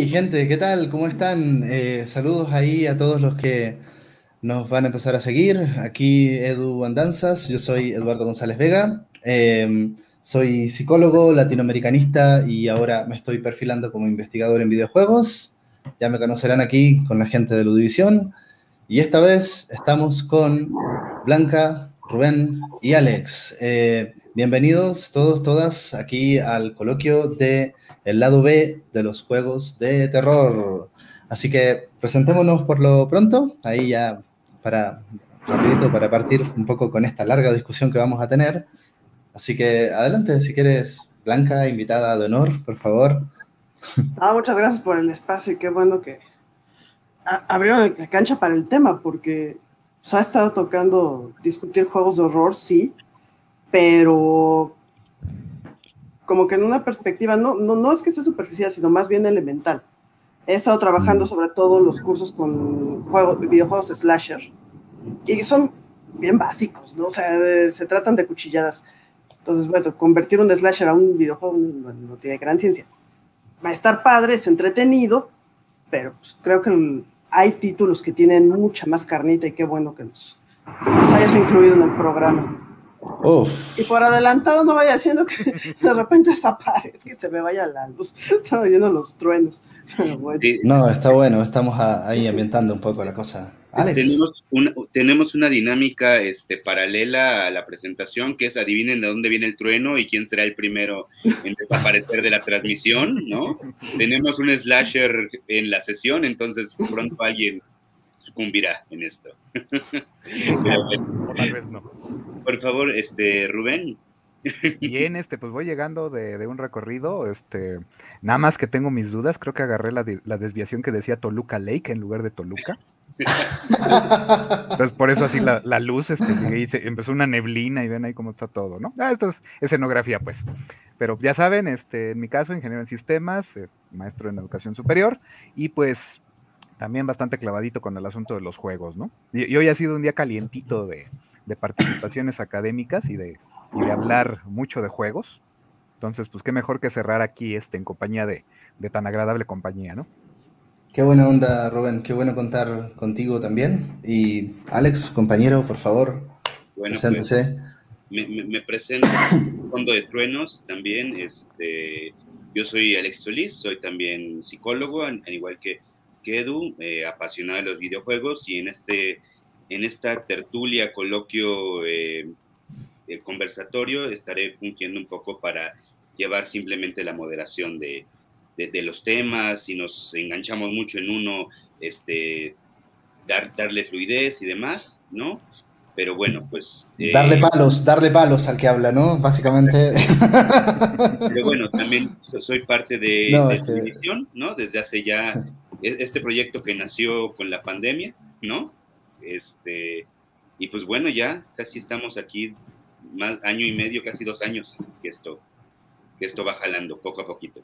Hey gente, ¿qué tal? ¿Cómo están? Eh, saludos ahí a todos los que nos van a empezar a seguir. Aquí Edu Andanzas, yo soy Eduardo González Vega, eh, soy psicólogo latinoamericanista y ahora me estoy perfilando como investigador en videojuegos. Ya me conocerán aquí con la gente de Ludivisión. Y esta vez estamos con Blanca, Rubén y Alex. Eh, bienvenidos todos, todas aquí al coloquio de el lado B de los juegos de terror. Así que presentémonos por lo pronto, ahí ya para rapidito, para partir un poco con esta larga discusión que vamos a tener. Así que adelante, si quieres, Blanca, invitada de honor, por favor. Ah, muchas gracias por el espacio y qué bueno que abrieron la cancha para el tema, porque se ha estado tocando discutir juegos de horror, sí, pero como que en una perspectiva, no, no, no es que sea superficial, sino más bien elemental. He estado trabajando mm. sobre todo los cursos con juegos, videojuegos slasher, y son bien básicos, ¿no? O sea, se tratan de cuchilladas. Entonces, bueno, convertir un slasher a un videojuego no, tiene gran ciencia. Va a estar padre, es entretenido, pero pues, creo que hay títulos que tienen mucha más carnita y qué bueno que los, los hayas incluido en el programa. Y por adelantado no vaya haciendo que de repente desaparezca, que se me vaya la luz. Están oyendo los truenos. No, está bueno, estamos ahí ambientando un poco la cosa. Tenemos una, tenemos una dinámica este, paralela a la presentación, que es adivinen de dónde viene el trueno y quién será el primero en desaparecer de la transmisión, ¿no? Tenemos un slasher en la sesión, entonces pronto alguien sucumbirá en esto. tal vez no. Por favor, este, Rubén. Bien, este, pues voy llegando de, un recorrido, este, nada más que tengo mis dudas, creo que agarré la, desviación que decía Toluca Lake en lugar de Toluca. Entonces, por eso así la, luz, este, empezó una neblina y ven ahí cómo está todo, ¿no? Ah, esto es escenografía, pues. Pero ya saben, este, en mi caso, ingeniero en sistemas, eh, maestro en educación superior, y pues también bastante clavadito con el asunto de los juegos, ¿no? Y, hoy ha sido un día calientito de, participaciones académicas y de, de, hablar mucho de juegos. Entonces, pues qué mejor que cerrar aquí este, en compañía de, de tan agradable compañía, ¿no? Qué buena onda, Rubén. Qué bueno contar contigo también. Y Alex, compañero, por favor, bueno, preséntese. Pues, me, presento Fondo de Truenos también. Este, yo soy Alex Solís, soy también psicólogo, al igual que, Edu, eh, apasionado de los videojuegos. Y en, este, en esta tertulia, coloquio, eh, conversatorio, estaré fungiendo un poco para llevar simplemente la moderación de, de, los temas, si nos enganchamos mucho en uno, este, dar, darle fluidez y demás, ¿no? Pero bueno, pues... Eh, darle palos, darle palos al que habla, ¿no? Básicamente. Pero bueno, también soy parte de, no, de ¿no? Desde hace ya e, este proyecto que nació con la pandemia, ¿no? Este, y pues bueno, ya casi estamos aquí, más año y medio, casi dos años que esto, que esto va jalando poco a poquito.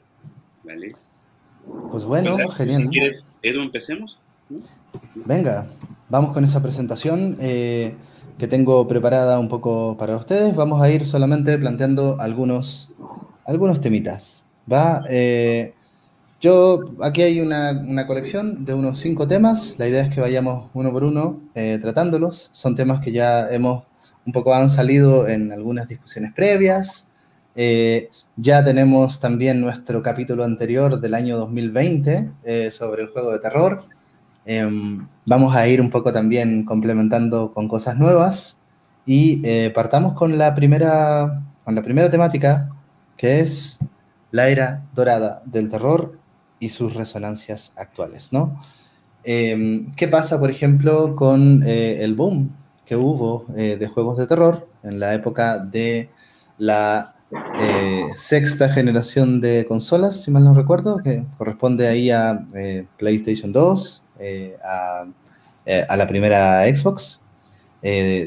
Pues bueno, genial. Si quieres, Edu, empecemos. Venga, vamos con esa presentación eh, que tengo preparada un poco para ustedes. Vamos a ir solamente planteando algunos, algunos temitas. ¿va? Eh, yo, aquí hay una, colección de unos cinco temas. La idea es que vayamos uno por uno eh, tratándolos. Son temas que ya hemos un poco han salido en algunas discusiones previas. Eh, ya tenemos también nuestro capítulo anterior del año 2020 eh, sobre el juego de terror. Em, vamos a ir un poco también complementando con cosas nuevas y eh, partamos con la, primera, con la primera temática que es la era dorada del terror y sus resonancias actuales, ¿no? Em, ¿Qué pasa, por ejemplo, con el boom que hubo de juegos de terror en la época de la eh, sexta generación de consolas, si mal no recuerdo, que corresponde ahí a eh, PlayStation 2, eh, a, la primera Xbox.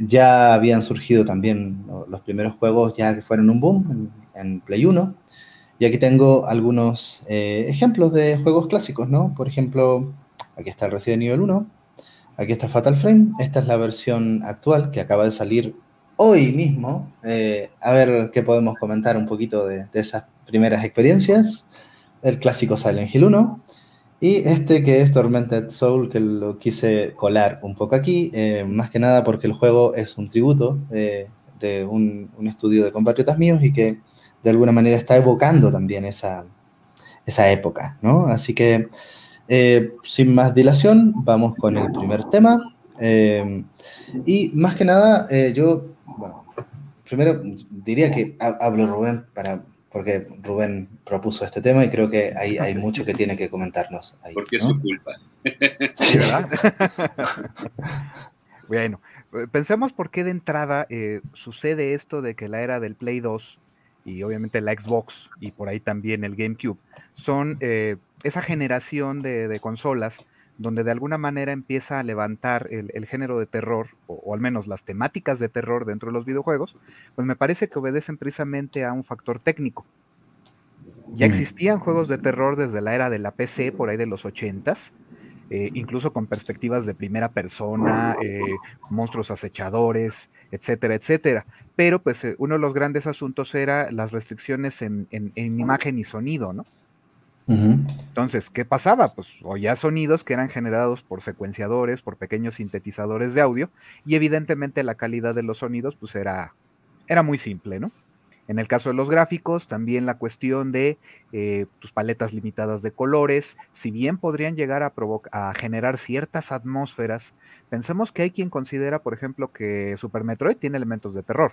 ya habían surgido también los primeros juegos ya que fueron un boom en, Play 1. Y aquí tengo algunos ejemplos de juegos clásicos, ¿no? Por ejemplo, aquí está el Resident Evil 1, aquí está Fatal Frame, esta es la versión actual que acaba de salir hoy mismo, eh, a ver qué podemos comentar un poquito de, esas primeras experiencias. El clásico Silent Hill 1. Y este que es Tormented Soul, que lo quise colar un poco aquí, eh, más que nada porque el juego es un tributo eh, de un, un, estudio de compatriotas míos y que de alguna manera está evocando también esa, esa época, ¿no? Así que, eh, sin más dilación, vamos con el primer tema. y más que nada, yo, bueno, primero diría que hablo Rubén para porque Rubén propuso este tema y creo que hay, hay mucho que tiene que comentarnos. Ahí, porque es su culpa. Sí, ¿verdad? bueno, pensemos por qué de entrada eh, sucede esto de que la era del Play 2 y obviamente la Xbox y por ahí también el GameCube son eh, esa generación de, de consolas donde de alguna manera empieza a levantar el, género de terror, o, al menos las temáticas de terror dentro de los videojuegos, pues me parece que obedecen precisamente a un factor técnico. Ya existían juegos de terror desde la era de la PC, por ahí de los 80s, eh, incluso con perspectivas de primera persona, eh, monstruos acechadores, etcétera, etcétera. Pero pues eh, uno de los grandes asuntos era las restricciones en, en imagen y sonido, ¿no? Entonces, ¿qué pasaba? Pues oía sonidos que eran generados por secuenciadores, por pequeños sintetizadores de audio, y evidentemente la calidad de los sonidos, pues era, era muy simple, ¿no? En el caso de los gráficos, también la cuestión de eh, pues, paletas limitadas de colores, si bien podrían llegar a, a generar ciertas atmósferas, pensemos que hay quien considera, por ejemplo, que Super Metroid tiene elementos de terror.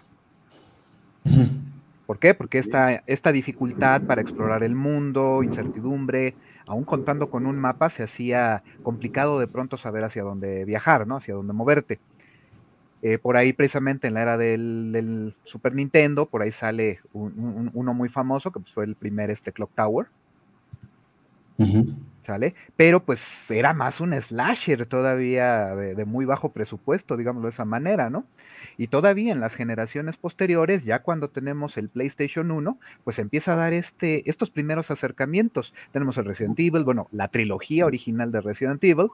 ¿Por qué? Porque esta, esta dificultad para explorar el mundo, incertidumbre, aún contando con un mapa, se hacía complicado de pronto saber hacia dónde viajar, ¿no? Hacia dónde moverte. Eh, por ahí, precisamente en la era del, Super Nintendo, por ahí sale uno muy famoso, que fue el primer este Clock Tower. ¿Sale? Pero pues era más un slasher todavía de, de, muy bajo presupuesto, digámoslo de esa manera, ¿no? Y todavía en las generaciones posteriores, ya cuando tenemos el PlayStation 1, pues empieza a dar este, estos primeros acercamientos. Tenemos el Resident Evil, bueno, la trilogía original de Resident Evil.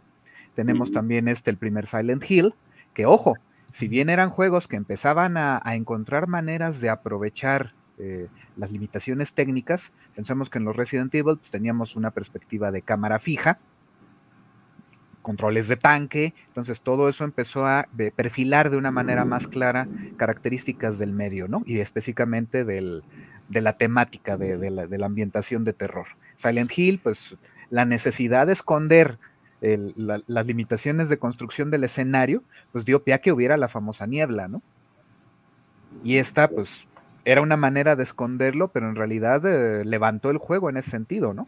Tenemos también este, el primer Silent Hill, que ojo, si bien eran juegos que empezaban a, encontrar maneras de aprovechar eh, las limitaciones técnicas, pensamos que en los Resident Evil pues, teníamos una perspectiva de cámara fija, controles de tanque, entonces todo eso empezó a perfilar de una manera más clara características del medio, ¿no? Y específicamente del, de la temática de, la, ambientación de terror. Silent Hill, pues la necesidad de esconder las limitaciones de construcción del escenario, pues dio pie a que hubiera la famosa niebla, ¿no? Y esta, pues, era una manera de esconderlo, pero en realidad eh, levantó el juego en ese sentido, ¿no?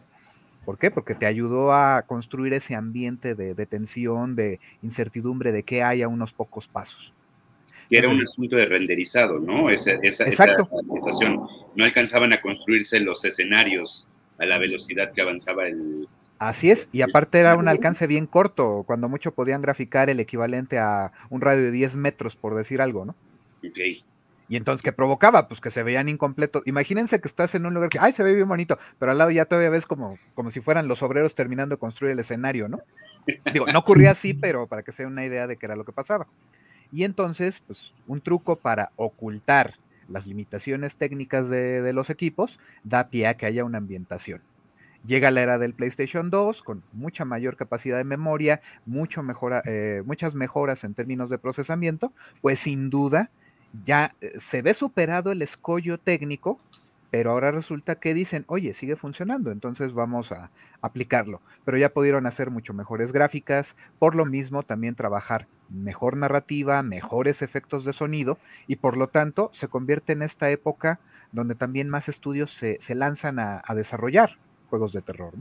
¿Por qué? Porque te ayudó a construir ese ambiente de, tensión, de incertidumbre, de que haya unos pocos pasos. Que era un asunto de renderizado, ¿no? Esa, esa, situación. No alcanzaban a construirse los escenarios a la velocidad que avanzaba el, Así es, y aparte era un alcance bien corto, cuando mucho podían graficar el equivalente a un radio de 10 metros, por decir algo, ¿no? Ok. Y entonces, ¿qué provocaba? Pues que se veían incompletos. Imagínense que estás en un lugar que, ay, se ve bien bonito, pero al lado ya todavía ves como, como si fueran los obreros terminando de construir el escenario, ¿no? Digo, no ocurría así, pero para que sea una idea de qué era lo que pasaba. Y entonces, pues, un truco para ocultar las limitaciones técnicas de, los equipos da pie a que haya una ambientación. Llega la era del PlayStation 2 con mucha mayor capacidad de memoria, mucho mejora, eh, muchas mejoras en términos de procesamiento, pues sin duda ya eh, se ve superado el escollo técnico, pero ahora resulta que dicen, oye, sigue funcionando, entonces vamos a aplicarlo. Pero ya pudieron hacer mucho mejores gráficas, por lo mismo también trabajar mejor narrativa, mejores efectos de sonido, y por lo tanto se convierte en esta época donde también más estudios se, lanzan a, desarrollar juegos de terror.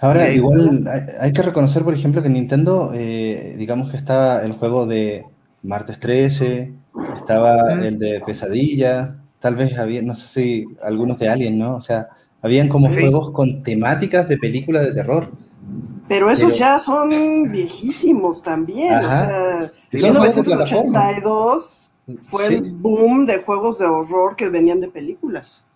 Ahora, igual hay, que reconocer, por ejemplo, que Nintendo, eh, digamos que estaba el juego de Martes 13, estaba el de Pesadilla, tal vez había, no sé si algunos de Alien, ¿no? O sea, habían como juegos con temáticas de películas de terror. Pero esos ya son viejísimos también, o sea, 1982 fue el boom de juegos de horror que venían de películas.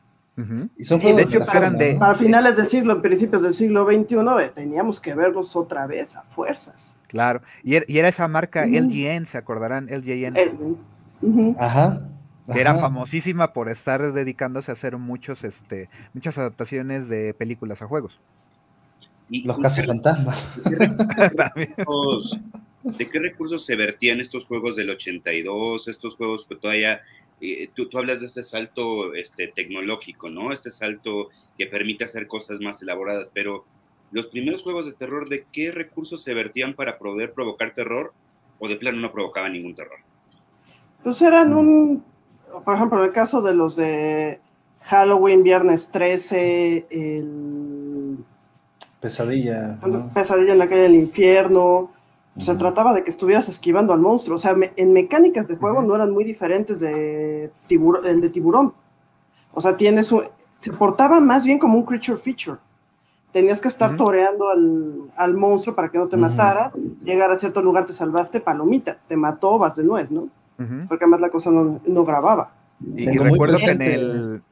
Y son juegos de Para finales del siglo, principios del siglo XXI, eh, teníamos que verlos otra vez a fuerzas. Claro, y, er, era esa marca LGN, ¿se acordarán? LGN. Ajá. Que era famosísima por estar dedicándose a hacer muchos, este, muchas adaptaciones de películas a juegos. Y Los con- casos fantasmas. recursos- ¿De qué recursos se vertían estos juegos del 82? Estos juegos que todavía, eh, tú, tú hablas de este salto este, tecnológico, ¿no? Este salto que permite hacer cosas más elaboradas, pero los primeros juegos de terror, ¿de qué recursos se vertían para poder provocar terror? ¿O de plano no provocaban ningún terror? Pues eran un, por ejemplo, en el caso de los de Halloween, Viernes 13, el Pesadilla. ¿no? Pesadilla en la calle del infierno, se trataba de que estuvieras esquivando al monstruo. O sea, me- en mecánicas de juego no eran muy diferentes de tibur- el de tiburón. O sea, tienes un- se portaba más bien como un creature feature. Tenías que estar toreando al, al monstruo para que no te matara. Llegar a cierto lugar te salvaste, palomita. Te mató, vas de nuez, ¿no? Porque además la cosa no, no grababa. Y, recuerdo que en el,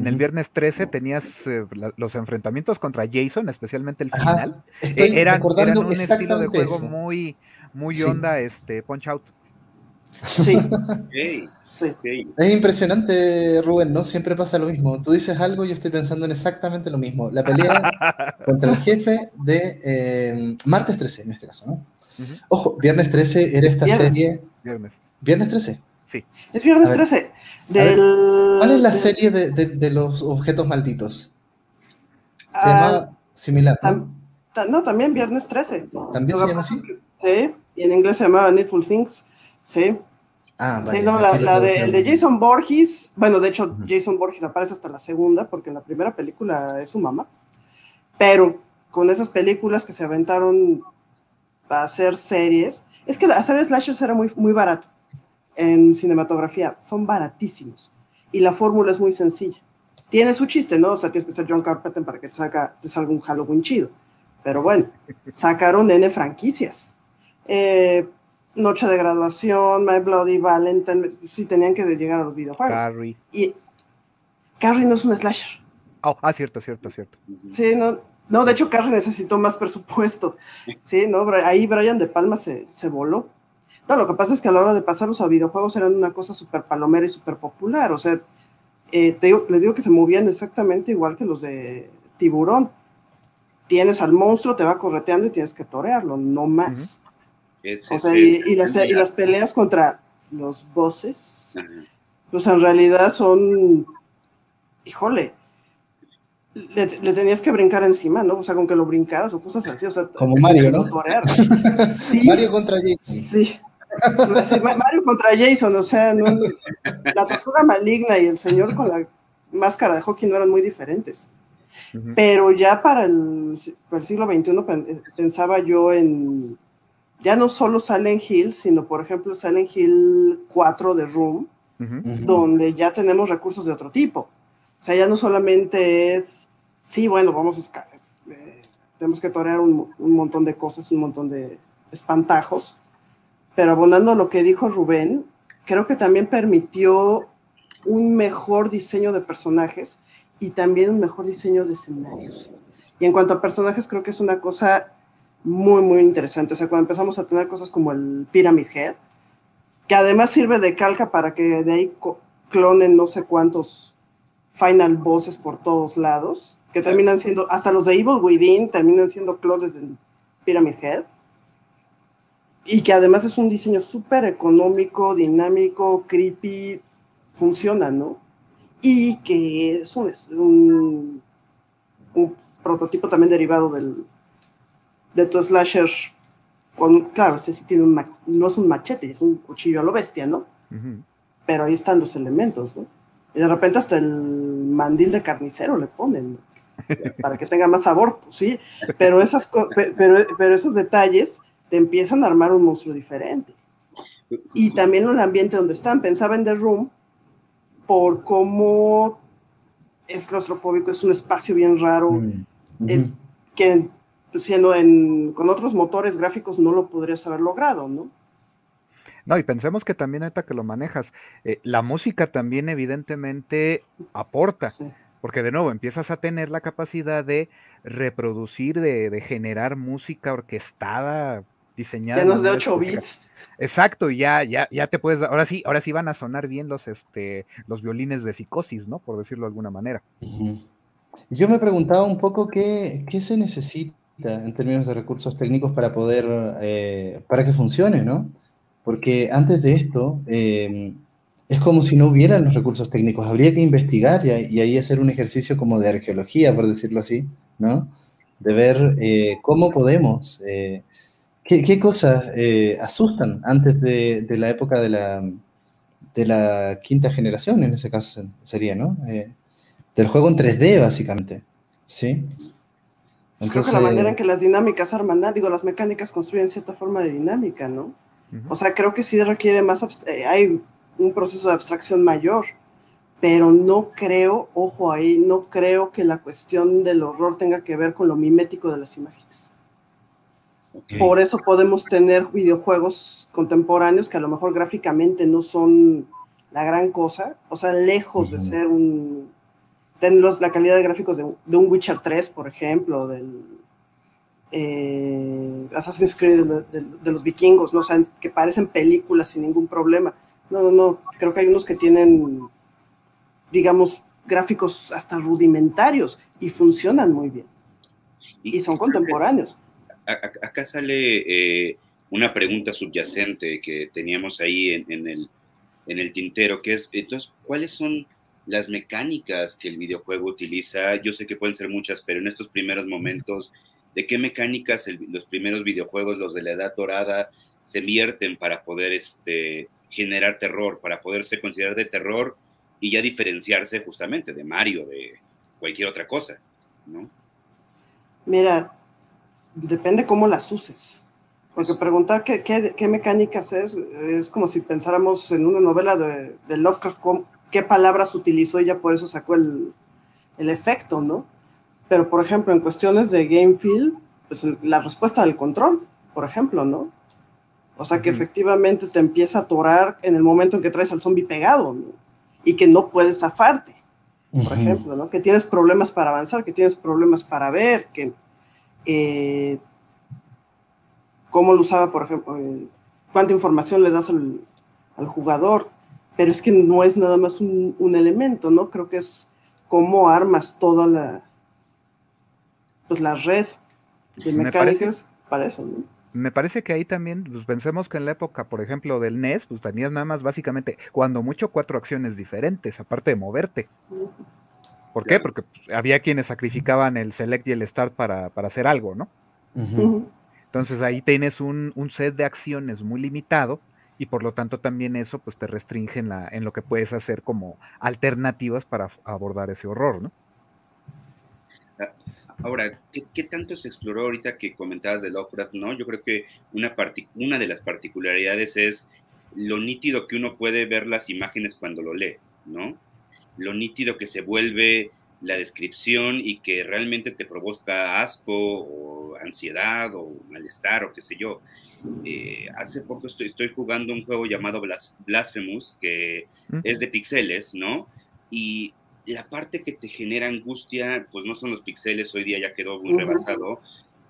en el viernes 13 tenías eh, la- los enfrentamientos contra Jason, especialmente el Ajá, final. Estoy Eh, eran, un estilo de juego eso. muy, muy Sí. onda, este, punch out. Sí. Es impresionante, Rubén, ¿no? Siempre pasa lo mismo. Tú dices algo y yo estoy pensando en exactamente lo mismo. La pelea contra el jefe de eh, Martes 13, en este caso, ¿no? Ojo, Viernes 13 era esta Viernes. serie. Viernes. Viernes 13. Sí. Es viernes A ver. 13. Del, ¿Cuál es la serie de, de- de los objetos malditos? Se ah, llama similar, ¿no? tam- no, también viernes 13. ¿También se llama así? Sí, y en inglés se llamaba Needful Things. Sí, Ah, sí vaya, no, la, de, el de Jason Borges, bueno, de hecho. Jason Borges aparece hasta la segunda, porque en la primera película es su mamá. Pero con esas películas que se aventaron a hacer series, es que hacer slashers era muy, muy barato en cinematografía, son baratísimos. Y la fórmula es muy sencilla. Tiene su chiste, ¿no? O sea, tienes que ser John Carpenter para que te, saca, te salga un Halloween chido. Pero bueno, sacaron N franquicias. Eh, Noche de graduación, My Bloody Valentine, sí tenían que llegar a los videojuegos. Carrie. Y Carrie no es un slasher. Oh, ah, cierto, cierto, cierto. Sí, no, no, de hecho Carrie necesitó más presupuesto. Sí, no, ahí Brian De Palma se, se voló. No, lo que pasa es que a la hora de pasarlos a videojuegos eran una cosa súper palomera y súper popular. O sea, eh, te digo- les digo que se movían exactamente igual que los de Tiburón. Tienes al monstruo, te va correteando y tienes que torearlo, no más. Es O sea, y, y las, y las peleas contra los bosses, pues en realidad son, híjole, le, le tenías que brincar encima, ¿no? O sea, con que lo brincaras o cosas así, o sea, Como Mario, ¿no? torear. Sí, Mario contra Jason. sí. Mario contra Jason, o sea, no- la tortuga maligna y el señor con la máscara de hockey no eran muy diferentes. Ujú. Pero ya para el, para el siglo XXI eh, pensaba yo en, ya no solo Silent Hill, sino por ejemplo Silent Hill 4 de Room, Ujú. Ujú. donde ya tenemos recursos de otro tipo. O sea, ya no solamente es, sí, bueno, vamos a esca- eh, tenemos que torear un, un montón de cosas, un montón de espantajos, pero abonando a lo que dijo Rubén, creo que también permitió un mejor diseño de personajes y también un mejor diseño de escenarios. Y en cuanto a personajes, creo que es una cosa muy, muy interesante. O sea, cuando empezamos a tener cosas como el Pyramid Head, que además sirve de calca para que de ahí clonen no sé cuántos final bosses por todos lados, que terminan siendo, hasta los de Evil Within terminan siendo clones del Pyramid Head. Y que además es un diseño súper económico, dinámico, creepy, funciona, ¿no? Y que es un, es un, un prototipo también derivado del, de tu slasher con, claro, este sí tiene un, no es un machete, es un cuchillo a lo bestia, ¿no? Ujú. Pero ahí están los elementos, ¿no? Y de repente hasta el mandil de carnicero le ponen, ¿no? para que tenga más sabor, pues sí, pero, esas pero, pero esos detalles te empiezan a armar un monstruo diferente. Y también el ambiente donde están. Pensaba en The Room por cómo es claustrofóbico, es un espacio bien raro, Mm. Ujú. que pues, siendo en, con otros motores gráficos no lo podrías haber logrado, ¿no? No, y pensemos que también ahorita que lo manejas, eh, la música también evidentemente aporta, Sí. porque de nuevo empiezas a tener la capacidad de reproducir, de, de generar música orquestada, diseñada. Llenos de manera 8 específica. bits. Exacto, y ya, ya, ya te puedes, ahora sí, ahora sí van a sonar bien los, este, los violines de psicosis, ¿no? Por decirlo de alguna manera. Yo me preguntaba un poco qué, qué se necesita en términos de recursos técnicos para poder, eh, para que funcione, ¿no? Porque antes de esto, eh, es como si no hubieran los recursos técnicos, habría que investigar y, y, ahí hacer un ejercicio como de arqueología, por decirlo así, ¿no? De ver eh, cómo podemos, qué, qué, cosas asustan antes de, de, la época de la, de la quinta generación, en ese caso sería, ¿no? del juego en 3D, básicamente, ¿sí? Pues creo que la manera en que las dinámicas arman, digo, las mecánicas construyen cierta forma de dinámica, ¿no? Uh -huh. O sea, creo que sí requiere más, eh, hay un proceso de abstracción mayor, pero no creo, ojo ahí, no creo que la cuestión del horror tenga que ver con lo mimético de las imágenes. Okay. Por eso podemos tener videojuegos contemporáneos que a lo mejor gráficamente no son la gran cosa, o sea, lejos uh -huh. de ser un, ten los, la calidad de gráficos de, de, un Witcher 3, por ejemplo, del eh, Assassin's Creed de, de, de, los vikingos, ¿no? O sea, que parecen películas sin ningún problema. No, no, no, creo que hay unos que tienen, digamos, gráficos hasta rudimentarios y funcionan muy bien. Y, y son contemporáneos. Acá sale eh, una pregunta subyacente que teníamos ahí en, el, en el tintero, que es, entonces, ¿cuáles son las mecánicas que el videojuego utiliza, yo sé que pueden ser muchas, pero en estos primeros momentos, ¿de qué mecánicas los primeros videojuegos, los de la edad dorada, se vierten para poder este, generar terror, para poderse considerar de terror y ya diferenciarse justamente de Mario, de cualquier otra cosa, ¿no? Mira, depende cómo las uses. Porque preguntar qué, qué, qué mecánicas es, es como si pensáramos en una novela de, de Lovecraft, qué palabras utilizó y ya por eso sacó el, el efecto, ¿no? Pero, por ejemplo, en cuestiones de game feel, pues la respuesta del control, por ejemplo, ¿no? O sea, que -huh. efectivamente te empieza a atorar en el momento en que traes al zombie pegado, ¿no? Y que no puedes zafarte, por uh -huh. ejemplo, ¿no? Que tienes problemas para avanzar, que tienes problemas para ver, que... Eh, cómo lo usaba, por ejemplo, eh, cuánta información le das al, al jugador, pero es que no es nada más un, un, elemento, ¿no? Creo que es cómo armas toda la, pues la red de mecánicas para eso, ¿no? Me parece que ahí también, pues pensemos que en la época, por ejemplo, del NES, pues tenías nada más básicamente, cuando mucho, cuatro acciones diferentes, aparte de moverte. ¿Por qué? Porque pues, había quienes sacrificaban el select y el start para, para hacer algo, ¿no? Uh -huh. Entonces ahí tienes un, un, set de acciones muy limitado y por lo tanto también eso pues te restringe en, la, en lo que puedes hacer como alternativas para abordar ese horror, ¿no? Ahora, ¿qué, ¿qué, tanto se exploró ahorita que comentabas de Lovecraft, no? Yo creo que una, una de las particularidades es lo nítido que uno puede ver las imágenes cuando lo lee, ¿no? Lo nítido que se vuelve la descripción y que realmente te provoca asco o ansiedad o malestar o qué sé yo. Eh, hace poco estoy, estoy, jugando un juego llamado Blas Blasphemous, que ¿Mm? es de pixeles, ¿no? Y la parte que te genera angustia, pues no son los pixeles, hoy día ya quedó muy uh -huh. rebasado,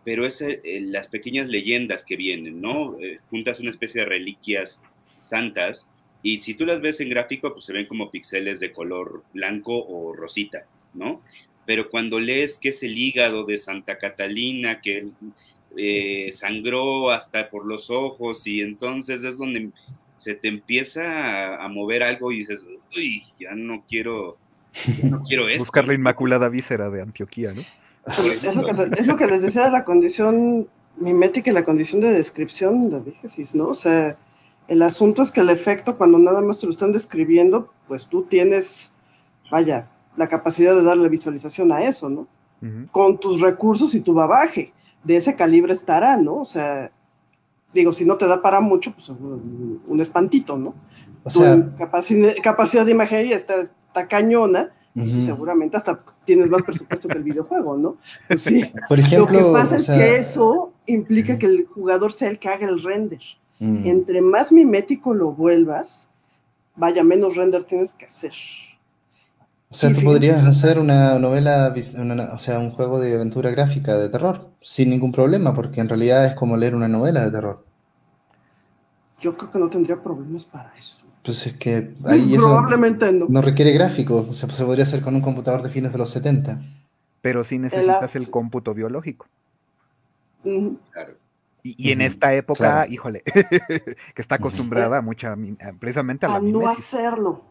pero es eh, las pequeñas leyendas que vienen, ¿no? Eh, juntas una especie de reliquias santas y si tú las ves en gráfico, pues se ven como pixeles de color blanco o rosita, ¿no? Pero cuando lees que es el hígado de Santa Catalina, que eh, sangró hasta por los ojos y entonces es donde se te empieza a, a mover algo y dices, uy, ya no quiero, ya no quiero eso. Buscar la inmaculada víscera de Antioquía, ¿no? Es lo, que, es lo que les decía de la condición mimética y la condición de descripción de diégesis, ¿no? O sea, el asunto es que el efecto, cuando nada más te lo están describiendo, pues tú tienes, vaya, la capacidad de darle visualización a eso, ¿no? Uh -huh. Con tus recursos y tu babaje, de ese calibre estará, ¿no? O sea, digo, si no te da para mucho, pues un, un espantito, ¿no? O sea, tu capacidad, capacidad de imaginería está, está cañona, pues uh -huh. seguramente hasta tienes más presupuesto que el videojuego, ¿no? Pues sí. Por ejemplo, lo que pasa o es sea... que eso implica uh -huh. que el jugador sea el que haga el render. Mm. Entre más mimético lo vuelvas, vaya, menos render tienes que hacer. O sea, tú podrías hacer una novela, una, o sea, un juego de aventura gráfica de terror, sin ningún problema, porque en realidad es como leer una novela de terror. Yo creo que no tendría problemas para eso. Pues es que ahí Probablemente eso no. no requiere gráficos, o sea, se podría hacer con un computador de fines de los 70. Pero sí necesitas el, el cómputo biológico. Claro. Y, en esta época, híjole, que está acostumbrada mucha, precisamente a, a no hacerlo,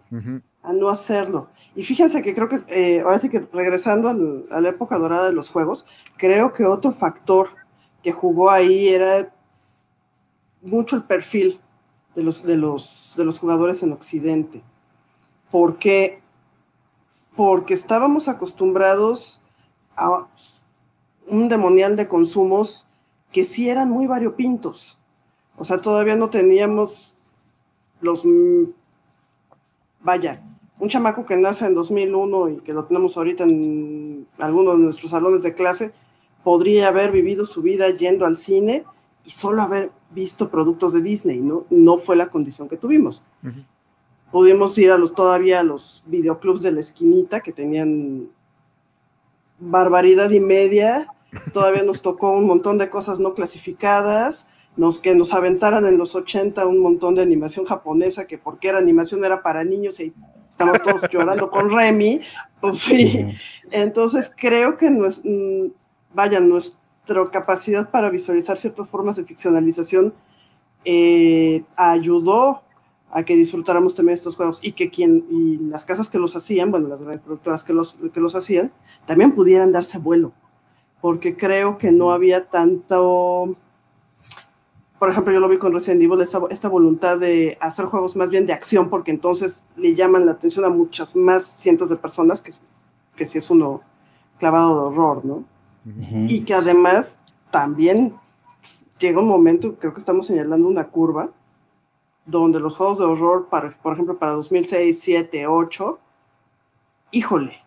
a no hacerlo. Y fíjense que creo que, eh, ahora sí que regresando a la época dorada de los juegos, creo que otro factor que jugó ahí era mucho el perfil de los, de los, de los jugadores en Occidente. ¿Por qué? Porque estábamos acostumbrados a un demonial de consumos que sí eran muy variopintos. O sea, todavía no teníamos los... Vaya, un chamaco que nace en 2001 y que lo tenemos ahorita en algunos de nuestros salones de clase, podría haber vivido su vida yendo al cine y solo haber visto productos de Disney, ¿no? No fue la condición que tuvimos. Pudimos ir a los todavía a los videoclubs de la esquinita que tenían barbaridad y media Todavía nos tocó un montón de cosas no clasificadas, nos, que nos aventaran en los 80 un montón de animación japonesa, que porque era animación era para niños y estamos todos llorando con Remy, pues sí. Entonces creo que nos, mm, vaya, nuestra capacidad para visualizar ciertas formas de ficcionalización eh, ayudó a que disfrutáramos también estos juegos y que quien y las casas que los hacían, bueno, las productoras que los, que los hacían, también pudieran darse vuelo porque creo que no había tanto, por ejemplo, yo lo vi con Resident Evil, esta, voluntad de hacer juegos más bien de acción, porque entonces le llaman la atención a muchas más cientos de personas que, que si es uno clavado de horror, ¿no? Y que además también llega un momento, creo que estamos señalando una curva, donde los juegos de horror, para, por ejemplo, para 2006, 7, 8, híjole,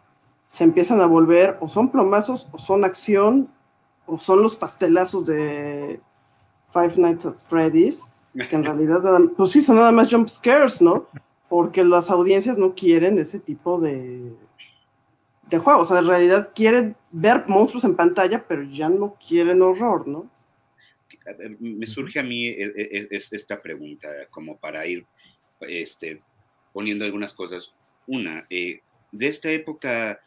se empiezan a volver o son plomazos o son acción o son los pastelazos de Five Nights at Freddy's, que en realidad, pues sí, son nada más jump scares, ¿no? Porque las audiencias no quieren ese tipo de, de juegos, o sea, en realidad quieren ver monstruos en pantalla, pero ya no quieren horror, ¿no? Me surge a mí e, e, e, esta pregunta, como para ir este, poniendo algunas cosas. Una, eh, de esta época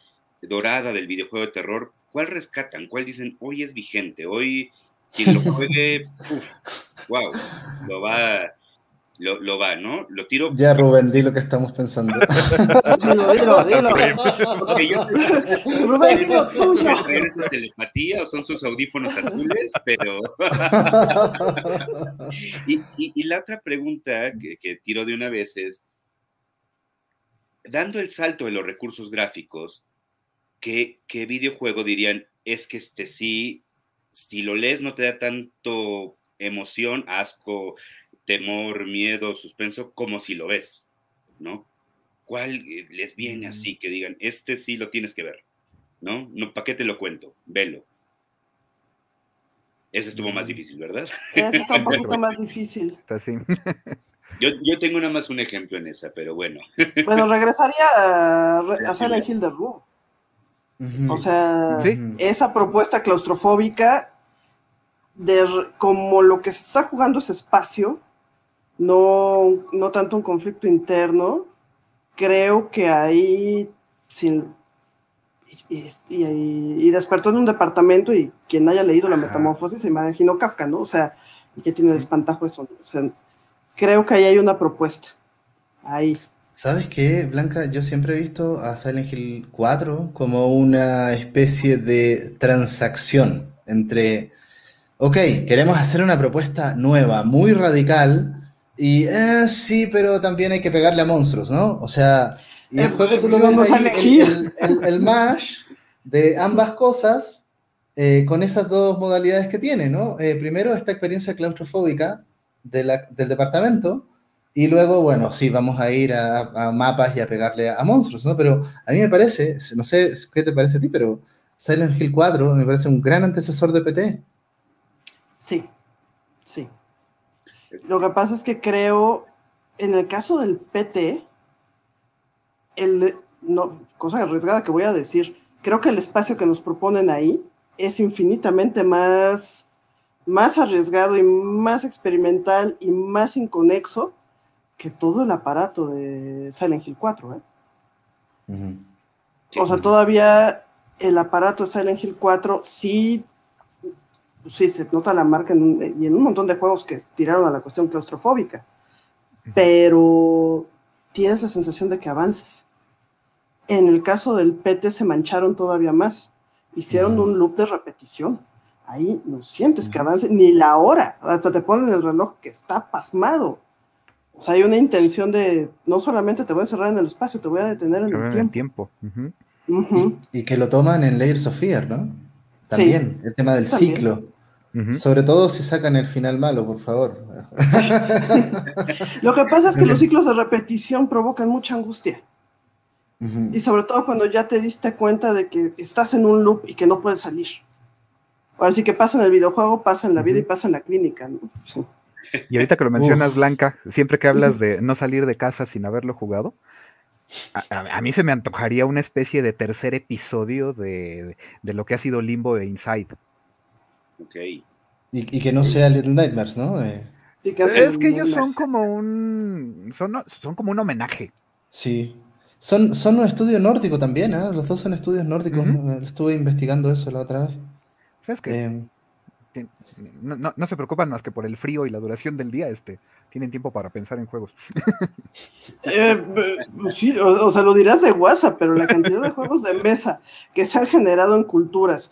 dorada del videojuego de terror, ¿cuál rescatan? ¿Cuál dicen hoy es vigente? Hoy quien lo juegue, wow, lo va, lo, va, ¿no? Lo tiro. Ya, Rubén, di lo que estamos pensando. dilo, dilo, dilo. Rubén, dilo tuyo. esa telepatía o son sus audífonos azules? Pero. y, la otra pregunta que, que tiro de una vez es: dando el salto de los recursos gráficos, ¿qué, videojuego dirían? Es que este sí, si lo lees no te da tanto emoción, asco, temor, miedo, suspenso, como si lo ves, ¿no? ¿Cuál eh, les viene así mm. que digan, este sí lo tienes que ver, ¿no? no ¿Para qué te lo cuento? Velo. Ese estuvo más mm. difícil, ¿verdad? Ese está un poquito más difícil. Yo, yo, tengo nada más un ejemplo en esa, pero bueno. Bueno, regresaría a, a Silent Hill O sea, esa propuesta claustrofóbica de como lo que se está jugando es espacio, no, no tanto un conflicto interno, creo que ahí sin, y, despertó en un departamento y quien haya leído la metamorfosis se imaginó Kafka, ¿no? O sea, ¿qué tiene de espantajo eso? O sea, creo que ahí hay una propuesta. Ahí. ¿Sabes qué, Blanca? Yo siempre he visto a Silent Hill 4 como una especie de transacción entre, ok, queremos hacer una propuesta nueva, muy radical, y eh, sí, pero también hay que pegarle a monstruos, ¿no? O sea, y el, juego el, el, mash de ambas cosas eh, con esas dos modalidades que tiene, ¿no? Eh, primero, esta experiencia claustrofóbica del departamento, y luego, bueno, sí, vamos a ir a, mapas y a pegarle a, monstruos, ¿no? Pero a mí me parece, no sé qué te parece a ti, pero Silent Hill 4 me parece un gran antecesor de PT. Sí, sí. Lo que pasa es que creo, en el caso del PT, el, no, cosa arriesgada que voy a decir, creo que el espacio que nos proponen ahí es infinitamente más, más arriesgado y más experimental y más inconexo que todo el aparato de Silent Hill 4, ¿eh? O sea, todavía el aparato de Silent Hill 4 sí sí, se nota la marca en un- y en un montón de juegos que tiraron a la cuestión claustrofóbica. Pero tienes la sensación de que avances. En el caso del PT se mancharon todavía más. Hicieron un loop de repetición. Ahí no sientes que avance ni la hora. Hasta te ponen el reloj que está pasmado. O sea, hay una intención de no solamente te voy a encerrar en el espacio, te voy a detener en el tiempo. el tiempo. Y, y que lo toman en Layers of Fear, ¿no? También, el tema del También. ciclo. Sobre todo si sacan el final malo, por favor. Lo que pasa es que los ciclos de repetición provocan mucha angustia. Y sobre todo cuando ya te diste cuenta de que estás en un loop y que no puedes salir. Ahora sí que pasa en el videojuego, pasa en la vida y pasa en la clínica. ¿no? Sí. Y ahorita que lo mencionas, Uf. Blanca, siempre que hablas de no salir de casa sin haberlo jugado, a, a- a mí se me antojaría una especie de tercer episodio de, de lo que ha sido Limbo e Inside. Ok. Y, y que no sea Little Nightmares, ¿no? Eh, Y que Es que ellos son como un son, son como un homenaje. sí. Son, son un estudio nórdico también, ¿ah? Los dos son estudios nórdicos. Eh, Estuve investigando eso la otra vez. ¿Sabes que Eh, no, no- no se preocupan más que por el frío y la duración del día, este, tienen tiempo para pensar en juegos. Eh, eh, sí, o, o sea, lo dirás de WhatsApp, pero la cantidad de juegos de mesa que se han generado en culturas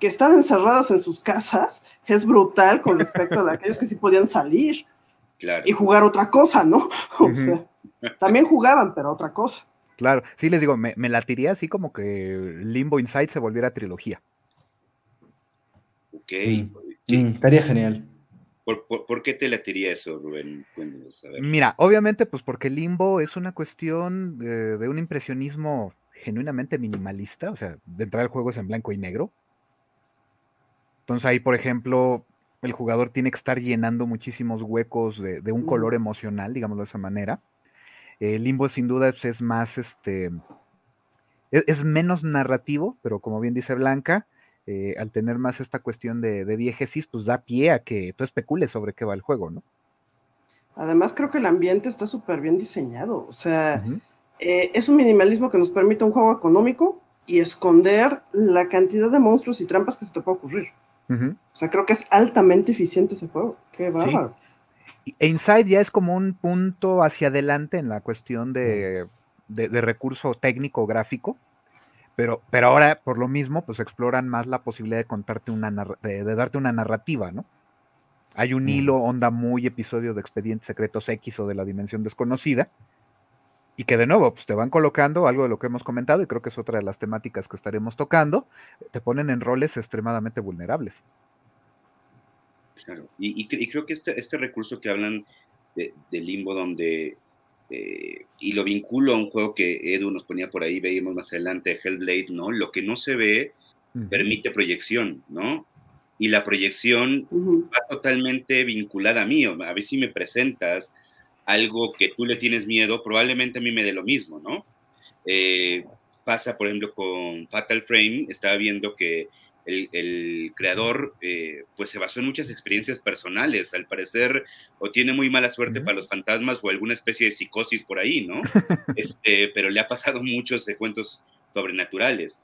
que están encerradas en sus casas es brutal con respecto a aquellos que sí podían salir Claro. y jugar otra cosa, ¿no? O sea, también jugaban, pero otra cosa. Claro, sí les digo, me, me latiría así como que Limbo Inside se volviera trilogía. Ok. Mm. ¿Qué- mm, estaría genial. por, por- por qué te latiría eso, Rubén? Cuéntanos, a ver. Mira, obviamente, pues porque Limbo es una cuestión de, de un impresionismo genuinamente minimalista, o sea, de entrada el juego es en blanco y negro. Entonces ahí, por ejemplo, el jugador tiene que estar llenando muchísimos huecos de, de un Mm. color emocional, digámoslo de esa manera. Eh, Limbo sin duda pues, es más, este, es, es menos narrativo, pero como bien dice Blanca, eh, al tener más esta cuestión de, de diégesis, pues da pie a que tú especules sobre qué va el juego, ¿no? Además, creo que el ambiente está súper bien diseñado. O sea, eh, es un minimalismo que nos permite un juego económico y esconder la cantidad de monstruos y trampas que se te puede ocurrir. O sea, creo que es altamente eficiente ese juego. Qué bárbaro. Y- E Inside ya es como un punto hacia adelante en la cuestión de, de- de recurso técnico gráfico, pero, pero ahora por lo mismo pues exploran más la posibilidad de contarte una de, de darte una narrativa, ¿no? Hay un Mm. hilo, onda muy episodio de Expedientes Secretos X o de la Dimensión Desconocida, y que de nuevo pues te van colocando algo de lo que hemos comentado, y creo que es otra de las temáticas que estaremos tocando, te ponen en roles extremadamente vulnerables. Claro. Y, y creo que este, este recurso que hablan de, de Limbo, donde, eh, y lo vinculo a un juego que Edu nos ponía por ahí, veíamos más adelante, Hellblade, ¿no? Lo que no se ve permite proyección, ¿no? Y la proyección Ujú. va totalmente vinculada a mí. A ver si me presentas algo que tú le tienes miedo, probablemente a mí me dé lo mismo, ¿no? Eh, pasa, por ejemplo, con Fatal Frame, estaba viendo que el, el creador eh, pues se basó en muchas experiencias personales, al parecer, o tiene muy mala suerte para los fantasmas o alguna especie de psicosis por ahí, ¿no? este, pero le ha pasado muchos cuentos sobrenaturales.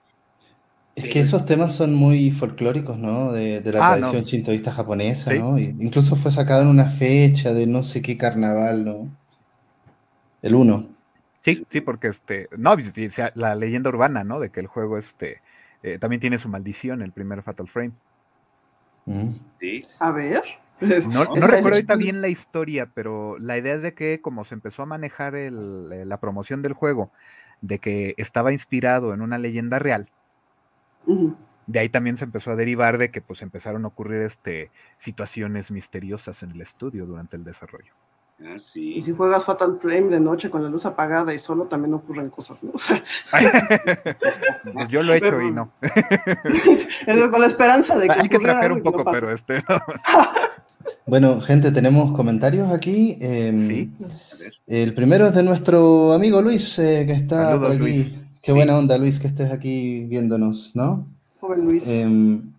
Es que esos temas son muy folclóricos, ¿no? De, de la Ah, tradición no. shintoísta japonesa, Sí. ¿no? Y incluso fue sacado en una fecha de no sé qué carnaval, ¿no? El 1. Sí, sí, porque este, no, la leyenda urbana, ¿no? De que el juego este eh, también tiene su maldición, el primer Fatal Frame. ¿sí? A ver. No, recuerdo ahorita bien la historia, pero la idea es de que como se empezó a manejar el- eh, la promoción del juego, de que estaba inspirado en una leyenda real, de ahí también se empezó a derivar de que pues empezaron a ocurrir este, situaciones misteriosas en el estudio durante el desarrollo. Ah, sí. Y si juegas Fatal Flame de noche con la luz apagada y solo también ocurren cosas, ¿no? O sea, yo lo he hecho y no. con la esperanza de que Hay que algo un no poco, pero este. Bueno, gente, tenemos comentarios aquí. em, Sí. El primero es de nuestro amigo Luis, eh, que está Saludos, por aquí. Luis. Qué Sí. buena onda, Luis, que estés aquí viéndonos, ¿no? Joven Luis. Em,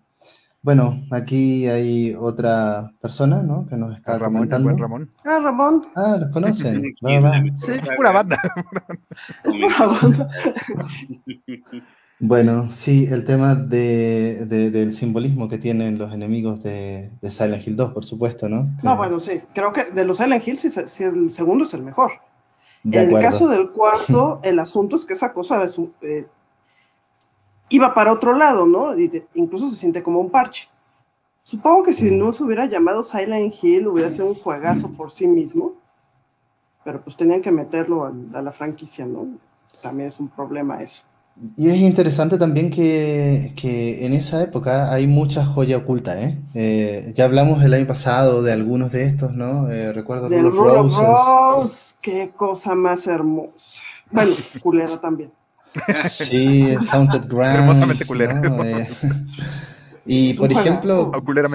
bueno, aquí hay otra persona, ¿no? Que nos está Ramón, el comentando. buen Ramón. ah, Ramón. Ah, los conocen. Va, ¿Quién va. Sí, saga? Pura banda. Es por la banda. Bueno, sí, el tema de, de- del simbolismo que tienen los enemigos de, de Silent Hill 2, por supuesto, ¿no? Que- No, bueno, sí. Creo que de los Silent Hill, sí, sí, el segundo es el mejor. de en el caso del cuarto, el asunto es que esa cosa es eh, iba para otro lado, ¿no? Y te- incluso se siente como un parche. Supongo que si no se hubiera llamado Silent Hill, hubiera sido un juegazo por sí mismo. Pero pues tenían que meterlo al- a, la franquicia, ¿no? También es un problema eso. Y es interesante también que, que en esa época hay mucha joya oculta, ¿eh? Eh, ya hablamos el año pasado de algunos de estos, ¿no? Eh, recuerdo Del Rule of Roses. Rose, qué cosa más hermosa. Bueno, culera también. Sí, Haunted Grounds. Hermosamente culera. ¿no? Eh, y por ejemplo,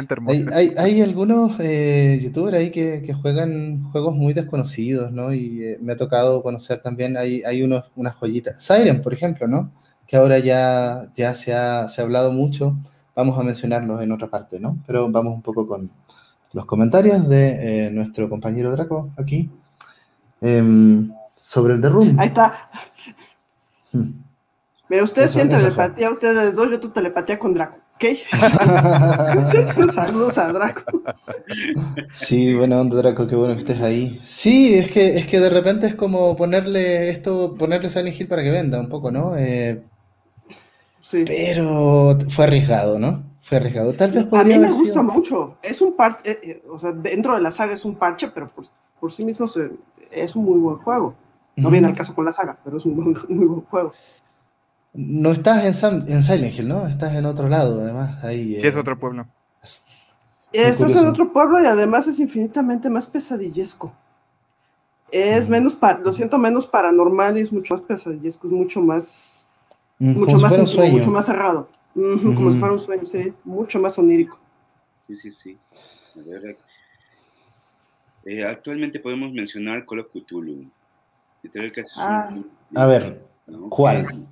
hermoso. hay, hay, hay algunos eh, youtubers ahí que, que juegan juegos muy desconocidos, ¿no? Y eh, me ha tocado conocer también, hay, hay unos, unas joyitas. Siren, por ejemplo, ¿no? Que ahora ya, ya se ha, se ha hablado mucho. Vamos a mencionarlos en otra parte, ¿no? Pero vamos un poco con los comentarios de eh, nuestro compañero Draco aquí. Em, sobre el The Room. Ahí está. Hmm. Mira, ustedes Eso- tienen eso fue. telepatía, ustedes dos, yo tu telepatía con Draco, ¿ok? Saludos a Draco. Sí, buena onda, Draco, qué bueno que estés ahí. Sí, es que, es que de repente es como ponerle esto, ponerle Silent Hill para que venda un poco, ¿no? Eh, Sí. pero fue arriesgado, ¿no? Fue arriesgado. Tal vez A mí me gusta sido- mucho. Es un parche, eh, eh, o sea, dentro de la saga es un parche, pero por, por sí mismo se- es un muy buen juego. No viene al caso con la saga, pero es un muy, muy buen juego. No estás en, Sam- en Silent Hill, ¿no? Estás en otro lado, además. Ahí, Sí, es eh, otro pueblo. Estás en otro pueblo y además es infinitamente más pesadillesco. Es Mm. menos, pa- lo siento, menos paranormal y es mucho más pesadillesco, es mucho más, mm, como mucho si más fuera un íntimo, sueño. mucho más cerrado. Como si fuera un sueño, sí, mucho más onírico. Sí, sí, sí. A ver, eh, actualmente podemos mencionar Call of Cthulhu. Que que Ah. A ver, ¿no? ¿cuál?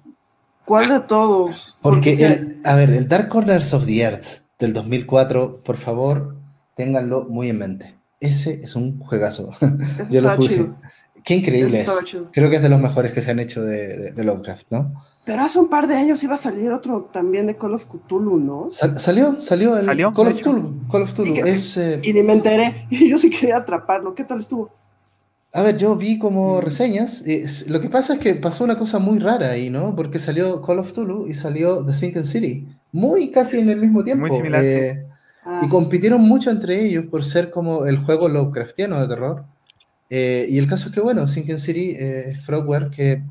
¿Cuál de todos? Porque, el, a ver, el Dark Corners of the Earth del 2004, por favor, ténganlo muy en mente. Ese es un juegazo. Yo lo chido. Qué increíble es. Creo que es de los mejores que se han hecho de, de- de Lovecraft, ¿no? Pero hace un par de años iba a salir otro también de Call of Cthulhu, ¿no? Sal- salió, salió el Salió, Call of. Cthulhu. Call of Cthulhu. ¿Y qué- Es, eh, Y ni me enteré. Y yo sí quería atraparlo. ¿Qué tal estuvo? A ver, yo vi como reseñas. y es- lo que pasa es que pasó una cosa muy rara ahí, ¿no? Porque salió Call of Cthulhu y salió The Sinking City. Muy casi en el mismo tiempo. Muy similar, eh, Ah, Y compitieron mucho entre ellos por ser como el juego Lovecraftiano de terror. Eh, y el caso es que, bueno, Sinking City eh, es Frogware, que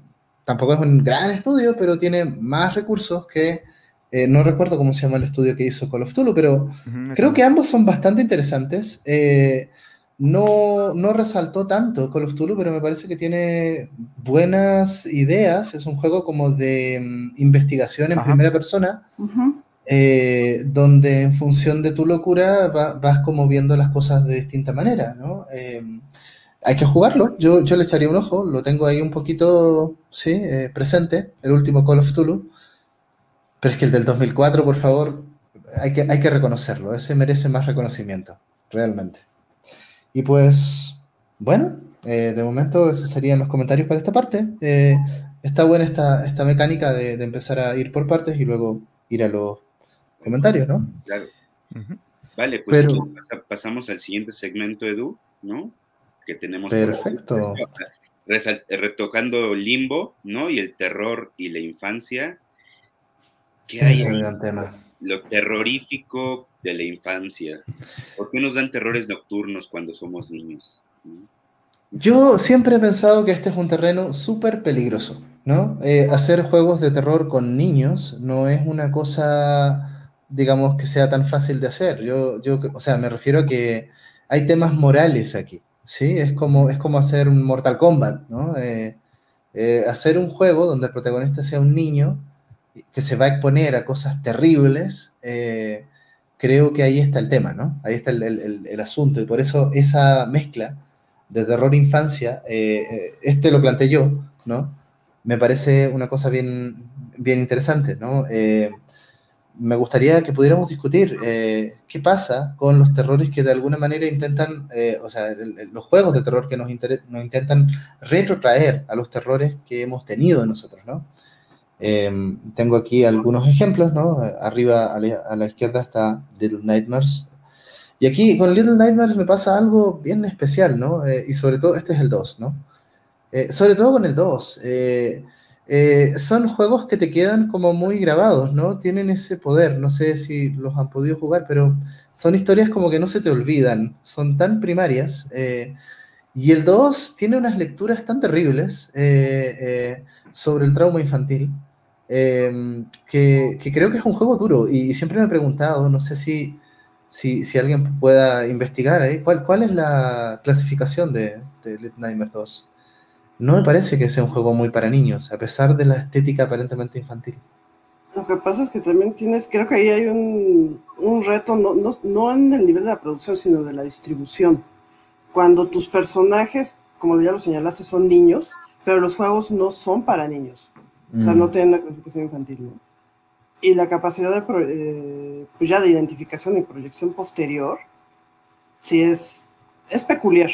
tampoco es un gran estudio, pero tiene más recursos que. eh, no recuerdo cómo se llama el estudio que hizo Call of Cthulhu, pero Ujú, creo ese. que ambos son bastante interesantes. Eh, no, no resaltó tanto Call of Cthulhu, pero me parece que tiene buenas ideas. Es un juego como de mm, investigación en Ajá. primera persona eh, donde en función de tu locura va- vas como viendo las cosas de distinta manera, ¿no? Eh, hay que jugarlo, yo, yo le echaría un ojo, lo tengo ahí un poquito, sí, eh, presente, el último Call of Cthulhu, pero es que el del 2004, por favor, hay que, hay que reconocerlo, ese merece más reconocimiento, realmente. Y pues, bueno, eh, de momento esos serían los comentarios para esta parte. Eh, está buena esta, esta mecánica de, de empezar a ir por partes y luego ir a los comentarios, ¿no? Claro. Vale, pues Pero- pasamos al siguiente segmento, Edu, ¿no? Que tenemos. Perfecto. retocando Limbo, ¿no? Y el terror y la infancia. ¿Qué hay es un ahí? gran tema. Lo terrorífico de la infancia. ¿Por qué nos dan terrores nocturnos cuando somos niños? Yo siempre he pensado que este es un terreno súper peligroso, ¿no? Eh, hacer juegos de terror con niños no es una cosa, digamos, que sea tan fácil de hacer. Yo, yo, o sea, me refiero a que hay temas morales aquí, ¿sí? Es como, es como hacer un Mortal Kombat, ¿no? Eh, eh, hacer un juego donde el protagonista sea un niño que se va a exponer a cosas terribles, creo que ahí está el tema, ¿no? Ahí está el, asunto y por eso esa mezcla de terror infancia, eh, eh, este lo planteé yo, ¿no? Me parece una cosa bien, interesante, ¿no? Eh, me gustaría que pudiéramos discutir eh, qué pasa con los terrores que de alguna manera intentan, o sea, los juegos de terror que nos intentan retrotraer a los terrores que hemos tenido nosotros, ¿no? Em, tengo aquí algunos ejemplos, ¿no? Arriba a la, izquierda está Little Nightmares. Y aquí con Little Nightmares me pasa algo bien especial, ¿no? Eh, y sobre todo, este es el 2, ¿no? Eh, sobre todo con el 2. Eh, son juegos que te quedan como muy grabados, ¿no? Tienen ese poder, no sé si los han podido jugar, pero son historias como que no se te olvidan, son tan primarias. y el 2 tiene unas lecturas tan terribles sobre el trauma infantil. Em, que, creo que es un juego duro y siempre me he preguntado, no sé si, si, alguien pueda investigar ¿cuál, ¿cuál es la clasificación de, de Little Nightmares 2? No me parece que sea un juego muy para niños, a pesar de la estética aparentemente infantil. Lo que pasa es que también tienes, creo que ahí hay un, un reto, no, no, no en el nivel de la producción, sino de la distribución. Cuando tus personajes, como ya lo señalaste, son niños, pero los juegos no son para niños. O sea, no mm. tienen la clasificación infantil, ¿no? Y la capacidad de, eh, pues ya de identificación y proyección posterior, sí es, es peculiar.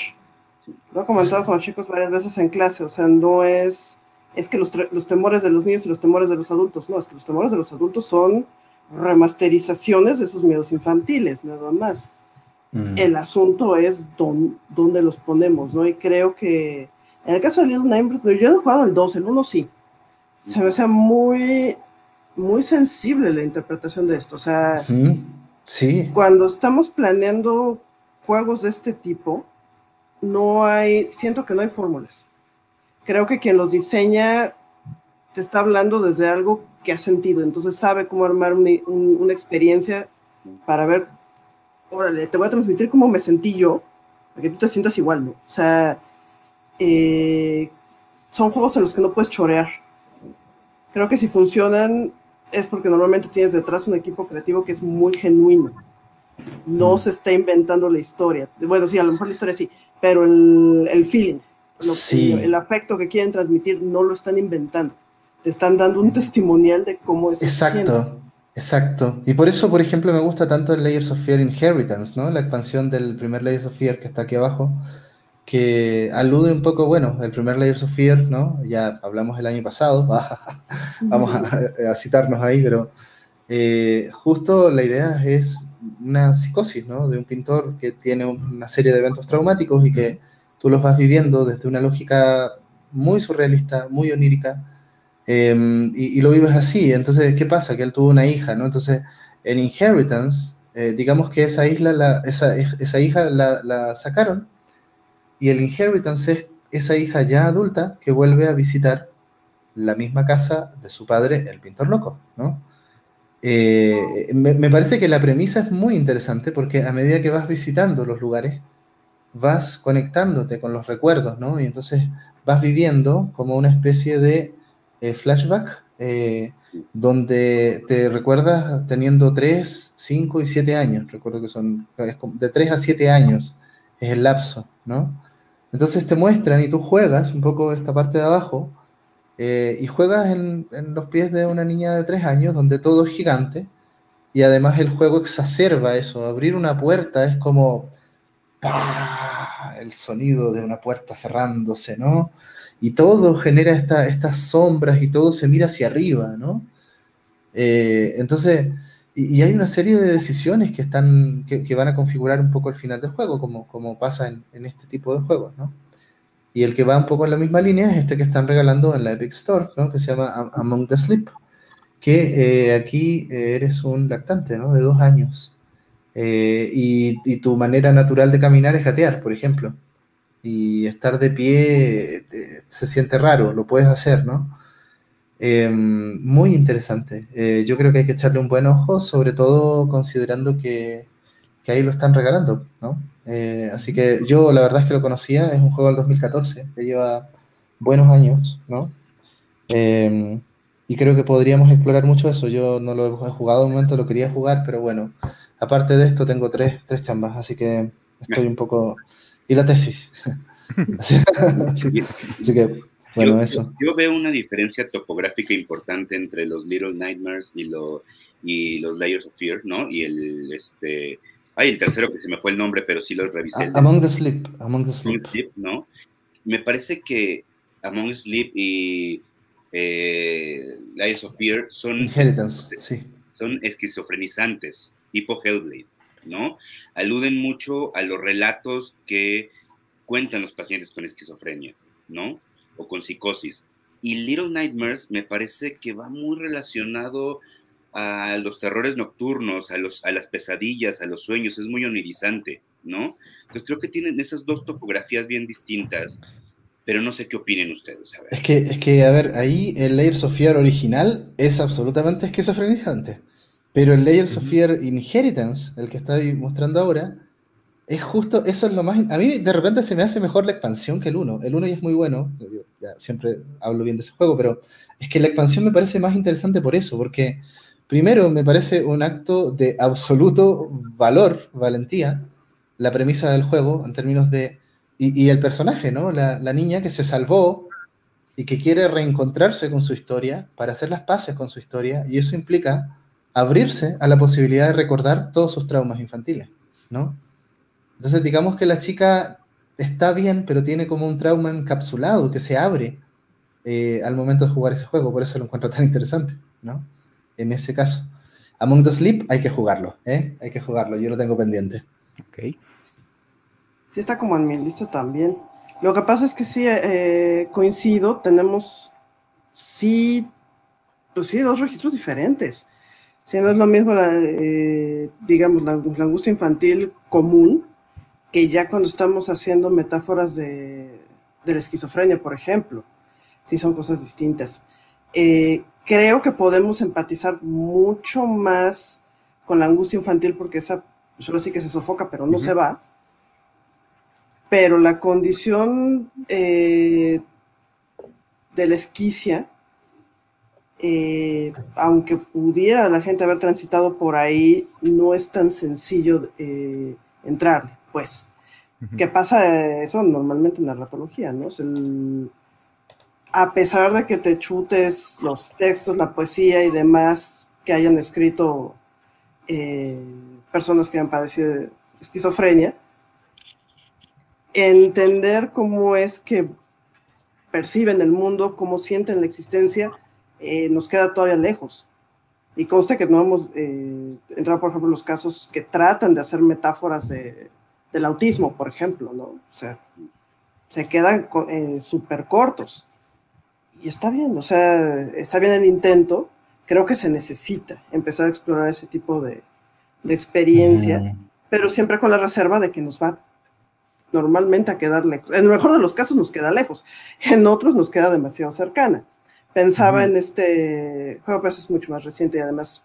Lo he comentado con los chicos varias veces en clase, o sea, no es, es que los, los temores de los niños y los temores de los adultos, no, es que los temores de los adultos son remasterizaciones de esos miedos infantiles, nada más. Mm. El asunto es dónde los ponemos, ¿no? Y creo que en el caso de Little Nightmares, yo no he jugado el 2, el 1 sí, se me hace muy, muy sensible la interpretación de esto. O sea, sí. cuando estamos planeando juegos de este tipo, no hay, siento que no hay fórmulas. Creo que quien los diseña te está hablando desde algo que ha sentido, entonces sabe cómo armar una, experiencia para ver, órale, te voy a transmitir cómo me sentí yo, para que tú te sientas igual, ¿no? O sea, eh, son juegos en los que no puedes chorear creo que si funcionan es porque normalmente tienes detrás un equipo creativo que es muy genuino. No se está inventando la historia. Bueno, sí, a lo mejor la historia sí, pero el, el feeling, el, afecto que quieren transmitir no lo están inventando. Te están dando un testimonial de cómo es. Exacto, exacto. Y por eso, por ejemplo, me gusta tanto el Layers of Fear Inheritance, ¿no? La expansión del primer Layers of Fear que está aquí abajo que alude un poco, bueno, el primer Layers of Fear, ¿no? Ya hablamos el año pasado, vamos a, citarnos ahí, pero eh, justo la idea es una psicosis, ¿no? De un pintor que tiene una serie de eventos traumáticos y que tú los vas viviendo desde una lógica muy surrealista, muy onírica, em, y, lo vives así. Entonces, ¿qué pasa? Que él tuvo una hija, ¿no? Entonces, en Inheritance, eh, digamos que esa isla, la, esa, esa hija la, la sacaron y el inheritance es esa hija ya adulta que vuelve a visitar la misma casa de su padre, el pintor loco, ¿no? Eh, me, parece que la premisa es muy interesante porque a medida que vas visitando los lugares, vas conectándote con los recuerdos, ¿no? Y entonces vas viviendo como una especie de eh, flashback eh, donde te recuerdas teniendo 3, 5 y 7 años. Recuerdo que son de 3 a 7 años es el lapso, ¿no? Entonces te muestran y tú juegas un poco esta parte de abajo eh, y juegas en, los pies de una niña de tres años donde todo es gigante y además el juego exacerba eso. Abrir una puerta es como el sonido de una puerta cerrándose, ¿no? Y todo genera estas sombras y todo se mira hacia arriba, ¿no? Eh, entonces y, hay una serie de decisiones que, están, que, van a configurar un poco el final del juego, como, como pasa en, en, este tipo de juegos, ¿no? Y el que va un poco en la misma línea es este que están regalando en la Epic Store, ¿no? Que se llama Among the Sleep, que eh, aquí eh, eres un lactante, ¿no? De dos años. Eh, y, tu manera natural de caminar es gatear, por ejemplo. Y estar de pie se siente raro, lo puedes hacer, ¿no? Em, muy interesante. Eh, yo creo que hay que echarle un buen ojo, sobre todo considerando que, que ahí lo están regalando, ¿no? Eh, así que yo la verdad es que lo conocía, es un juego del 2014, que lleva buenos años, ¿no? Em, y creo que podríamos explorar mucho eso. Yo no lo he jugado un momento, lo quería jugar, pero bueno, aparte de esto tengo tres, tres chambas, así que estoy un poco... Y la tesis. así que yo, veo una diferencia topográfica importante entre los Little Nightmares y, lo, y los Layers of Fear, ¿no? Y el, este, ay, el tercero que se me fue el nombre, pero sí lo revisé. Among the Sleep, Among the Sleep. ¿no? Me parece que Among the Sleep y eh, Lies of Fear son, Inheritance, sí. son esquizofrenizantes, tipo Hellblade, ¿no? Aluden mucho a los relatos que cuentan los pacientes con esquizofrenia, ¿no? O con psicosis. Y Little Nightmares me parece que va muy relacionado a los terrores nocturnos, a, los, a las pesadillas, a los sueños, es muy onirizante, ¿no? Entonces creo que tienen esas dos topografías bien distintas, pero no sé qué opinen ustedes. A ver. Es que, es que, a ver, ahí el Layers of Fear original es absolutamente esquizofrenizante, pero el Layers of Fear Inheritance, el que estoy mostrando ahora, es justo, eso es lo más... A mí de repente se me hace mejor la expansión que el 1. El 1 ya es muy bueno, siempre hablo bien de ese juego, pero es que la expansión me parece más interesante por eso, porque primero me parece un acto de absoluto valor, valentía, la premisa del juego en términos de... Y, y el personaje, ¿no? La, la niña que se salvó y que quiere reencontrarse con su historia para hacer las paces con su historia, y eso implica abrirse a la posibilidad de recordar todos sus traumas infantiles, ¿no? Entonces, digamos que la chica está bien, pero tiene como un trauma encapsulado que se abre eh, al momento de jugar ese juego, por eso lo encuentro tan interesante, ¿no? En ese caso. Among the Sleep hay que jugarlo, ¿eh? Hay que jugarlo, yo lo tengo pendiente. Ok. Sí, está como en mi lista también. Lo que pasa es que sí, eh, coincido, tenemos, sí, pues sí, dos registros diferentes. Si no es lo mismo, la, eh, digamos, la, la angustia infantil común, que ya cuando estamos haciendo metáforas de, de la esquizofrenia, por ejemplo, sí son cosas distintas. Eh, creo que podemos empatizar mucho más con la angustia infantil porque esa solo sí que se sofoca, pero no se va. Pero la condición eh, de la esquicia, eh, aunque pudiera la gente haber transitado por ahí, no es tan sencillo eh, entrarle, pues. Ujú. ¿Qué pasa eso normalmente en la ratología, no? Es el- a pesar de que te chutes los textos, la poesía y demás que hayan escrito eh, personas que han padecido de esquizofrenia, entender cómo es que perciben el mundo, cómo sienten la existencia, eh, nos queda todavía lejos. Y consta que no hemos eh, entrado, por ejemplo, en los casos que tratan de hacer metáforas de, del autismo, por ejemplo, ¿no? O sea, se quedan eh, súper cortos. Y está bien, o sea, está bien el intento. Creo que se necesita empezar a explorar ese tipo de, de experiencia, Mm. pero siempre con la reserva de que nos va normalmente a quedar lejos. En el mejor de los casos nos queda lejos, en otros nos queda demasiado cercana. Pensaba en este juego, pero es mucho más reciente y además,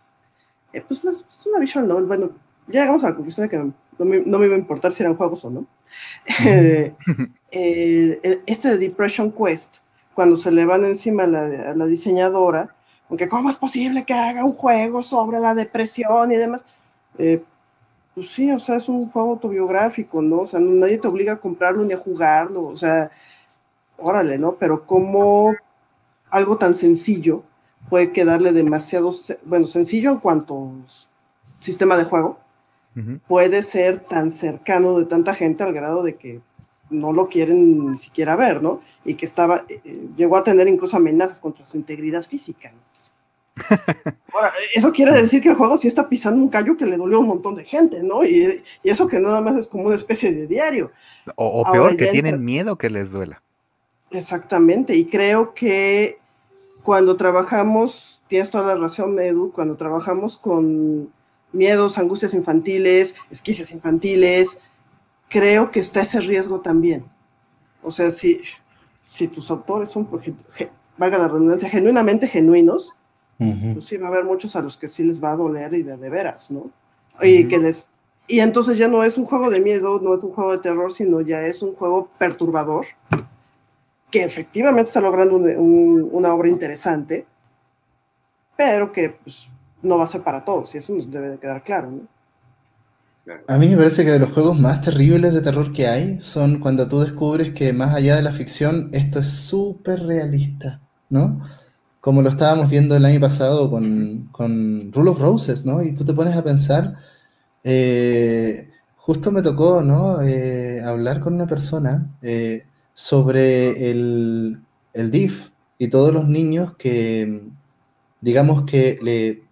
eh, pues más- es una visual novel. Bueno, ya llegamos a la conclusión de que no me, no me iba a importar si eran juegos o no. Eh, eh, este de Depression Quest, cuando se le van encima a la, a la diseñadora, aunque cómo es posible que haga un juego sobre la depresión y demás, eh, pues sí, o sea, es un juego autobiográfico, ¿no? O sea, no- nadie te obliga a comprarlo ni a jugarlo, o sea, órale, ¿no? Pero como algo tan sencillo puede quedarle demasiado, bueno, sencillo en cuanto s- sistema de juego, Puede ser tan cercano de tanta gente al grado de que no lo quieren ni siquiera ver, ¿no? Y que estaba, eh, eh, llegó a tener incluso amenazas contra su integridad física. ¿no? Ahora, eso quiere decir que el juego sí está pisando un callo que le dolió a un montón de gente, ¿no? Y, y eso que nada más es como una especie de diario. O, peor, que tienen entra- miedo que les duela. Exactamente, y creo que cuando trabajamos, tienes toda la razón, Edu, cuando trabajamos con miedos, angustias infantiles, esquicias infantiles, creo que está ese riesgo también. O sea, si, si tus autores son, por ejemplo, ge- valga la redundancia, genuinamente genuinos, Ujú. pues sí va a haber muchos a los que sí les va a doler y de, de veras, ¿no? Y que les y entonces ya no es un juego de miedo, no es un juego de terror, sino ya es un juego perturbador que efectivamente está logrando un- un- una obra interesante, pero que pues, no va a ser para todos, y eso nos debe de quedar claro, ¿no? A mí me parece que de los juegos más terribles de terror que hay son cuando tú descubres que más allá de la ficción, esto es súper realista, ¿no? Como lo estábamos viendo el año pasado con, con Rule of Roses, ¿no? Y tú te pones a pensar, eh, justo me tocó, ¿no? Eh, hablar con una persona eh, sobre el, el DIF, y todos los niños que, digamos que le,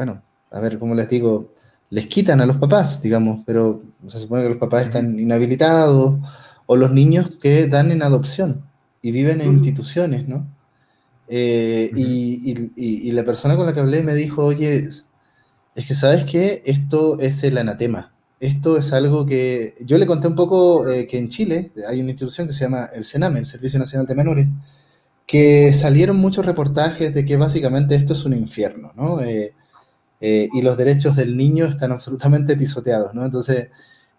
bueno, a ver, ¿cómo les digo? Les quitan a los papás, digamos, pero se supone que los papás están inhabilitados, o los niños que dan en adopción y viven en instituciones, ¿no? Eh, y, la persona con la que hablé me dijo, oye, es que sabes que esto es el anatema. Esto es algo que yo le conté un poco eh, que en Chile hay una institución que se llama el CENAME, el Servicio Nacional de Menores, que salieron muchos reportajes de que básicamente esto es un infierno, ¿no? Eh, eh, y los derechos del niño están absolutamente pisoteados, ¿no? Entonces,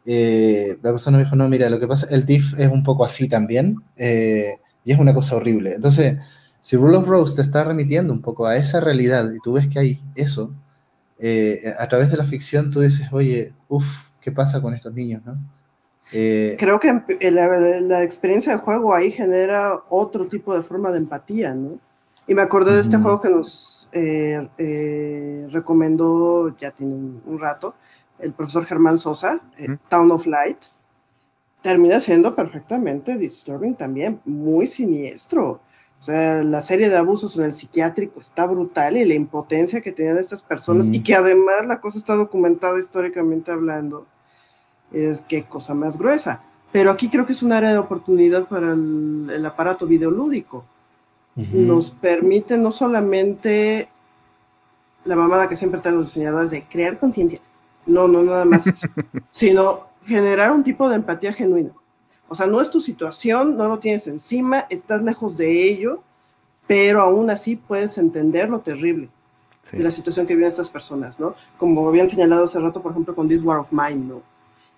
la persona me dijo, no, mira, lo que pasa, el DIF es un poco así también, y es una cosa horrible. Entonces, si Rule of Rose te está remitiendo un poco a esa realidad y tú ves que hay eso, a través de la ficción tú dices, oye, uff, qué pasa con estos niños, ¿no? Eh, Creo que la, experiencia de juego ahí genera otro tipo de forma de empatía, ¿no? Y me acordé de este juego que nos eh, eh, recomendó ya tiene un, rato el profesor Germán Sosa, Town of Light. Termina siendo perfectamente disturbing también, muy siniestro. O sea, la serie de abusos en el psiquiátrico está brutal y la impotencia que tenían estas personas y que además la cosa está documentada históricamente hablando, es qué cosa más gruesa. Pero aquí creo que es un área de oportunidad para el, aparato videolúdico. Nos permite no solamente la mamada que siempre traen los diseñadores de crear conciencia, no, no, nada más eso, sino generar un tipo de empatía genuina. O sea, no es tu situación, no lo tienes encima, estás lejos de ello, pero aún así puedes entender lo terrible de la situación que viven estas personas, ¿no? Como habían señalado hace rato, por ejemplo, con This War of Mine, ¿no?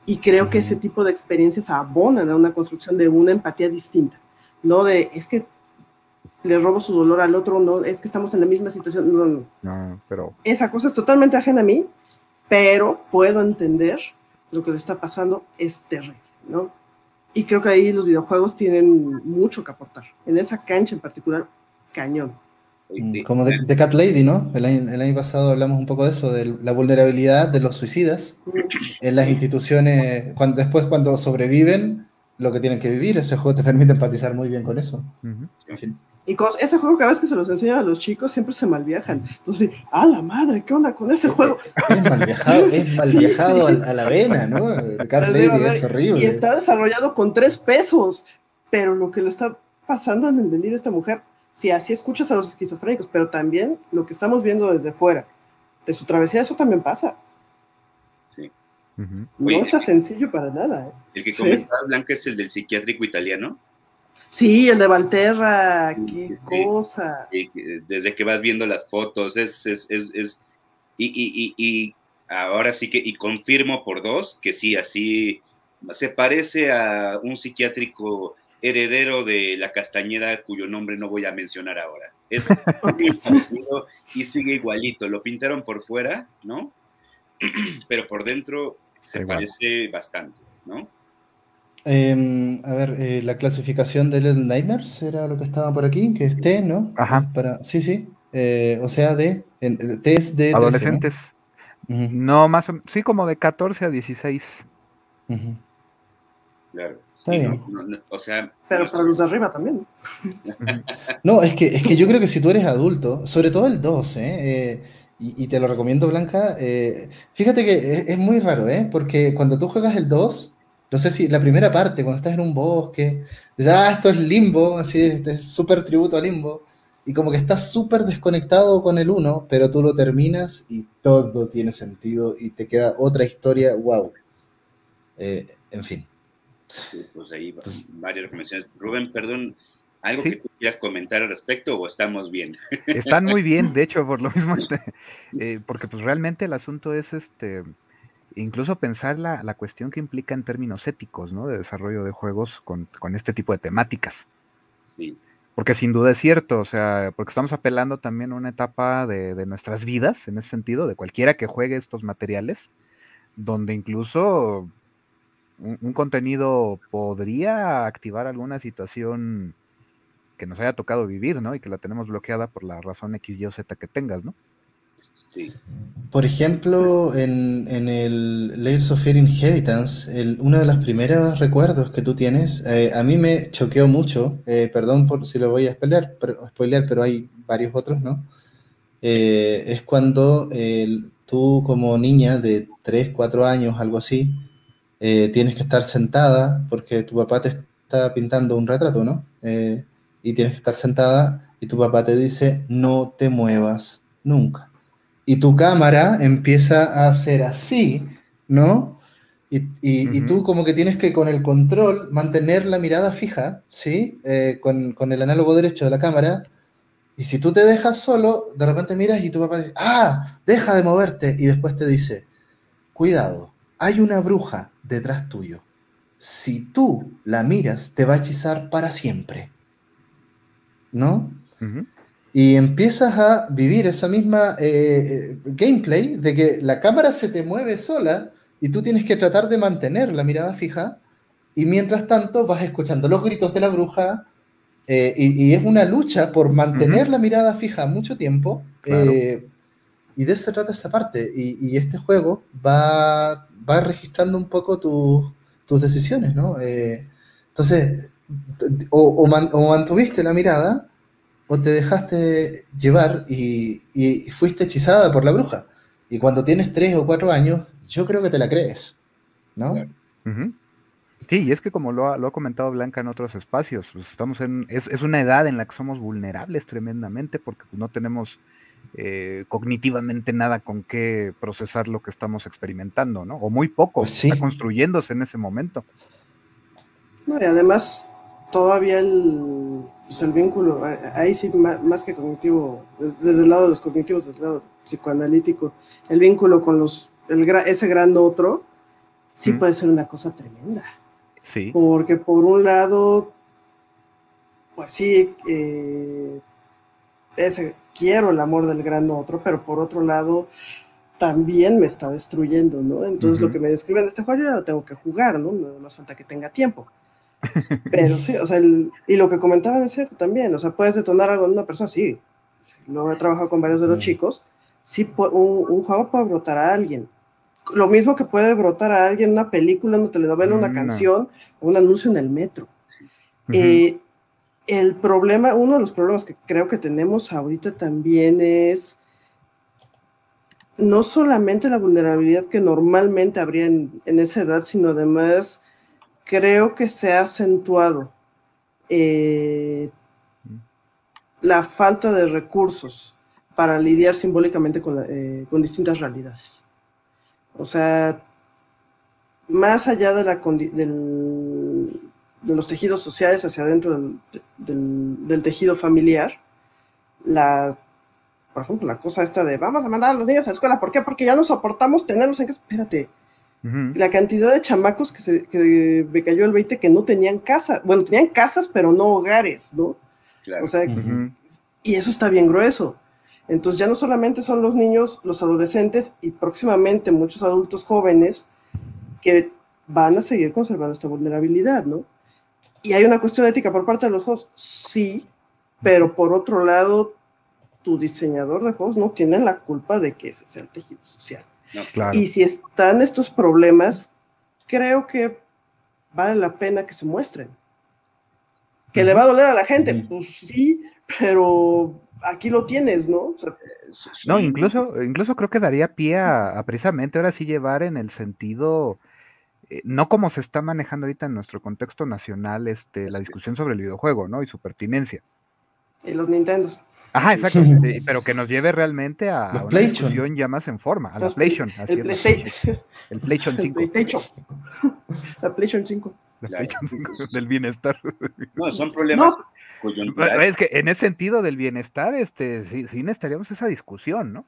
Y creo que ese tipo de experiencias abonan a una construcción de una empatía distinta, ¿no? De, es que le robo su dolor al otro, no, es que estamos en la misma situación, no, no. No, pero... Esa cosa es totalmente ajena a mí, pero puedo entender lo que le está pasando, es terrible, ¿no? Y creo que ahí los videojuegos tienen mucho que aportar. En esa cancha en particular, cañón. Mm, como de, Cat Lady, ¿no? El año, pasado hablamos un poco de eso, de la vulnerabilidad de los suicidas mm. en las instituciones, cuando, después cuando sobreviven lo que tienen que vivir. Ese juego te permite empatizar muy bien con eso. En fin. Y ese juego cada vez que se los enseñan a los chicos siempre se malviajan. Entonces, ¡ah, la madre! ¿Qué onda con ese juego? Es malviajado, es malviajado A, la vena, ¿no? Cat Lady es horrible. Y está desarrollado con tres pesos. Pero lo que le está pasando en el delirio a esta mujer, sí, así escuchas a los esquizofrénicos, pero también lo que estamos viendo desde fuera, de su travesía, eso también pasa. Sí. No está sencillo para nada. ¿eh? El que comentaba Blanca es el del psiquiátrico italiano. Sí, el de Valterra, qué cosa. desde que vas viendo las fotos, es, es, es, es y, y, y, ahora sí que, y confirmo por dos que sí, así se parece a un psiquiátrico heredero de la Castañeda, cuyo nombre no voy a mencionar ahora. Es muy parecido y sigue igualito. Lo pintaron por fuera, ¿no? Pero por dentro se parece bastante, ¿no? Em, a ver, eh, la clasificación de Little Nightmares era lo que estaba por aquí, que es T, ¿no? Ajá. Para, sí, sí. Eh, o sea, de T es de adolescentes. ¿no? más o, sí, como de 14 a 16. Claro. o sea, pero para los de arriba también. no, es que, es que yo creo que si tú eres adulto, sobre todo el 2, ¿eh? Y, te lo recomiendo, Blanca, fíjate que es, es, muy raro, ¿eh? Porque cuando tú juegas el 2, no sé si la primera parte, cuando estás en un bosque, ya ah, esto es limbo, así, este es súper tributo a limbo, y como que estás súper desconectado con el uno, pero tú lo terminas y todo tiene sentido y te queda otra historia, wow. Eh, en fin. pues ahí varias recomendaciones. Rubén, perdón, ¿algo que tú quieras comentar al respecto o estamos bien? Están muy bien, de hecho, por lo mismo, este, eh, porque pues realmente el asunto es este incluso pensar la, la, cuestión que implica en términos éticos, ¿no? De desarrollo de juegos con, con, este tipo de temáticas. Sí. Porque sin duda es cierto, o sea, porque estamos apelando también a una etapa de, de, nuestras vidas, en ese sentido, de cualquiera que juegue estos materiales, donde incluso un, un contenido podría activar alguna situación que nos haya tocado vivir, ¿no? Y que la tenemos bloqueada por la razón X, Y o Z que tengas, ¿no? Sí. Por ejemplo, en, en el Layers of Fear Inheritance, el, uno de los primeros recuerdos que tú tienes, eh, a mí me choqueó mucho, eh, perdón por si lo voy a spoilear, pero, spoilear, pero hay varios otros, ¿no? Eh, es cuando tú como niña de 3, 4 años, algo así, eh, tienes que estar sentada porque tu papá te está pintando un retrato, ¿no? Y tienes que estar sentada y tu papá te dice, no te muevas nunca y tu cámara empieza a hacer así, ¿no? Y, y- tú como que tienes que con el control mantener la mirada fija, ¿sí? Eh, con, con el análogo derecho de la cámara. Y si tú te dejas solo, de repente miras y tu papá dice, ah, deja de moverte. Y después te dice, cuidado, hay una bruja detrás tuyo. Si tú la miras, te va a hechizar para siempre. ¿No? Y empiezas a vivir esa misma eh, eh, gameplay de que la cámara se te mueve sola y tú tienes que tratar de mantener la mirada fija y mientras tanto vas escuchando los gritos de la bruja eh, y, y es una lucha por mantener la mirada fija mucho tiempo Claro. eh, y de eso se trata esta parte y, y este juego va, va registrando un poco tus tus decisiones, ¿no? Eh, entonces, o, o man- o mantuviste la mirada o te dejaste llevar y, y fuiste hechizada por la bruja. Y cuando tienes tres o cuatro años, yo creo que te la crees, ¿no? Claro. Sí, y es que como lo ha, lo ha comentado Blanca en otros espacios, pues estamos en, es, es una edad en la que somos vulnerables tremendamente porque no tenemos eh, cognitivamente nada con qué procesar lo que estamos experimentando, ¿no? O muy poco, Pues sí. está construyéndose en ese momento. No, y además, todavía el, pues el vínculo, ahí sí, más, que cognitivo, des- desde el lado de los cognitivos, desde el lado psicoanalítico, el vínculo con los, el, ese gran otro, sí Mm. puede ser una cosa tremenda. Sí. Porque por un lado, pues sí, eh, ese, quiero el amor del gran otro, pero por otro lado, también me está destruyendo, ¿no? Entonces lo que me describe en este juego yo ya lo tengo que jugar, ¿no? Nada más falta que tenga tiempo. Pero sí, o sea, el- y lo que comentaban es cierto también, o sea, puedes detonar algo en una persona, sí. Lo he trabajado con varios de los chicos, sí, un, un juego puede brotar a alguien. Lo mismo que puede brotar a alguien una película, una telenovela, una Mm. canción, un anuncio en el metro. Ujú. Eh, el problema, uno de los problemas que creo que tenemos ahorita también es no solamente la vulnerabilidad que normalmente habría en, en esa edad, sino además creo que se ha acentuado eh, la falta de recursos para lidiar simbólicamente con, eh, con distintas realidades. O sea, más allá de, la de los tejidos sociales hacia adentro del, del- del tejido familiar, la, por ejemplo, la cosa esta de vamos a mandar a los niños a la escuela, ¿por qué? Porque ya no soportamos tenerlos en casa. Espérate, La cantidad de chamacos que, se, que me cayó el 20 que no tenían casa, bueno, tenían casas, pero no hogares, ¿no? Claro. O sea, y eso está bien grueso. Entonces ya no solamente son los niños, los adolescentes y próximamente muchos adultos jóvenes que van a seguir conservando esta vulnerabilidad, ¿no? Y hay una cuestión ética por parte de los juegos, sí, pero por otro lado, tu diseñador de juegos no tiene la culpa de que ese sea el tejido social. No, Claro. Y si están estos problemas, creo que vale la pena que se muestren. ¿Que le va a doler a la gente? Pues sí, pero aquí lo tienes, ¿no? O sea, No, incluso, incluso creo que daría pie a, a precisamente ahora sí llevar en el sentido, eh, no como se está manejando ahorita en nuestro contexto nacional, este, la Sí. discusión sobre el videojuego, ¿no? Y su pertinencia. y los Nintendos. Ajá, exacto. sí, pero que nos lleve realmente a, una PlayStation. discusión ya más en forma, a la Los- PlayStation. así El es, PlayStation. el PlayStation El 5. PlayStation. La PlayStation 5. la PlayStation sí, sí, 5 sí. del bienestar. No, son problemas No, coyunturales. Es que en ese sentido del bienestar, este, sí, sí necesitaríamos esa discusión, ¿no?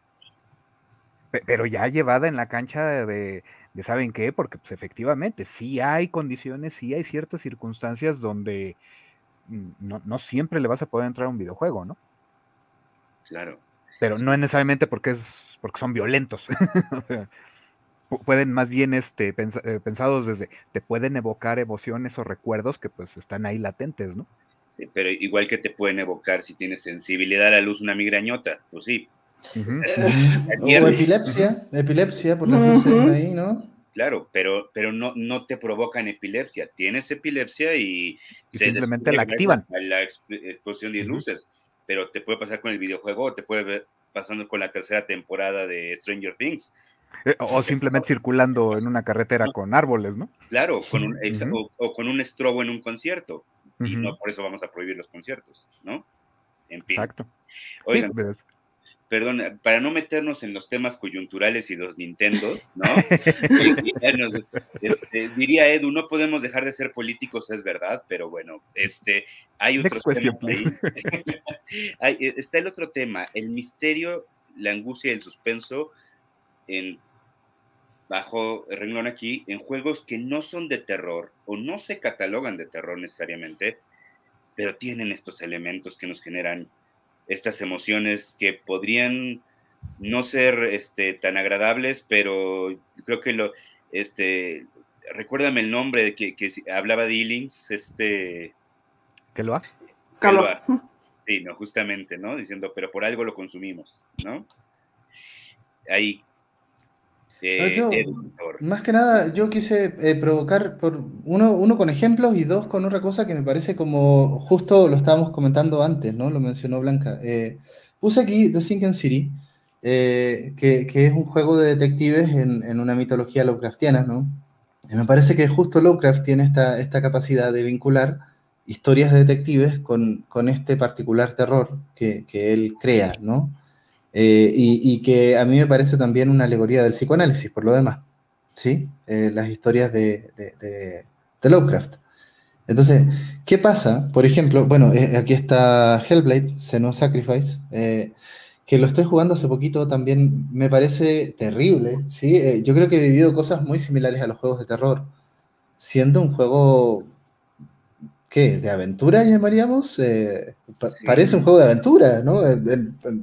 Pe- Pero ya llevada en la cancha de, de ¿saben qué? Porque pues efectivamente sí hay condiciones, sí hay ciertas circunstancias donde mm, no, no siempre le vas a poder entrar a un videojuego, ¿no? Claro. Pero no es necesariamente porque es porque son violentos. O sea, pu- pueden más bien este eh, pensados desde te pueden evocar emociones o recuerdos que pues están ahí latentes, ¿no? Sí, pero igual que te pueden evocar si tienes sensibilidad a la luz una migrañota, pues sí, O epilepsia, epilepsia por las luces ahí, ¿no? Claro, pero, pero no, no te provocan epilepsia. Tienes epilepsia y, simplemente la activan. la explosión de luces, pero te puede pasar con el videojuego, te puede ver pasando con la tercera temporada de Stranger Things. Eh, o simplemente circulando en una carretera con árboles, ¿no? Claro, con un, o, con un estrobo en un concierto. Y no por eso vamos a prohibir los conciertos, ¿no? En fin. Exacto. Oigan, perdón, para no meternos en los temas coyunturales y los Nintendo, ¿no? este, diría Edu, no podemos dejar de ser políticos, es verdad, pero bueno, este, hay otros temas ahí. está el otro tema, el misterio, la angustia y el suspenso en bajo el renglón aquí, en juegos que no son de terror o no se catalogan de terror necesariamente, pero tienen estos elementos que nos generan estas emociones que podrían no ser este, tan agradables, pero creo que lo, este, recuérdame el nombre de que, que hablaba de Ealings, este... ¿Qué lo ha? Sí, no, justamente, ¿no? Diciendo, pero por algo lo consumimos, ¿no? Ahí. Eh, más que nada, yo quise eh, provocar por uno, uno con ejemplos y dos con otra cosa que me parece como justo lo estábamos comentando antes, ¿no? Lo mencionó Blanca. Eh, puse aquí The Sinking City, que, que, es un juego de detectives en, en, una mitología Lovecraftiana, ¿no? Y me parece que justo Lovecraft tiene esta, esta capacidad de vincular historias de detectives con, con este particular terror que, que él crea, ¿no? Eh, y, que a mí me parece también una alegoría del psicoanálisis, por lo demás, ¿sí? Eh, las historias de, de, Lovecraft. Entonces, ¿qué pasa? Por ejemplo, bueno, eh, aquí está Hellblade, Xenon Sacrifice, que lo estoy jugando hace poquito, también me parece terrible, ¿sí? yo creo que he vivido cosas muy similares a los juegos de terror, siendo un juego ¿qué? ¿De aventura llamaríamos? Eh, parece un juego de aventura, ¿no?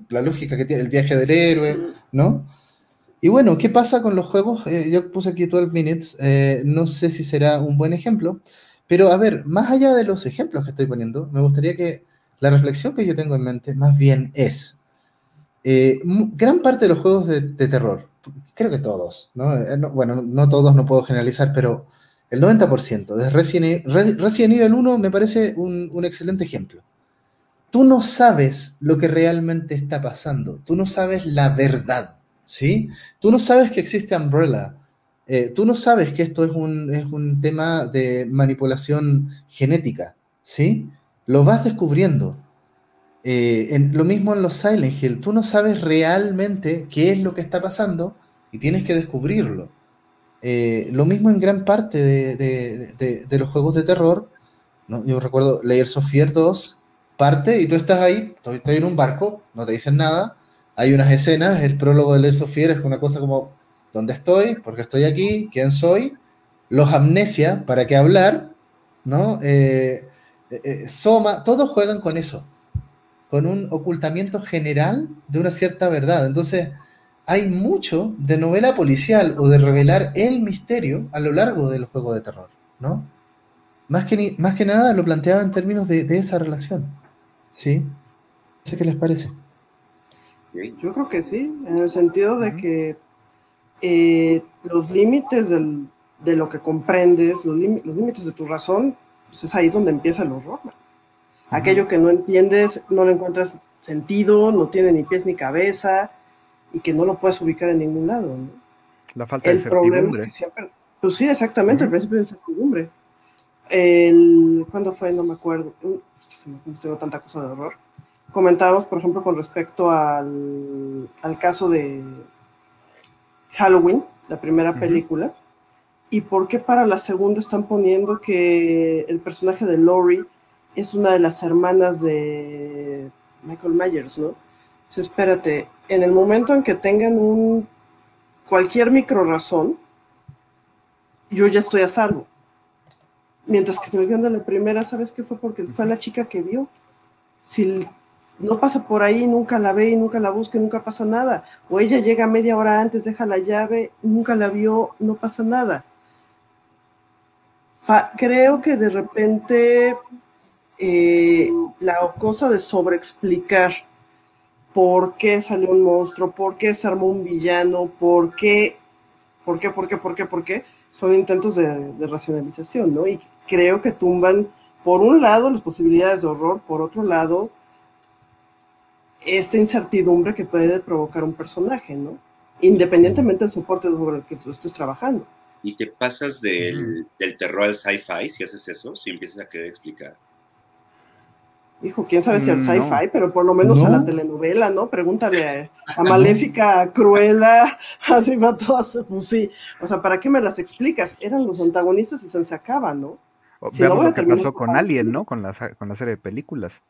la lógica que tiene el viaje del héroe, ¿no? Y bueno, ¿qué pasa con los juegos? Eh, yo puse aquí 12 Minutes, eh, no sé si será un buen ejemplo, pero a ver, más allá de los ejemplos que estoy poniendo, me gustaría que la reflexión que yo tengo en mente más bien es, gran parte de los juegos de, terror, creo que todos, ¿no? bueno, no todos, no puedo generalizar, pero el 90%. De Resident, Resident Evil 1 me parece un, excelente ejemplo. Tú no sabes lo que realmente está pasando. Tú no sabes la verdad. ¿sí? Tú no sabes que existe Umbrella. Eh, tú no sabes que esto es un, es un tema de manipulación genética. ¿sí? Lo vas descubriendo. Eh, en, lo mismo en los Silent Hill. Tú no sabes realmente qué es lo que está pasando y tienes que descubrirlo. Eh, lo mismo en gran parte de, los juegos de terror. ¿no? Yo recuerdo Layers of Fear 2, parte y tú estás ahí, estoy, en un barco, no te dicen nada. Hay unas escenas, el prólogo de Layers of Fear es una cosa como, ¿dónde estoy? ¿Por qué estoy aquí? ¿Quién soy? Los amnesia, ¿para qué hablar? ¿No? Eh, eh, Soma, todos juegan con eso, con un ocultamiento general de una cierta verdad. Entonces, hay mucho de novela policial o de revelar el misterio a lo largo del juego de terror, ¿no? Más que, más que nada lo planteaba en términos de, esa relación, ¿sí? No sé qué les parece. Yo creo que sí, en el sentido de que eh, los límites de lo que comprendes, los, límites de tu razón, pues es ahí donde empieza el horror. Aquello que no entiendes, no le encuentras sentido, no tiene ni pies ni cabeza, y que no lo puedes ubicar en ningún lado. ¿no? La falta el de certidumbre. problema es que siempre, pues sí, exactamente, el principio de incertidumbre. El, ¿Cuándo fue? No me acuerdo. Me tengo tanta cosa de horror. Comentábamos, por ejemplo, con respecto al, al caso de Halloween, la primera película, y por qué para la segunda están poniendo que el personaje de Laurie es una de las hermanas de Michael Myers, ¿no? Espérate, en el momento en que tengan un cualquier micro razón, yo ya estoy a salvo. Mientras que en el guion de la primera, ¿sabes qué fue? Porque fue la chica que vio. Si no pasa por ahí, nunca la ve y nunca la busca, nunca pasa nada. O ella llega media hora antes, deja la llave, nunca la vio, no pasa nada. creo que de repente eh, la cosa de sobreexplicar por qué salió un monstruo, por qué se armó un villano, por qué, por qué, por qué, por qué, por qué, son intentos de, de racionalización, ¿no? Y creo que tumban, por un lado, las posibilidades de horror, por otro lado, esta incertidumbre que puede provocar un personaje, ¿no? Independientemente del soporte sobre el que tú estés trabajando. Y te pasas del, del terror al sci-fi si haces eso, si empiezas a querer explicar. Hijo, quién sabe si al Mm, sci-fi, no. pero por lo menos a No. la telenovela, ¿no? Pregúntale a, a Maléfica, a Cruella, así va todas, pues sí. O sea, ¿para qué me las explicas? Eran los antagonistas y se sacaban, ¿no? O Si no veamos a lo que pasó con Alien. ¿no? Con la, con la serie de películas.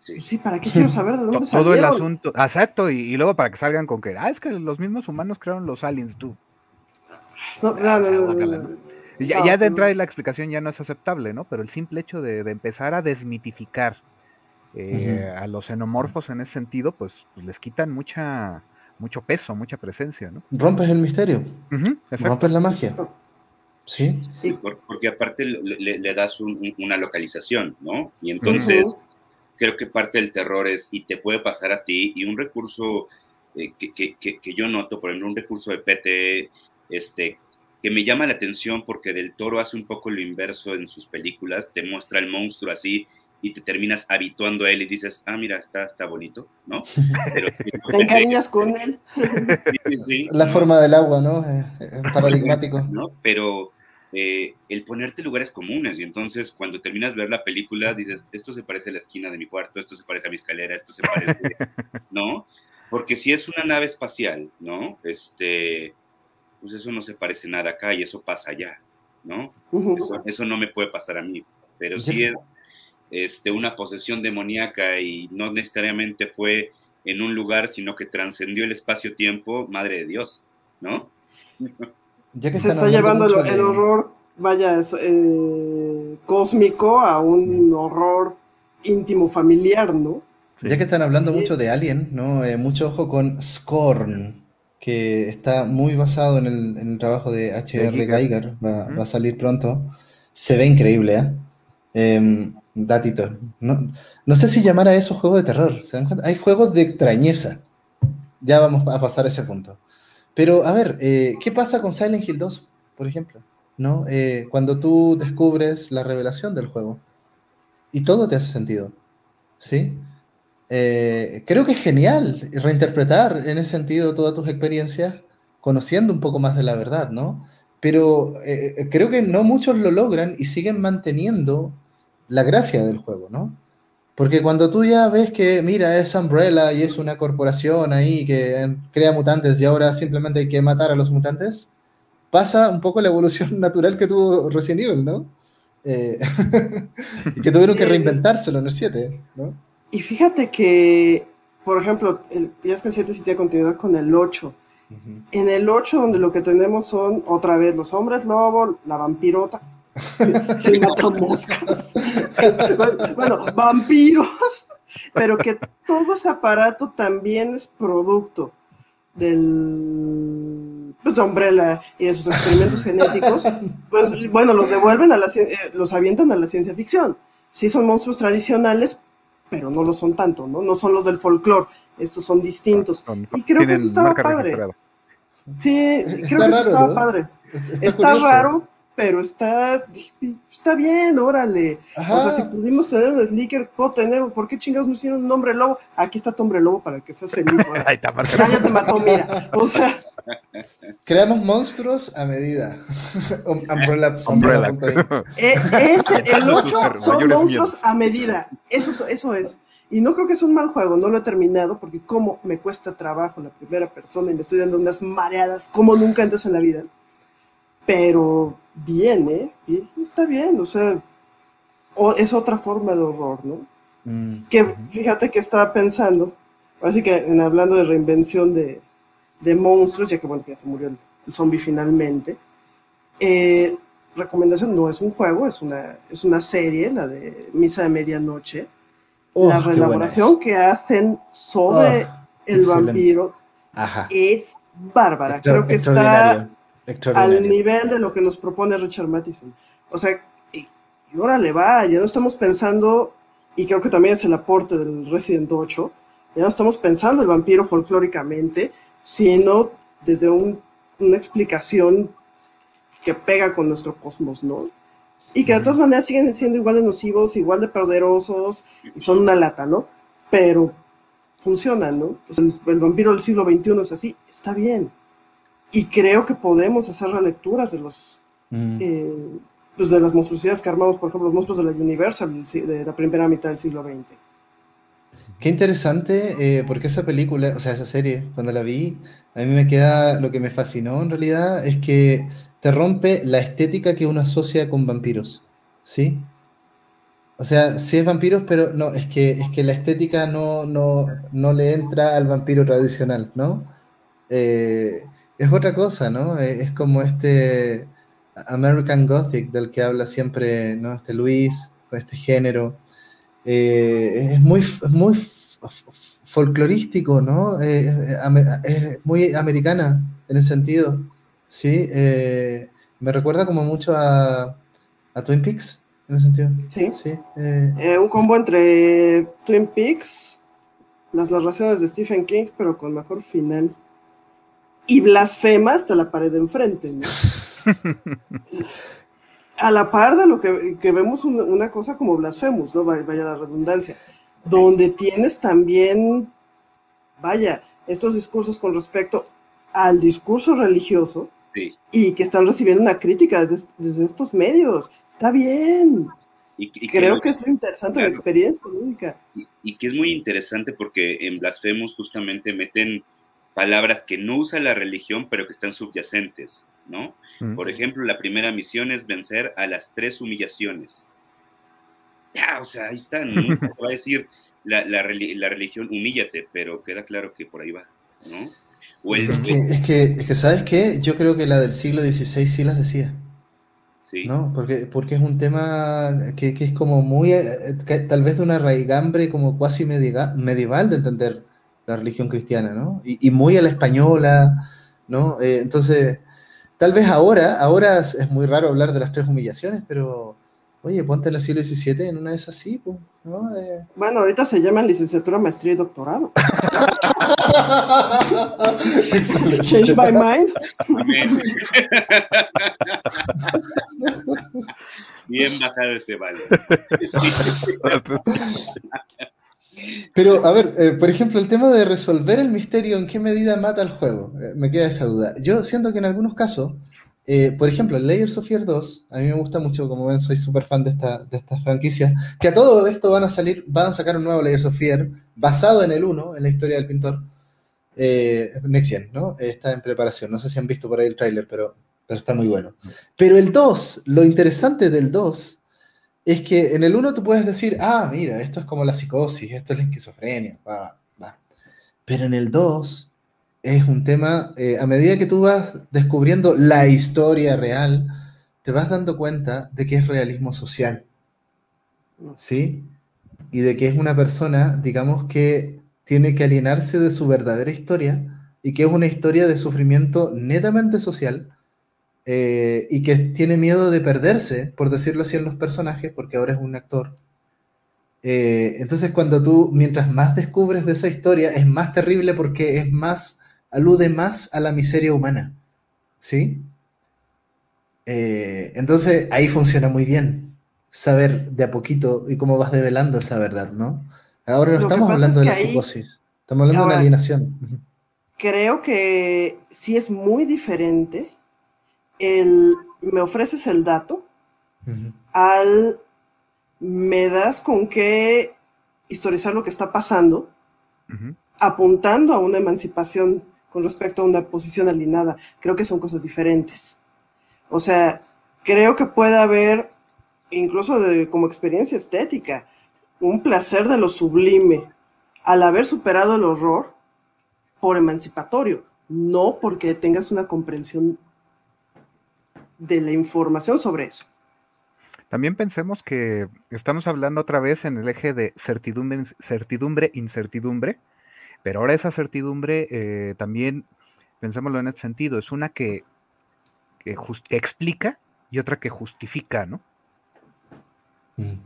Sí. Sí, ¿para qué quiero saber de dónde Todo el salieron? asunto, exacto, y, y luego para que salgan con que, ah, es que los mismos humanos crearon los aliens, tú. No, no, no, no, Ya, No, ya de no. entrada y la explicación ya no es aceptable, ¿no? Pero el simple hecho de, de empezar a desmitificar eh, a los xenomorfos en ese sentido, pues, pues les quitan mucha, mucho peso, mucha presencia, ¿no? Rompes el misterio, rompes la magia. Exacto. Sí. Por- porque aparte le, das un- un- una localización, ¿no? Y entonces creo que parte del terror es, y te puede pasar a ti, y un recurso eh, que, que- que- que yo noto, por ejemplo, un recurso de PT, este, que me llama la atención porque Del Toro hace un poco lo inverso en sus películas, te muestra el monstruo así y te terminas habituando a él y dices, ah, mira, está, está bonito, ¿no? Pero, Te encariñas con él. Sí, sí, sí, La ¿no? forma del agua, ¿no? Eh, eh, paradigmático. ¿no? Pero eh, el ponerte lugares comunes y entonces cuando terminas de ver la película dices, esto se parece a la esquina de mi cuarto, esto se parece a mi escalera, esto se parece, ¿no? Porque si es una nave espacial, ¿no? Este, pues eso no se parece nada acá y eso pasa allá, ¿no? Eso, eso no me puede pasar a mí, pero si Ya. es este, una posesión demoníaca y no necesariamente fue en un lugar, sino que trascendió el espacio-tiempo, madre de Dios, ¿no? Ya que Se está llevando el, horror, vaya, es, eh, cósmico a un horror íntimo familiar, ¿no? Sí. Ya que están hablando Sí. mucho de Alien, ¿no? Eh, mucho ojo con Scorn, que está muy basado en el, en el trabajo de H.R. Geiger, va, a salir pronto. Se ve increíble, ¿eh? Em, datito. No, no sé si llamar a eso juego de terror, ¿se dan cuenta? Hay juegos de extrañeza. Ya vamos a pasar a ese punto. Pero, a ver, eh, ¿qué pasa con Silent Hill 2, por ejemplo? ¿No? Eh, cuando tú descubres la revelación del juego y todo te hace sentido, ¿sí? Eh, creo que es genial reinterpretar en ese sentido todas tus experiencias, conociendo un poco más de la verdad, ¿no? Pero eh, eh, creo que no muchos lo logran y siguen manteniendo la gracia del juego, ¿no? Porque cuando tú ya ves que, mira, es Umbrella y es una corporación ahí que eh, crea mutantes y ahora simplemente hay que matar a los mutantes, pasa un poco la evolución natural que tuvo Resident Evil, ¿no? Eh, y que tuvieron que reinventárselo en el 7, ¿no? Y fíjate que, por ejemplo, el, ya es que el 7 sí tiene continuidad con el 8. Ujú. En el 8, donde lo que tenemos son otra vez los hombres lobo, la vampirota, que mata moscas. bueno, vampiros, pero que todo ese aparato también es producto del pues de Umbrella y de sus experimentos genéticos, pues bueno, los devuelven a la eh, los avientan a la ciencia ficción. Sí son monstruos tradicionales, pero no lo son tanto, ¿no? No son los del folclore, estos son distintos. Y creo que eso estaba padre. Sí, Está creo que eso raro, estaba ¿no? padre. Está, raro, pero está, está bien, órale. Ajá. O sea, si pudimos tener un Slicker, puedo tener, ¿por qué chingados no hicieron un hombre lobo? Aquí está tu hombre lobo para que seas feliz. Ahí está, Ah, ya te mató, mira. O sea, Creamos monstruos a medida. Um- Umbrella. Umbrella. Eh, ese, el Echando 8 sus son monstruos a medida. Eso, es- eso es. Y no creo que sea un mal juego, no lo he terminado porque como me cuesta trabajo la primera persona y me estoy dando unas mareadas como nunca antes en la vida. Pero bien, ¿eh? Bien, está bien, o sea, o- es otra forma de horror, ¿no? Mm. Que fíjate que estaba pensando, así que en hablando de reinvención de, de monstruos, ya que bueno, que ya se murió el, el zombie finalmente. eh, recomendación, no es un juego, es una, es una serie, la de Misa de Medianoche. Oh, la es. que hacen sobre Ah, el excelente. vampiro Ajá. es bárbara. Extra- Creo que está al nivel de lo que nos propone Richard Matheson. O sea, y, y órale, va, ya no estamos pensando, y creo que también es el aporte del Resident 8, Ya no estamos pensando el vampiro folclóricamente, sino desde una explicación que pega con nuestro cosmos, ¿no? Y que de todas maneras siguen siendo igual de nocivos, igual de poderosos, y son una lata, ¿no? Pero funcionan, ¿no? el, vampiro del siglo XXI es así, está bien. Y creo que podemos hacer relecturas de los... Eh, pues de las monstruosidades que armamos, por ejemplo, los monstruos de la Universal de la primera mitad del siglo XX. Qué interesante, eh, porque esa película, o sea, esa serie, cuando la vi, a mí me queda, lo que me fascinó en realidad es que te rompe la estética que uno asocia con vampiros, ¿sí? O sea, sí es vampiros, pero no, es que, es que la estética no, no, no le entra al vampiro tradicional, ¿no? Eh, es otra cosa, ¿no? Eh, es como este American Gothic del que habla siempre, ¿no? Este Luis, con este género. es muy, muy folclorístico, ¿no? es muy americana en ese sentido, ¿sí? Eh, me recuerda como mucho a, a, Twin Peaks, en ese sentido. Sí. sí eh. Eh, un combo entre Twin Peaks, las narraciones de Stephen King, pero con mejor final. Y blasfema hasta la pared de enfrente, ¿no? a la par de lo que, que vemos una, cosa como Blasphemous, ¿no? Vaya la redundancia. Donde tienes también, vaya, estos discursos con respecto al discurso religioso y que están recibiendo una crítica desde, estos medios. Está bien. Y, Creo que, es muy interesante la experiencia lúdica. Y, que es muy interesante porque en Blasphemous justamente meten palabras que no usa la religión, pero que están subyacentes, ¿no? Mm. Por ejemplo, la primera misión es vencer a las tres humillaciones. Ya, o sea, ahí está, ¿no? va a decir la, la, la religión, humíllate, pero queda claro que por ahí va, ¿no? es, que, es, que, ¿sabes qué? Yo creo que la del siglo XVI sí las decía. Sí. ¿No? Porque, porque es un tema que, es como muy, eh, tal vez de una raigambre como cuasi medieval de entender la religión cristiana, ¿no? Y, muy a la española, ¿no? Eh, entonces, tal vez ahora, ahora es muy raro hablar de las tres humillaciones, pero Oye, ponte en el siglo XVII en una de esas sí, pues, ¿no? Eh, bueno, ahorita se llaman licenciatura, maestría y doctorado. Change my mind. Bien bajado ese vale. Pero, a ver, eh, por ejemplo, el tema de resolver el misterio, ¿en qué medida mata el juego? Eh, me queda esa duda. Yo siento que en algunos casos eh, por ejemplo, Layers of Fear 2, a mí me gusta mucho, como ven, soy súper fan de esta, de franquicia, que a todo esto van a salir, van a sacar un nuevo Layers of Fear basado en el 1, en la historia del pintor. Next Gen, ¿no? Está en preparación. No sé si han visto por ahí el tráiler, pero, pero está muy bueno. Pero el 2, lo interesante del 2 es que en el 1 tú puedes decir, ah, mira, esto es como la psicosis, esto es la esquizofrenia, va, va. Pero en el 2 es un tema, eh, a medida que tú vas descubriendo la historia real, te vas dando cuenta de que es realismo social. ¿Sí? Y de que es una persona, digamos, que tiene que alienarse de su verdadera historia y que es una historia de sufrimiento netamente social eh, y que tiene miedo de perderse, por decirlo así, en los personajes, porque ahora es un actor. Eh, entonces, cuando tú, mientras más descubres de esa historia, es más terrible porque es más alude más a la miseria humana. ¿Sí? Eh, entonces ahí funciona muy bien saber de a poquito y cómo vas develando esa verdad, ¿no? Ahora no estamos hablando de la psicosis, estamos hablando de una alienación. Creo que sí es muy diferente el me ofreces el dato al me das con qué historizar lo que está pasando, apuntando a una emancipación con respecto a una posición alineada. Creo que son cosas diferentes. O sea, creo que puede haber, incluso como experiencia estética, un placer de lo sublime al haber superado el horror por emancipatorio, no porque tengas una comprensión de la información sobre eso. También pensemos que estamos hablando otra vez en el eje de certidumbre, certidumbre, incertidumbre, pero ahora esa certidumbre eh, también, pensémoslo en este sentido, es una que, que, explica y otra que justifica, ¿no? Mm.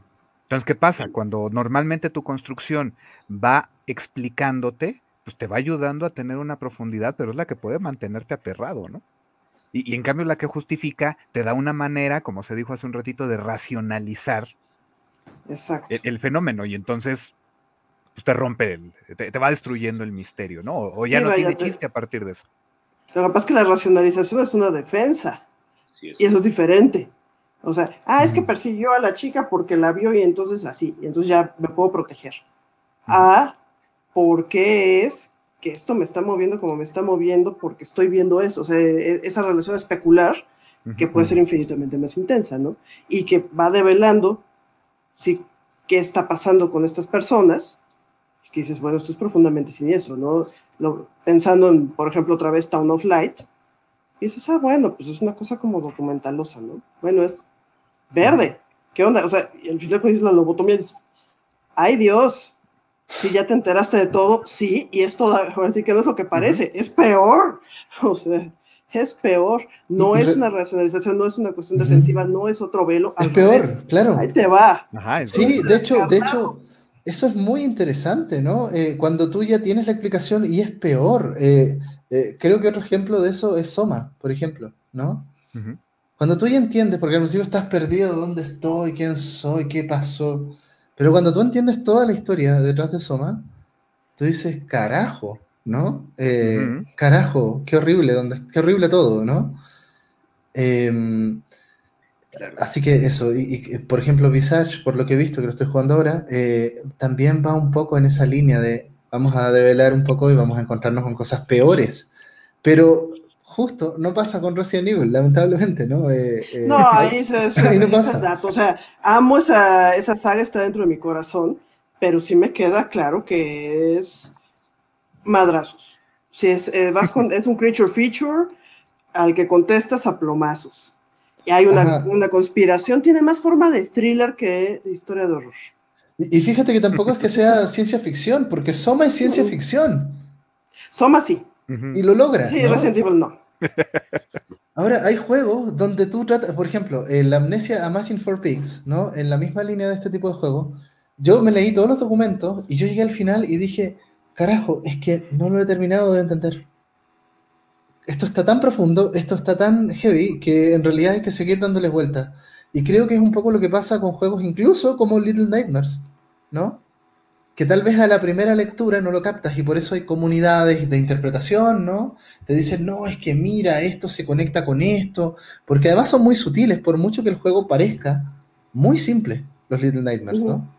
Entonces, ¿qué pasa? Cuando normalmente tu construcción va explicándote, pues te va ayudando a tener una profundidad, pero es la que puede mantenerte aterrado, ¿no? Y, en cambio la que justifica te da una manera, como se dijo hace un ratito, de racionalizar el, fenómeno. Y entonces pues, te rompe, el, te, va destruyendo el misterio, ¿no? O, ya no tiene chiste a partir de eso. Lo que pasa es que la racionalización es una defensa. y eso es diferente. O sea, ah, es que persiguió a la chica porque la vio y entonces así, y entonces ya me puedo proteger. Ah, porque es que esto me está moviendo como me está moviendo porque estoy viendo eso. O sea, e, esa relación especular que puede ser infinitamente más intensa, ¿no? Y que va develando, sí, qué está pasando con estas personas, que dices, bueno, esto es profundamente siniestro, ¿no? pensando en, por ejemplo, otra vez Town of Light, y dices, ah, bueno, pues es una cosa como documentalosa, ¿no? Bueno, es verde. ¿Qué onda? O sea, y al final cuando dices la lobotomía, dices, ay Dios, si ya te enteraste de todo, sí, y esto así que no es lo que parece, es peor. O sea, es peor. No es una racionalización, no es una cuestión defensiva, no es otro velo. Es peor, claro. Ahí te va. sí, de hecho, de hecho, eso es muy interesante, ¿no? Eh, cuando tú ya tienes la explicación y es peor. Eh, eh, creo que otro ejemplo de eso es Soma, por ejemplo, ¿no? Cuando tú ya entiendes, porque al principio estás perdido, ¿dónde estoy? ¿Quién soy? ¿Qué pasó? Pero cuando tú entiendes toda la historia detrás de Soma, tú dices, carajo, ¿no? Eh, carajo, qué horrible, dónde, qué horrible todo, ¿no? Em, así que eso, y, por ejemplo, Visage, por lo que he visto, que lo estoy jugando ahora, eh, también va un poco en esa línea de vamos a develar un poco y vamos a encontrarnos con cosas peores. Pero justo no pasa con Resident Evil, lamentablemente, ¿no? Eh, eh, no, ahí, no pasa. O sea, amo esa, esa saga, está dentro de mi corazón, pero sí me queda claro que es madrazos. Si es, eh, vas con, es un creature feature al que contestas a plomazos. Y hay una, una, conspiración, tiene más forma de thriller que de historia de horror. Y, fíjate que tampoco es que sea ciencia ficción, porque Soma es ciencia ficción. Soma sí. Y lo logra. Sí, Resident Evil no. Ahora, hay juegos donde tú tratas, por ejemplo, la Amnesia Amazing for Pigs, ¿no? En la misma línea de este tipo de juegos, yo me leí todos los documentos y yo llegué al final y dije, carajo, es que no lo he terminado de entender. Esto está tan profundo, esto está tan heavy, que en realidad hay que seguir dándole vueltas. Y creo que es un poco lo que pasa con juegos incluso como Little Nightmares, ¿no? Que tal vez a la primera lectura no lo captas y por eso hay comunidades de interpretación, ¿no? Te dicen, no, es que mira, esto se conecta con esto, porque además son muy sutiles, por mucho que el juego parezca muy simple, los Little Nightmares, ¿no?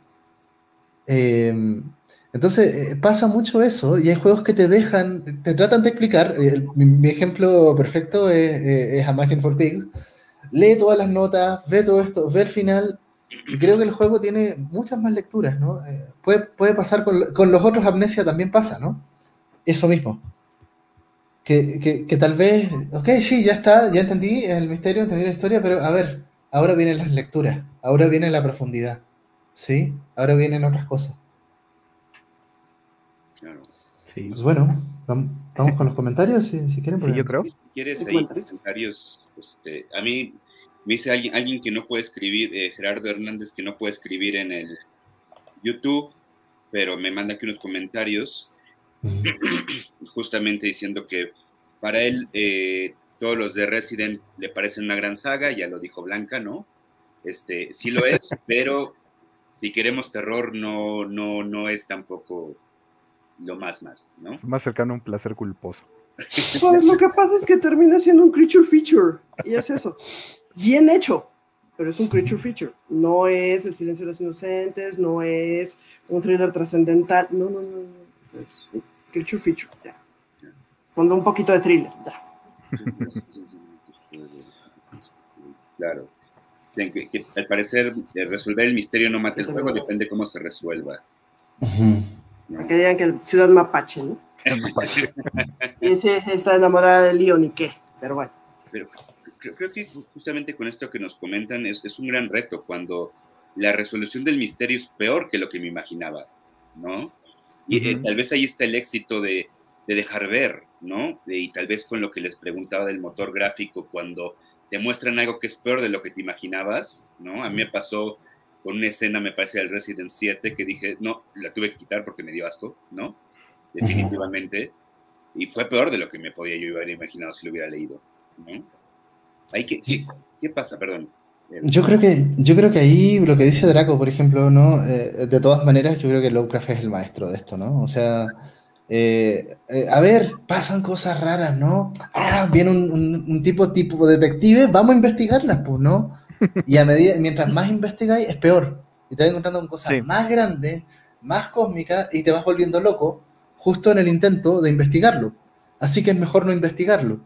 Em, entonces eh, pasa mucho eso y hay juegos que te dejan, te tratan de explicar, mi, ejemplo perfecto es, eh, es Amazing for Pigs, lee todas las notas, ve todo esto, ve el final y creo que el juego tiene muchas más lecturas, ¿no? Eh, puede, puede, pasar con, con, los otros Amnesia también pasa, ¿no? Eso mismo. Que, que, que, tal vez, ok, sí, ya está, ya entendí el misterio, entendí la historia, pero a ver, ahora vienen las lecturas, ahora viene la profundidad, ¿sí? Ahora vienen otras cosas. Claro. Sí. Pues bueno, vamos, con los comentarios, si, si quieren. Sí, yo creo. Si quieres, hay comentarios. Este, a mí me dice alguien, alguien que no puede escribir, eh, Gerardo Hernández, que no puede escribir en el YouTube, pero me manda aquí unos comentarios, justamente diciendo que para él eh, todos los de Resident le parecen una gran saga, ya lo dijo Blanca, ¿no? Este, sí lo es, pero si queremos terror no, no, no es tampoco lo más más, ¿no? Es más cercano a un placer culposo. Pues lo que pasa es que termina siendo un creature feature, y es eso bien hecho, pero es un creature feature. No es El silencio de los inocentes, no es un thriller trascendental. No, no, no. Es un creature feature, ya. Pongo un poquito de thriller, ya. Claro. Que, al parecer resolver el misterio no mata el juego, depende cómo se resuelva. Que digan que Ciudad Mapache, ¿no? y sí, está enamorada de Leon y qué, pero bueno. Pero, creo, que justamente con esto que nos comentan es, es, un gran reto cuando la resolución del misterio es peor que lo que me imaginaba, ¿no? Y eh, tal vez ahí está el éxito de, de dejar ver, ¿no? y tal vez con lo que les preguntaba del motor gráfico, cuando te muestran algo que es peor de lo que te imaginabas, ¿no? A mí me pasó con una escena, me parece, del Resident 7 que dije, no, la tuve que quitar porque me dio asco, ¿no? Definitivamente. Y fue peor de lo que me podía yo haber imaginado si lo hubiera leído, ¿no? Ahí, ¿qué, qué, pasa? Perdón. Yo creo, que, yo creo que ahí lo que dice Draco, por ejemplo, ¿no? Eh, de todas maneras, yo creo que Lovecraft es el maestro de esto, ¿no? O sea, eh, eh, a ver, pasan cosas raras, ¿no? Ah, viene un, tipo tipo detective, vamos a investigarlas, pues, ¿no? Y a medida, mientras más investigáis, es peor. Y te vas encontrando con cosas más grandes, más cósmicas, y te vas volviendo loco justo en el intento de investigarlo. Así que es mejor no investigarlo.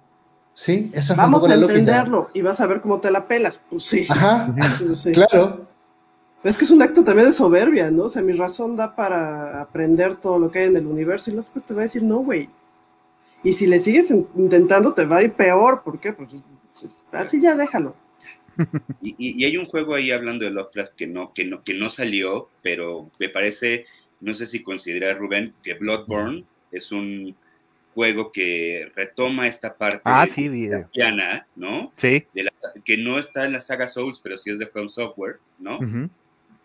¿Sí? Eso es Vamos a entenderlo y vas a ver cómo te la pelas. Pues sí. Ajá, claro. Es que es un acto también de soberbia, ¿no? O sea, mi razón da para aprender todo lo que hay en el universo y luego te va a decir, no, güey. Y si le sigues intentando, te va a ir peor. ¿Por qué? Pues así ya déjalo. Y, hay un juego ahí hablando de Lovecraft que no, que no, que no salió, pero me parece, no sé si considera Rubén, que Bloodborne es un juego que retoma esta parte ah, sí, ¿no? Sí. De que no está en la saga Souls, pero sí es de From Software, ¿no?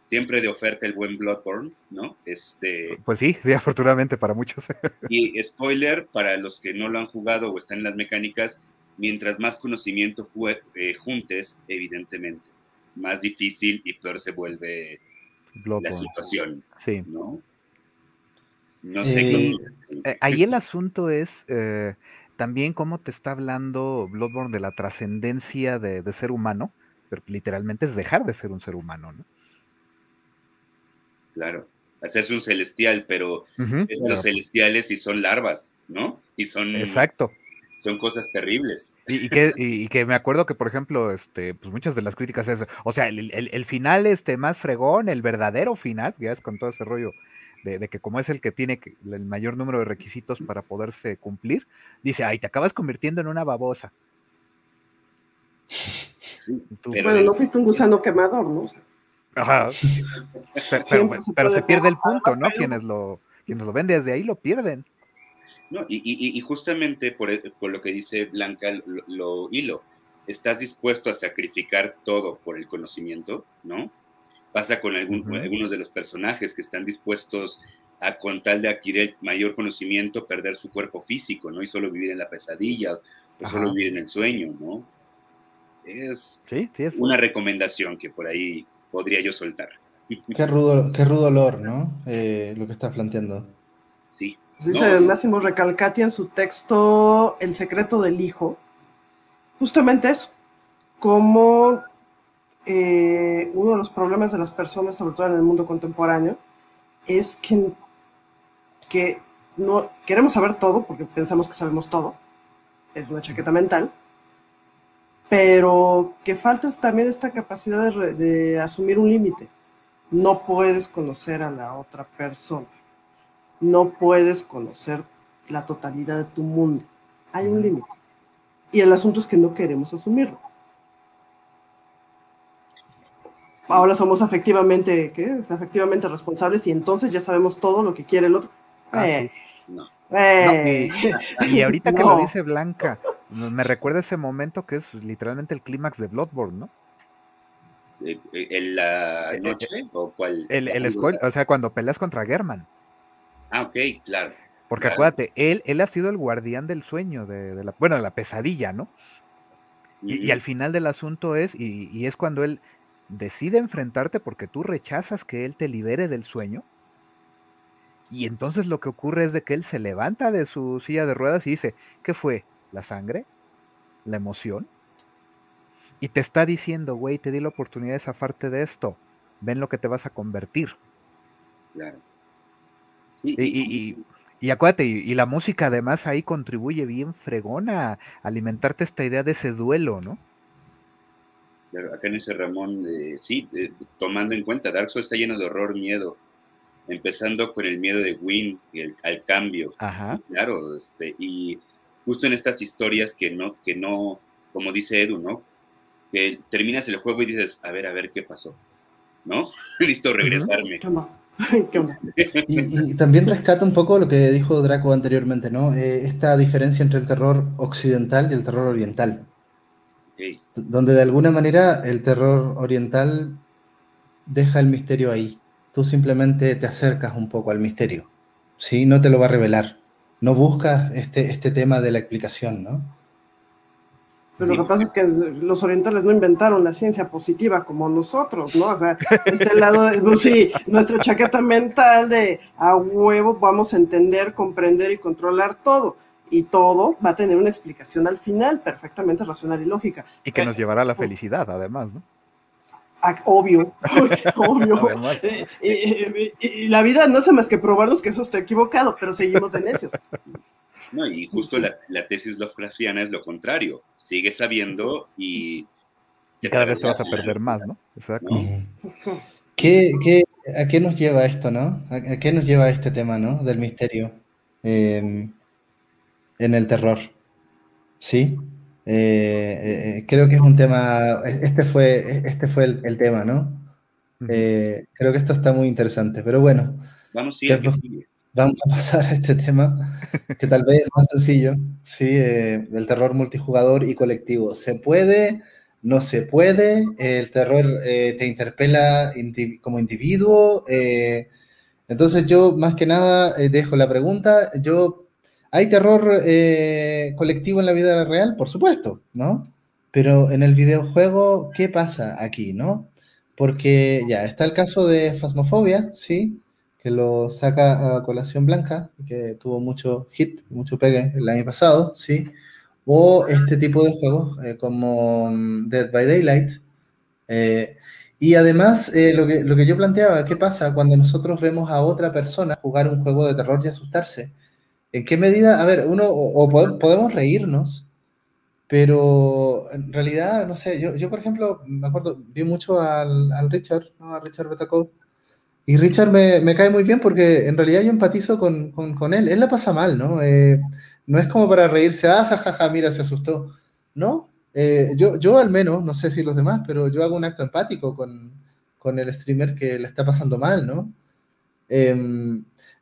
Siempre de oferta el buen Bloodborne, ¿no? Este... Pues sí, sí, afortunadamente para muchos. y spoiler, para los que no lo han jugado o están en las mecánicas, mientras más conocimiento eh, juntes, evidentemente, más difícil y peor se vuelve la situación, sí. ¿no? No sé. Eh, eh, ahí el asunto es eh, también cómo te está hablando Bloodborne de la trascendencia de, ser humano, pero literalmente es dejar de ser un ser humano, ¿no? Claro, hacerse un celestial, pero los celestiales y son larvas, ¿no? Y son... Exacto son cosas terribles. Y, que, y, que, me acuerdo que, por ejemplo, este, pues muchas de las críticas es, o sea, el, el, final este más fregón, el verdadero final, ya es con todo ese rollo de, que como es el que tiene el mayor número de requisitos para poderse cumplir, dice, ay, te acabas convirtiendo en una babosa. bueno, no fuiste un gusano quemador, ¿no? Ajá. Pero, se, pierde el punto, ¿no? Quienes lo, quienes lo ven desde ahí lo pierden. No, y, justamente por, por, lo que dice Blanca, lo, lo hilo, estás dispuesto a sacrificar todo por el conocimiento, ¿no? Pasa con algunos de los personajes que están dispuestos a, con tal de adquirir mayor conocimiento, perder su cuerpo físico, ¿no? Y solo vivir en la pesadilla o solo vivir en el sueño, ¿no? Es, una recomendación que por ahí podría yo soltar. Qué rudo, qué rudo olor, ¿no? Eh, lo que estás planteando. Sí. Dice Máximo Recalcati en su texto El secreto del hijo, justamente eso, cómo eh, uno de los problemas de las personas, sobre todo en el mundo contemporáneo, es que, que no queremos saber todo porque pensamos que sabemos todo, es una chaqueta mental, pero que falta también esta capacidad de, de asumir un límite. No puedes conocer a la otra persona, no puedes conocer la totalidad de tu mundo. Hay un límite. Y el asunto es que no queremos asumirlo. Ahora somos afectivamente, ¿qué? Afectivamente responsables y entonces ya sabemos todo lo que quiere el otro. Ah, eh, eh. y, ahorita que lo dice Blanca, me recuerda ese momento que es literalmente el clímax de Bloodborne, ¿no? ¿En eh, la noche o cuál? El, el o sea, cuando peleas contra German. Ah, ok, claro. Porque acuérdate, él, él ha sido el guardián del sueño, de, la, bueno, de la pesadilla, ¿no? y, al final del asunto es, y, y, es cuando él decide enfrentarte porque tú rechazas que él te libere del sueño. Y entonces lo que ocurre es de que él se levanta de su silla de ruedas y dice, ¿qué fue? ¿La sangre? ¿La emoción? Y te está diciendo, güey, te di la oportunidad de zafarte de esto. Ven lo que te vas a convertir. Claro. y, y, acuérdate, y, la música además ahí contribuye bien fregona a alimentarte esta idea de ese duelo, ¿no? Acá en ese Ramón, sí, tomando en cuenta, Dark Souls está lleno de horror, miedo, empezando con el miedo de Win al cambio. Ajá. Claro, este, y justo en estas historias que no, que no, como dice Edu, ¿no? Que terminas el juego y dices, a ver, a ver qué pasó, ¿no? Listo, regresarme. ¿Qué onda? y, también rescata un poco lo que dijo Draco anteriormente, ¿no? Eh, esta diferencia entre el terror occidental y el terror oriental. Donde de alguna manera el terror oriental deja el misterio ahí. Tú simplemente te acercas un poco al misterio. ¿sí? No te lo va a revelar. No buscas este, este tema de la explicación, ¿no? Pero lo que pasa es que los orientales no inventaron la ciencia positiva como nosotros, ¿no? O sea, este lado, sí, nuestra chaqueta mental de a huevo vamos a entender, comprender y controlar todo. Y todo va a tener una explicación al final, perfectamente racional y lógica. Y que nos llevará a la felicidad, además, ¿no? Ah, obvio, obvio. y, la vida no hace más que probarnos que eso está equivocado, pero seguimos de necios. No, y justo la, la tesis Lovecraftiana es lo contrario. Sigues sabiendo y... cada vez te vas a perder más, ¿no? Exacto. ¿Qué, a qué nos lleva esto, no? ¿A, qué nos lleva este tema, no? Del misterio em, en el terror. ¿Sí? Eh, eh, creo que es un tema, este fue, este fue el, tema, ¿no? Eh, creo que esto está muy interesante, pero bueno. Vamos, vamos a pasar a este tema, que tal vez es más sencillo, ¿sí? el terror multijugador y colectivo. ¿Se puede? ¿No se puede? ¿El terror te interpela como individuo? entonces yo, más que nada, dejo la pregunta. Yo ¿Hay terror eh, colectivo en la vida real? Por supuesto, ¿no? Pero en el videojuego, ¿qué pasa aquí, no? Porque ya está el caso de Fasmofobia, ¿sí? Que lo saca a colación blanca, que tuvo mucho hit, mucho pegue el año pasado, ¿sí? O este tipo de juegos eh, como mm, Dead by Daylight. Eh, y además, lo, que, lo que yo planteaba, ¿qué pasa cuando nosotros vemos a otra persona jugar un juego de terror y asustarse? ¿En qué medida? A ver, uno, o, podemos reírnos, pero en realidad, no sé, yo, yo por ejemplo, me acuerdo, vi mucho al, al Richard, ¿no? A Richard Betacov, y Richard me, me, cae muy bien porque en realidad yo empatizo con, con, con él. Él la pasa mal, ¿no? Eh, no es como para reírse, ah, jajaja, mira, se asustó. No, eh, yo, yo al menos, no sé si los demás, pero yo hago un acto empático con, con el streamer que le está pasando mal, ¿no? Eh,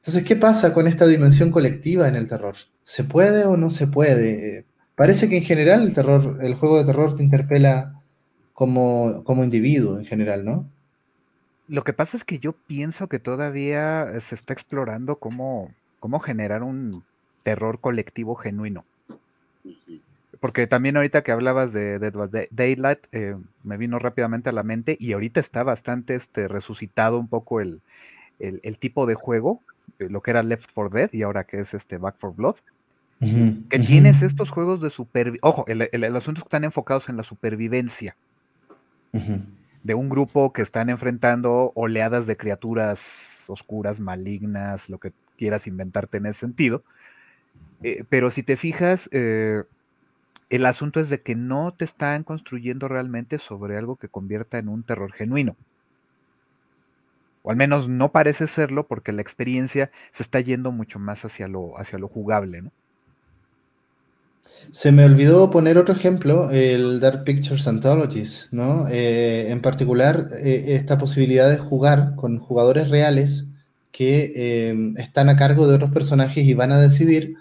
entonces, ¿qué pasa con esta dimensión colectiva en el terror? ¿Se puede o no se puede? Parece que en general el terror, el juego de terror te interpela como, como individuo en general, ¿no? Lo que pasa es que yo pienso que todavía se está explorando cómo, cómo generar un terror colectivo genuino. Porque también ahorita que hablabas de, Daylight, eh, me vino rápidamente a la mente y ahorita está bastante este, resucitado un poco el, el tipo de juego lo que era Left 4 Dead y ahora que es este Back 4 Blood. que tienes estos juegos de supervivencia. Ojo, el, asunto es que están enfocados en la supervivencia de un grupo que están enfrentando oleadas de criaturas oscuras, malignas, lo que quieras inventarte en ese sentido. Eh, pero si te fijas, eh, el asunto es de que no te están construyendo realmente sobre algo que convierta en un terror genuino o al menos no parece serlo porque la experiencia se está yendo mucho más hacia lo, hacia lo jugable, ¿no? Se me olvidó poner otro ejemplo, el Dark Pictures Anthologies, ¿no? Eh, en particular, eh, esta posibilidad de jugar con jugadores reales que eh, están a cargo de otros personajes y van a decidir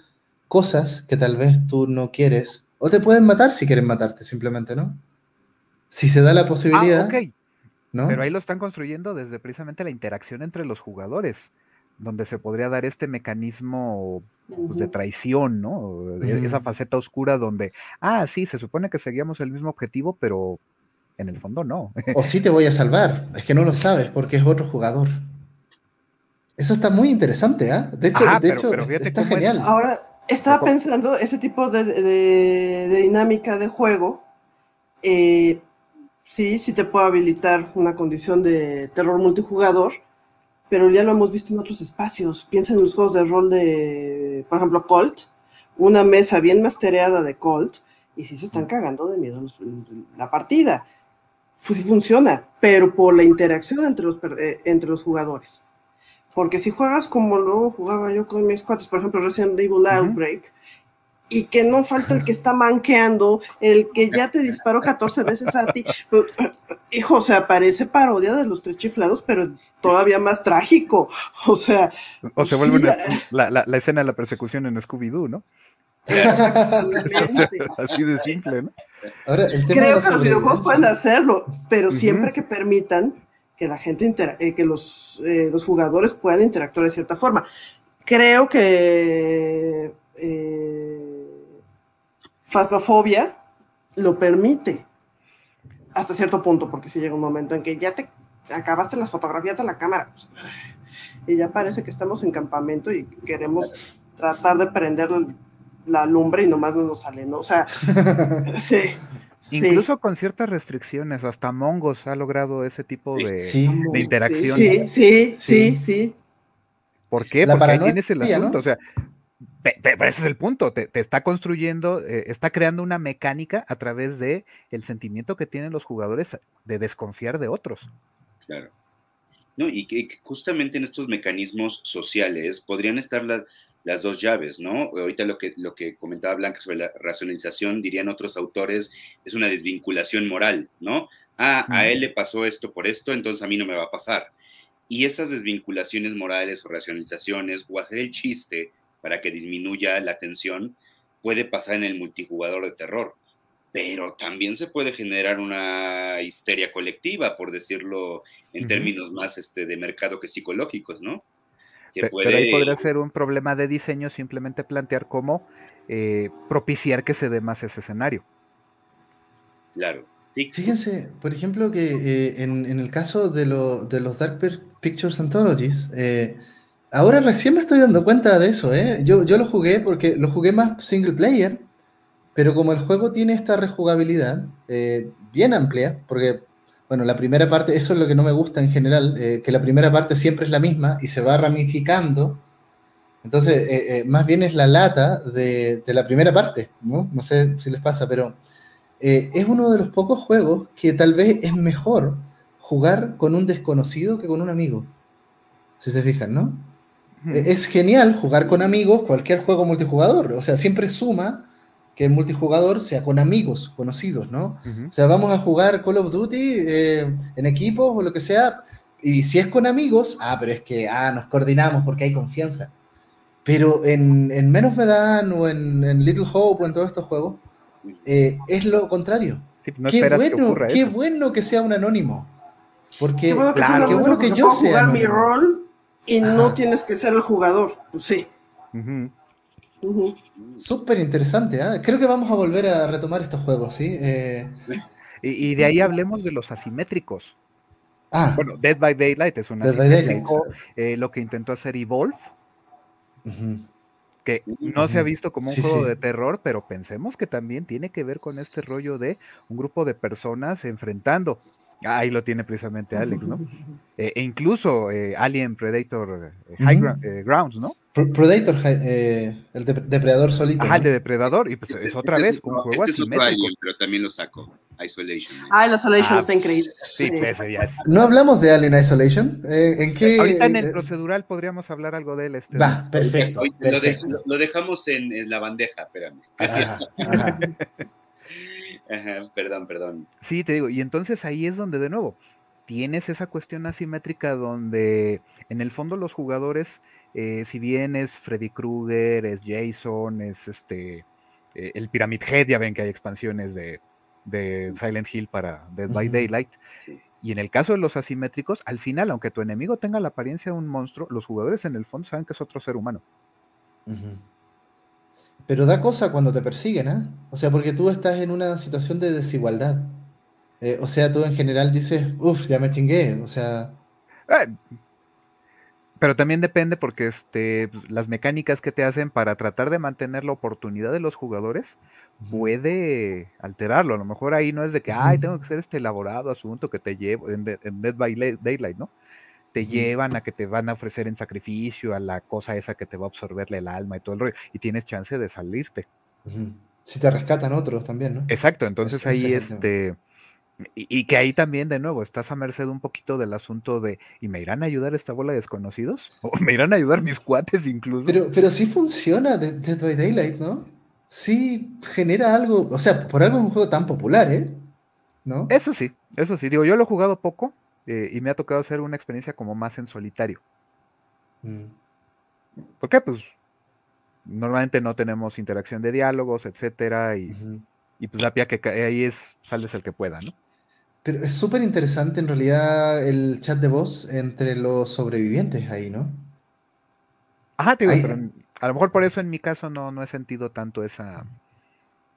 cosas que tal vez tú no quieres, o te pueden matar si quieren matarte simplemente, ¿no? Si se da la posibilidad. Ah, pero ahí lo están construyendo desde precisamente la interacción entre los jugadores, donde se podría dar este mecanismo pues, de traición, ¿no? E, esa faceta oscura donde, ah, sí, se supone que seguíamos el mismo objetivo, pero en el fondo no. O sí te voy a salvar, es que no lo sabes porque es otro jugador. Eso está muy interesante, ¿ah? De hecho, de hecho está genial. Ahora, estaba pensando ese tipo de, dinámica de juego. Eh, sí, sí te puede habilitar una condición de terror multijugador, pero ya lo hemos visto en otros espacios. Piensa en los juegos de rol de, por ejemplo, Colt, una mesa bien mastereada de Colt, y sí se están cagando de miedo la partida. Sí funciona, pero por la interacción entre los, eh, entre los jugadores. Porque si juegas como luego jugaba yo con mis cuates, por ejemplo, Resident Evil Outbreak, y que no falta el que está manqueando, el que ya te disparó 14 veces a ti. Hijo, o sea, parece parodia de los tres chiflados, pero todavía más trágico. O sea. O se vuelve la, la, escena de la persecución en Scooby-Doo, ¿no? Así de simple, ¿no? Creo que los videojuegos pueden hacerlo, pero siempre que permitan que la gente eh, que los, eh, los jugadores puedan interactuar de cierta forma. Creo que eh, Fasmafobia lo permite hasta cierto punto, porque si llega un momento en que ya te acabaste las fotografías de la cámara y ya parece que estamos en campamento y queremos tratar de prender la lumbre y nomás no nos sale, ¿no? O sea, sí. Incluso con ciertas restricciones, hasta Mongos ha logrado ese tipo de, interacción. Sí, sí, sí, sí. ¿Por qué? Porque ahí tienes el asunto. O sea, pero ese es el punto. Te, está construyendo, eh, está creando una mecánica a través de el sentimiento que tienen los jugadores de desconfiar de otros. Claro. No, y que justamente en estos mecanismos sociales podrían estar las, las dos llaves, ¿no? Ahorita lo que, lo que comentaba Blanca sobre la racionalización, dirían otros autores, es una desvinculación moral, ¿no? Ah, a él le pasó esto por esto, entonces a mí no me va a pasar. Y esas desvinculaciones morales o racionalizaciones o hacer el chiste para que disminuya la tensión puede pasar en el multijugador de terror, pero también se puede generar una histeria colectiva, por decirlo en términos más este, de mercado que psicológicos, ¿no? Pero ahí podría ser un problema de diseño simplemente plantear cómo eh, propiciar que se dé más ese escenario. Claro. Fíjense, por ejemplo, que eh, en, el caso de, de, los Dark Pictures Anthologies, eh, ahora recién me estoy dando cuenta de eso. Yo, yo lo jugué porque lo jugué más single player, pero como el juego tiene esta rejugabilidad bien amplia, porque bueno, la primera parte, eso es lo que no me gusta en general, eh, que la primera parte siempre es la misma y se va ramificando. Entonces, eh, eh, más bien es la lata de, la primera parte, ¿no? No sé si les pasa, pero es uno de los pocos juegos que tal vez es mejor jugar con un desconocido que con un amigo. Si se fijan, ¿no? Es genial jugar con amigos cualquier juego multijugador, o sea, siempre suma que el multijugador sea con amigos, conocidos, ¿no? O sea, vamos a jugar Call of Duty eh, en equipos o lo que sea, y si es con amigos, ah, pero es que, ah, nos coordinamos porque hay confianza. Pero en, en Menos Medan o en, Little Hope o en todos estos juegos, eh, es lo contrario. qué bueno, que qué bueno que sea un anónimo. Porque, qué bueno que, claro, qué bueno que yo sea. jugar mi rol y no tienes que ser el jugador. Sí. Súper interesante, ¿eh? creo que vamos a volver a retomar estos juegos, ¿sí? Eh, y, de ahí hablemos de los asimétricos. Ah. Bueno, Dead by Daylight es un asimétrico, eh, lo que intentó hacer Evolve, que no se ha visto como un juego de terror, pero pensemos que también tiene que ver con este rollo de un grupo de personas enfrentando Ahí lo tiene precisamente Alex, ¿no? e incluso Alien Predator High Grounds, ¿no? Predator, eh, el depredador solito. Ah, el de depredador, y pues este, es otra este vez un juego este asimétrico. pero también lo saco. Isolation. Ah, el Isolation ah, está increíble. Sí, pues, ya es. ¿No hablamos de Alien Isolation? Eh, ¿En qué? Ahorita en el procedural podríamos hablar algo de él. Este, Va, perfecto. Lo, dejamos en, la bandeja, espérame. perdón, perdón. Sí, te digo, y entonces ahí es donde de nuevo tienes esa cuestión asimétrica donde en el fondo los jugadores eh, si bien es Freddy Krueger, es Jason, es este eh, el Pyramid Head, ya ven que hay expansiones de, Silent Hill para Dead by Daylight. Y en el caso de los asimétricos, al final, aunque tu enemigo tenga la apariencia de un monstruo, los jugadores en el fondo saben que es otro ser humano. Pero da cosa cuando te persiguen, ¿eh? O sea, porque tú estás en una situación de desigualdad. Eh, o sea, tú en general dices, uff, ya me chingué. O sea. Pero también depende porque este, las mecánicas que te hacen para tratar de mantener la oportunidad de los jugadores puede alterarlo. A lo mejor ahí no es de que, ay, tengo que hacer este elaborado asunto que te llevo en, Dead by Daylight, ¿no? Te llevan a que te van a ofrecer en sacrificio a la cosa esa que te va a absorberle el alma y todo el rollo, y tienes chance de salirte. Si te rescatan otros también, ¿no? Exacto, entonces ahí este y, que ahí también, de nuevo, estás a merced un poquito del asunto de, ¿y me irán a ayudar esta bola de desconocidos? ¿O me irán a ayudar mis cuates incluso? Pero, pero sí funciona Dead by Daylight, ¿no? Sí genera algo, o sea, por algo es un juego tan popular, ¿eh? ¿No? Eso sí, eso sí, digo, yo lo he jugado poco eh, y me ha tocado hacer una experiencia como más en solitario. Mm. ¿Por qué? Pues normalmente no tenemos interacción de diálogos, etcétera, y, y pues la pía que ahí es, sales el que pueda, ¿no? Pero es súper interesante en realidad el chat de voz entre los sobrevivientes ahí, ¿no? Ajá, te digo, pero a lo mejor por eso en mi caso no, no he sentido tanto esa,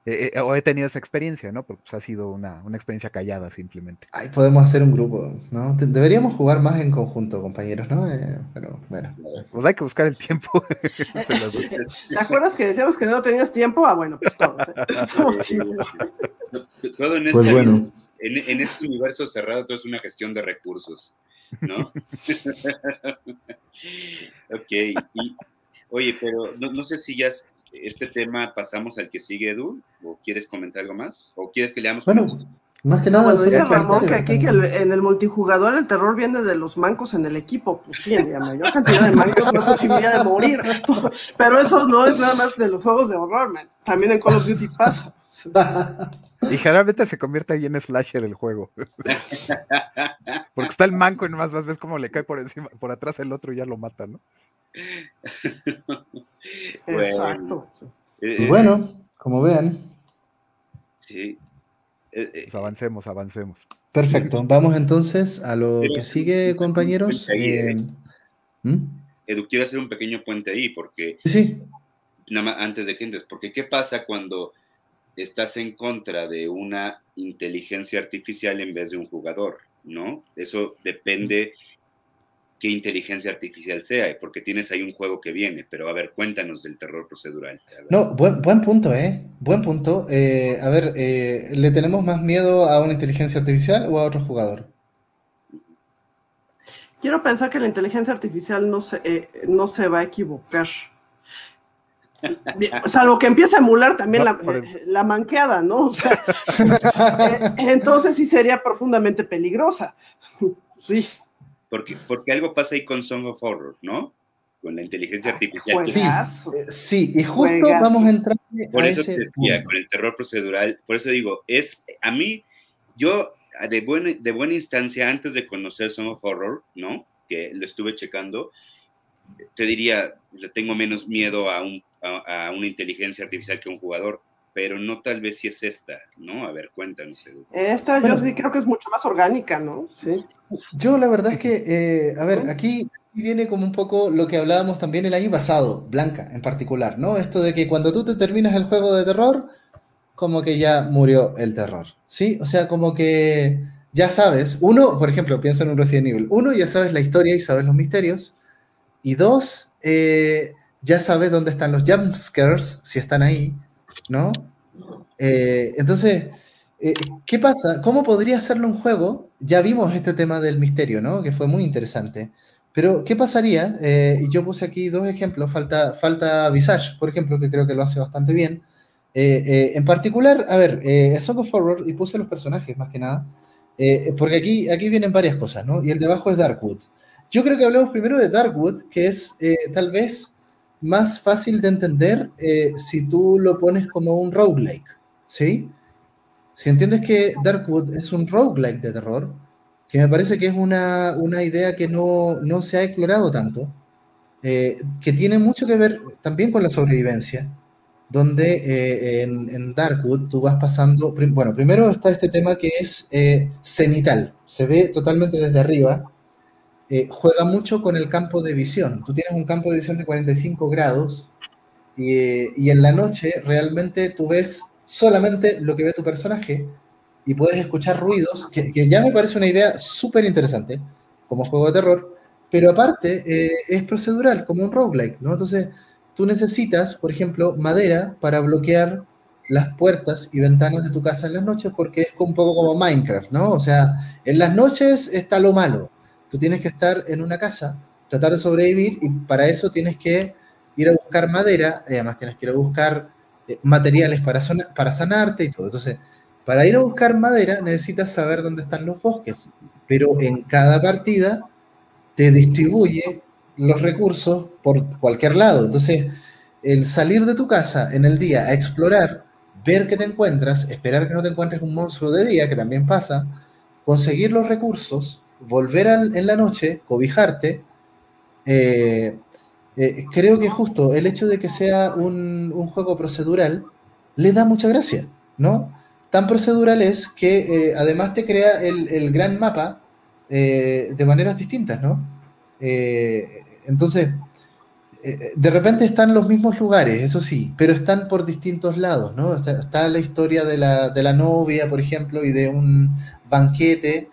eh, eh, o he tenido esa experiencia, ¿no? Porque pues, ha sido una, experiencia callada simplemente. Ay, podemos hacer un grupo, ¿no? Deberíamos jugar más en conjunto, compañeros, ¿no? Eh, pero bueno. Pues hay que buscar el tiempo. ¿Te acuerdas que decíamos que no tenías tiempo? Ah, bueno, pues todos. Estamos Todo en pues este. En, este universo cerrado todo es una gestión de recursos, ¿no? ok. Y, oye, pero no, no sé si ya este tema pasamos al que sigue, Edu, o quieres comentar algo más, o quieres que leamos. Bueno, más que nada. dice Ramón que aquí que en el multijugador el terror viene de los mancos en el equipo. Pues sí, en la mayor cantidad de mancos, más posibilidad de morir. Pero eso no es nada más de los juegos de horror, man. También en Call of Duty pasa. Y generalmente se convierte ahí en slasher el juego. Porque está el manco y nomás ves cómo le cae por encima, por atrás el otro y ya lo mata, ¿no? Exacto. Eh, bueno, como vean. Sí. Eh, eh, pues avancemos, avancemos. Perfecto. Vamos entonces a lo que sigue, compañeros. ¿Mm? Edu, quiero hacer un pequeño puente ahí, porque. Sí. Nada más antes de que entres, porque ¿qué pasa cuando estás en contra de una inteligencia artificial en vez de un jugador? ¿No? Eso depende qué inteligencia artificial sea, porque tienes ahí un juego que viene, pero a ver, cuéntanos del terror procedural. No, buen, buen punto, ¿eh? Buen punto. Eh, a ver, eh, ¿le tenemos más miedo a una inteligencia artificial o a otro jugador? Quiero pensar que la inteligencia artificial no se, eh, no se va a equivocar. Salvo que empiece a emular también la, la, manqueada, ¿no? O sea, entonces sí sería profundamente peligrosa. Sí. Porque, porque algo pasa ahí con Song of Horror, ¿no? Con la inteligencia artificial. Sí, eh, sí, y justo vamos a entrar. Por eso te decía, con el terror procedural, por eso digo, es a mí, yo de buena, de buena instancia, antes de conocer Song of Horror, ¿no? Que lo estuve checando, te diría, le tengo menos miedo a, un, a, a una inteligencia artificial que a un jugador, pero no tal vez si es esta, ¿no? A ver, cuéntanos, Edu. Esta yo sí creo que es mucho más orgánica, ¿no? Sí. Yo la verdad es que, eh, a ver, aquí viene como un poco lo que hablábamos también el año pasado, Blanca en particular, ¿no? Esto de que cuando tú te terminas el juego de terror, como que ya murió el terror, ¿sí? O sea, como que ya sabes, uno, por ejemplo, pienso en un Resident Evil, uno, ya sabes la historia y sabes los misterios, y dos, eh, ya sabes dónde están los jumpscares, si están ahí, ¿no? Eh, entonces, eh, ¿qué pasa? ¿Cómo podría hacerlo un juego? Ya vimos este tema del misterio, ¿no? Que fue muy interesante. Pero, ¿qué pasaría? Eh, yo puse aquí dos ejemplos. Falta, falta Visage, por ejemplo, que creo que lo hace bastante bien. en particular, a ver, Song of Forward, y puse los personajes más que nada, porque aquí, aquí vienen varias cosas, ¿no? Y el de abajo es Darkwood. Yo creo que hablemos primero de Darkwood, que es tal vez más fácil de entender eh, si tú lo pones como un roguelike, ¿sí? Si entiendes que Darkwood es un roguelike de terror, que me parece que es una, idea que no, se ha explorado tanto, eh, que tiene mucho que ver también con la sobrevivencia, donde eh, en, Darkwood tú vas pasando, bueno, primero está este tema que es cenital, se ve totalmente desde arriba, eh, juega mucho con el campo de visión. Tú tienes un campo de visión de 45 grados y, en la noche realmente tú ves solamente lo que ve tu personaje y puedes escuchar ruidos, que, ya me parece una idea súper interesante como juego de terror, pero aparte eh, es procedural, como un roguelike, ¿no? Entonces tú necesitas, por ejemplo, madera para bloquear las puertas y ventanas de tu casa en las noches porque es un poco como Minecraft, ¿no? O sea, en las noches está lo malo, Tú tienes que estar en una casa, tratar de sobrevivir y para eso tienes que ir a buscar madera, y además tienes que ir a buscar eh, materiales para, para sanarte y todo. Entonces, para ir a buscar madera necesitas saber dónde están los bosques, pero en cada partida te distribuye los recursos por cualquier lado. Entonces, el salir de tu casa en el día a explorar, ver qué te encuentras, esperar que no te encuentres un monstruo de día, que también pasa, conseguir los recursos, volver en la noche, cobijarte, eh, eh, creo que justo el hecho de que sea un, juego procedural le da mucha gracia, ¿no? tan procedural es que además te crea el, gran mapa de maneras distintas, ¿no? entonces, de repente están los mismos lugares, eso sí, pero están por distintos lados, ¿no? Está, la historia de la, de la, novia, por ejemplo, y de un banquete,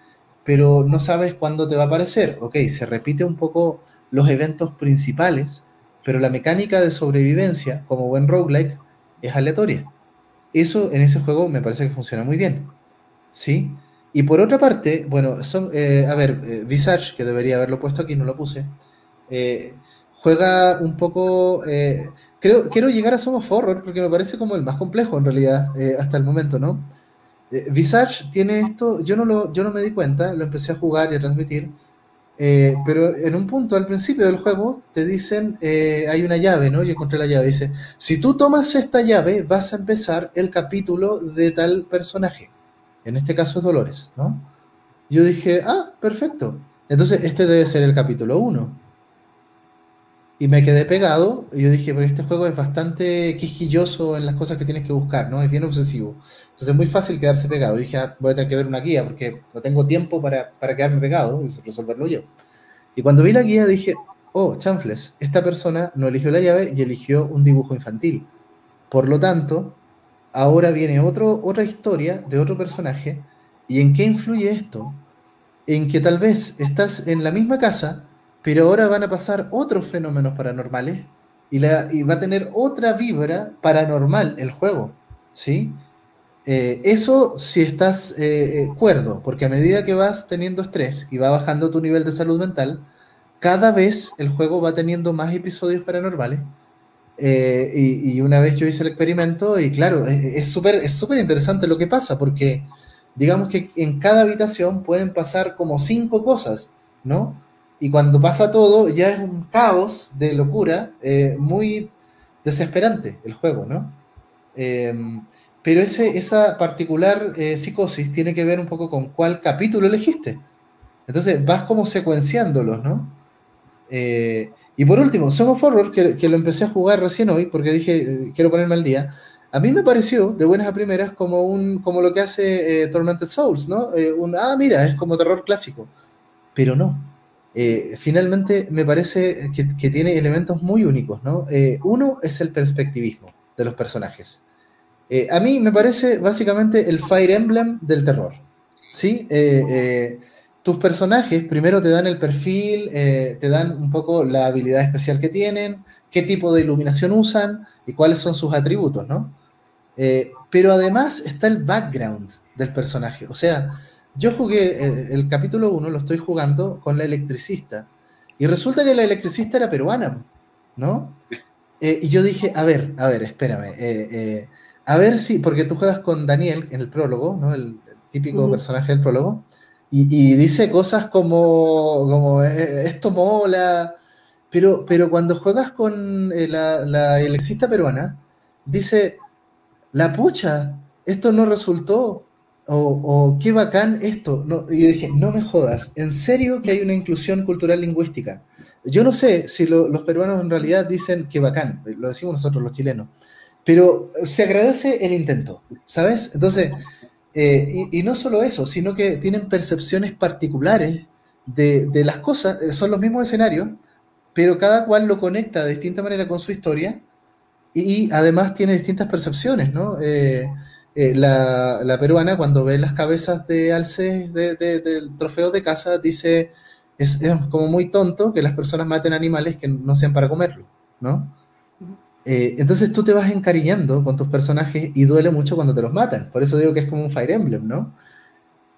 pero no sabes cuándo te va a aparecer. Ok, se repite un poco los eventos principales, pero la mecánica de sobrevivencia, como buen roguelike, es aleatoria. Eso en ese juego me parece que funciona muy bien. ¿Sí? Y por otra parte, bueno, son, eh, a ver, eh, Visage, que debería haberlo puesto aquí, no lo puse, eh, juega un poco... creo, quiero llegar a Song of Horror porque me parece como el más complejo en realidad hasta el momento, ¿no? Visage tiene esto, yo no, lo, yo no me di cuenta, lo empecé a jugar y a transmitir, eh, pero en un punto al principio del juego te dicen, eh, hay una llave, ¿no? Yo encontré la llave, dice, si tú tomas esta llave vas a empezar el capítulo de tal personaje. En este caso es Dolores, ¿no? Yo dije, ah, perfecto. Entonces este debe ser el capítulo 1. Y me quedé pegado, y yo dije, pero este juego es bastante quisquilloso en las cosas que tienes que buscar, ¿no? Es bien obsesivo. Entonces es muy fácil quedarse pegado. Y dije, ah, voy a tener que ver una guía porque no tengo tiempo para, para quedarme pegado y resolverlo yo. Y cuando vi la guía dije, oh, chanfles, esta persona no eligió la llave y eligió un dibujo infantil. Por lo tanto, ahora viene otro, otra historia de otro personaje. ¿Y en qué influye esto? En que tal vez estás en la misma casa, pero ahora van a pasar otros fenómenos paranormales y, y va a tener otra vibra paranormal el juego, ¿sí? Eh, eso si estás eh, eh, cuerdo, porque a medida que vas teniendo estrés y va bajando tu nivel de salud mental, cada vez el juego va teniendo más episodios paranormales. y, una vez yo hice el experimento y claro, es súper es súper interesante lo que pasa, porque digamos que en cada habitación pueden pasar como cinco cosas, ¿no? Y cuando pasa todo ya es un caos de locura muy desesperante el juego, ¿no? Pero ese, esa particular eh, psicosis tiene que ver un poco con cuál capítulo elegiste. Entonces vas como secuenciándolos, ¿no? Eh, y por último, Song of Horror, que, que, lo empecé a jugar recién hoy, porque dije, eh, quiero ponerme al día, a mí me pareció, de buenas a primeras, como, un, como lo que hace Tormented Souls, ¿no? un, ah, mira, es como terror clásico. Pero no. Finalmente me parece que, tiene elementos muy únicos, ¿no? uno es el perspectivismo de los personajes. Eh, a mí me parece básicamente el Fire Emblem del terror. ¿sí? Eh, eh, tus personajes primero te dan el perfil, te dan un poco la habilidad especial que tienen, qué tipo de iluminación usan y cuáles son sus atributos, ¿no? pero además está el background del personaje. O sea, yo jugué el capítulo 1, lo estoy jugando con la electricista. Y resulta que la electricista era peruana, ¿no? y yo dije, a ver, a ver, espérame. A ver si, porque tú juegas con Daniel en el prólogo, ¿no? El, típico personaje del prólogo, y, dice cosas como, como eh, esto mola, pero, pero cuando juegas con eh, la, la electricista peruana, dice, la pucha, esto no resultó, o, qué bacán esto. No, y yo dije, no me jodas, en serio que hay una inclusión cultural lingüística. Yo no sé si los peruanos en realidad dicen que bacán, lo decimos nosotros los chilenos, pero se agradece el intento, ¿sabes? Entonces, eh, y, no solo eso, sino que tienen percepciones particulares de, las cosas, eh, son los mismos escenarios, pero cada cual lo conecta de distinta manera con su historia y, además tiene distintas percepciones, ¿no? Eh, la, peruana cuando ve las cabezas de alce del trofeo de casa dice, es, es, como muy tonto que las personas maten animales que no sean para comerlo, ¿no? Eh, entonces tú te vas encariñando con tus personajes y duele mucho cuando te los matan. Por eso digo que es como un Fire Emblem, ¿no?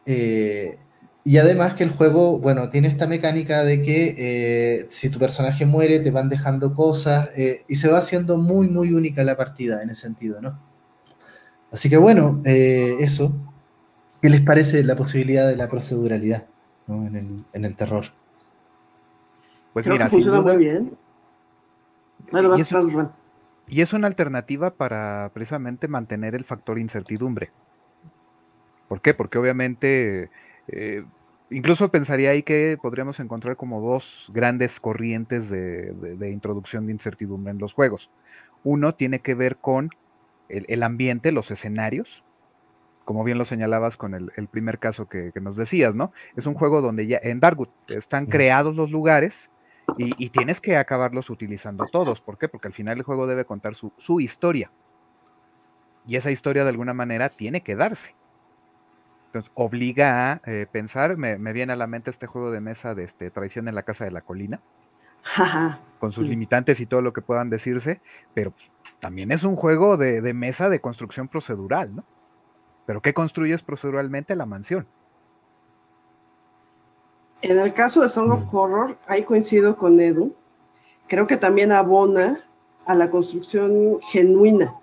Eh, y además que el juego, bueno, tiene esta mecánica de que eh, si tu personaje muere te van dejando cosas y se va haciendo muy, muy única la partida en ese sentido, ¿no? Así que bueno, eso. ¿Qué les parece la posibilidad de la proceduralidad en, el, terror? Pues Creo que funciona muy bien. Bueno, vas, y es una alternativa para precisamente mantener el factor incertidumbre. ¿Por qué? Porque obviamente, eh, incluso pensaría ahí que podríamos encontrar como dos grandes corrientes de, introducción de incertidumbre en los juegos. Uno tiene que ver con el, ambiente, los escenarios, como bien lo señalabas con el, primer caso que, nos decías, ¿no? Es un juego donde ya en Darkwood están creados los lugares y, tienes que acabarlos utilizando todos. ¿Por qué? Porque al final el juego debe contar su, historia. Y esa historia de alguna manera tiene que darse. Entonces, obliga a eh, pensar, me, viene a la mente este juego de mesa de este, Traición en la Casa de la Colina, con sus limitantes y todo lo que puedan decirse, pero también es un juego de, de mesa de construcción procedural, ¿no? Pero ¿qué construyes proceduralmente la mansión? En el caso de Song of mm. Horror, ahí coincido con Edu. Creo que también abona a la construcción genuina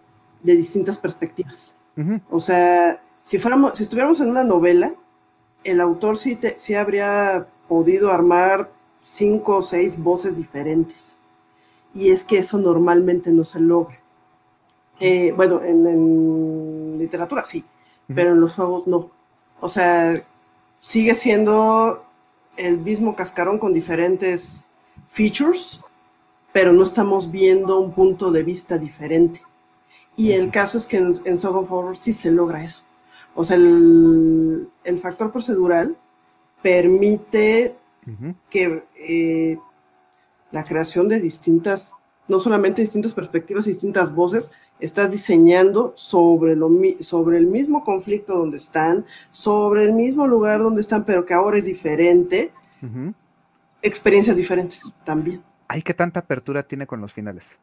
de distintas perspectivas. O sea, si fuéramos, si estuviéramos en una novela, el autor sí, sí habría podido armar cinco o seis voces diferentes. Y es que eso normalmente no se logra. Eh, bueno, en literatura sí, pero en los juegos no. O sea, sigue siendo el mismo cascarón con diferentes features, pero no estamos viendo un punto de vista diferente. Y el caso es que en, en Song of Horror sí se logra eso. O sea, el, factor procedural permite que eh, la creación de distintas, no solamente distintas perspectivas, distintas voces, estás diseñando sobre, lo, sobre el mismo conflicto donde están, sobre el mismo lugar donde están, pero que ahora es diferente, experiencias diferentes también. ¿Hay qué tanta apertura tiene con los finales?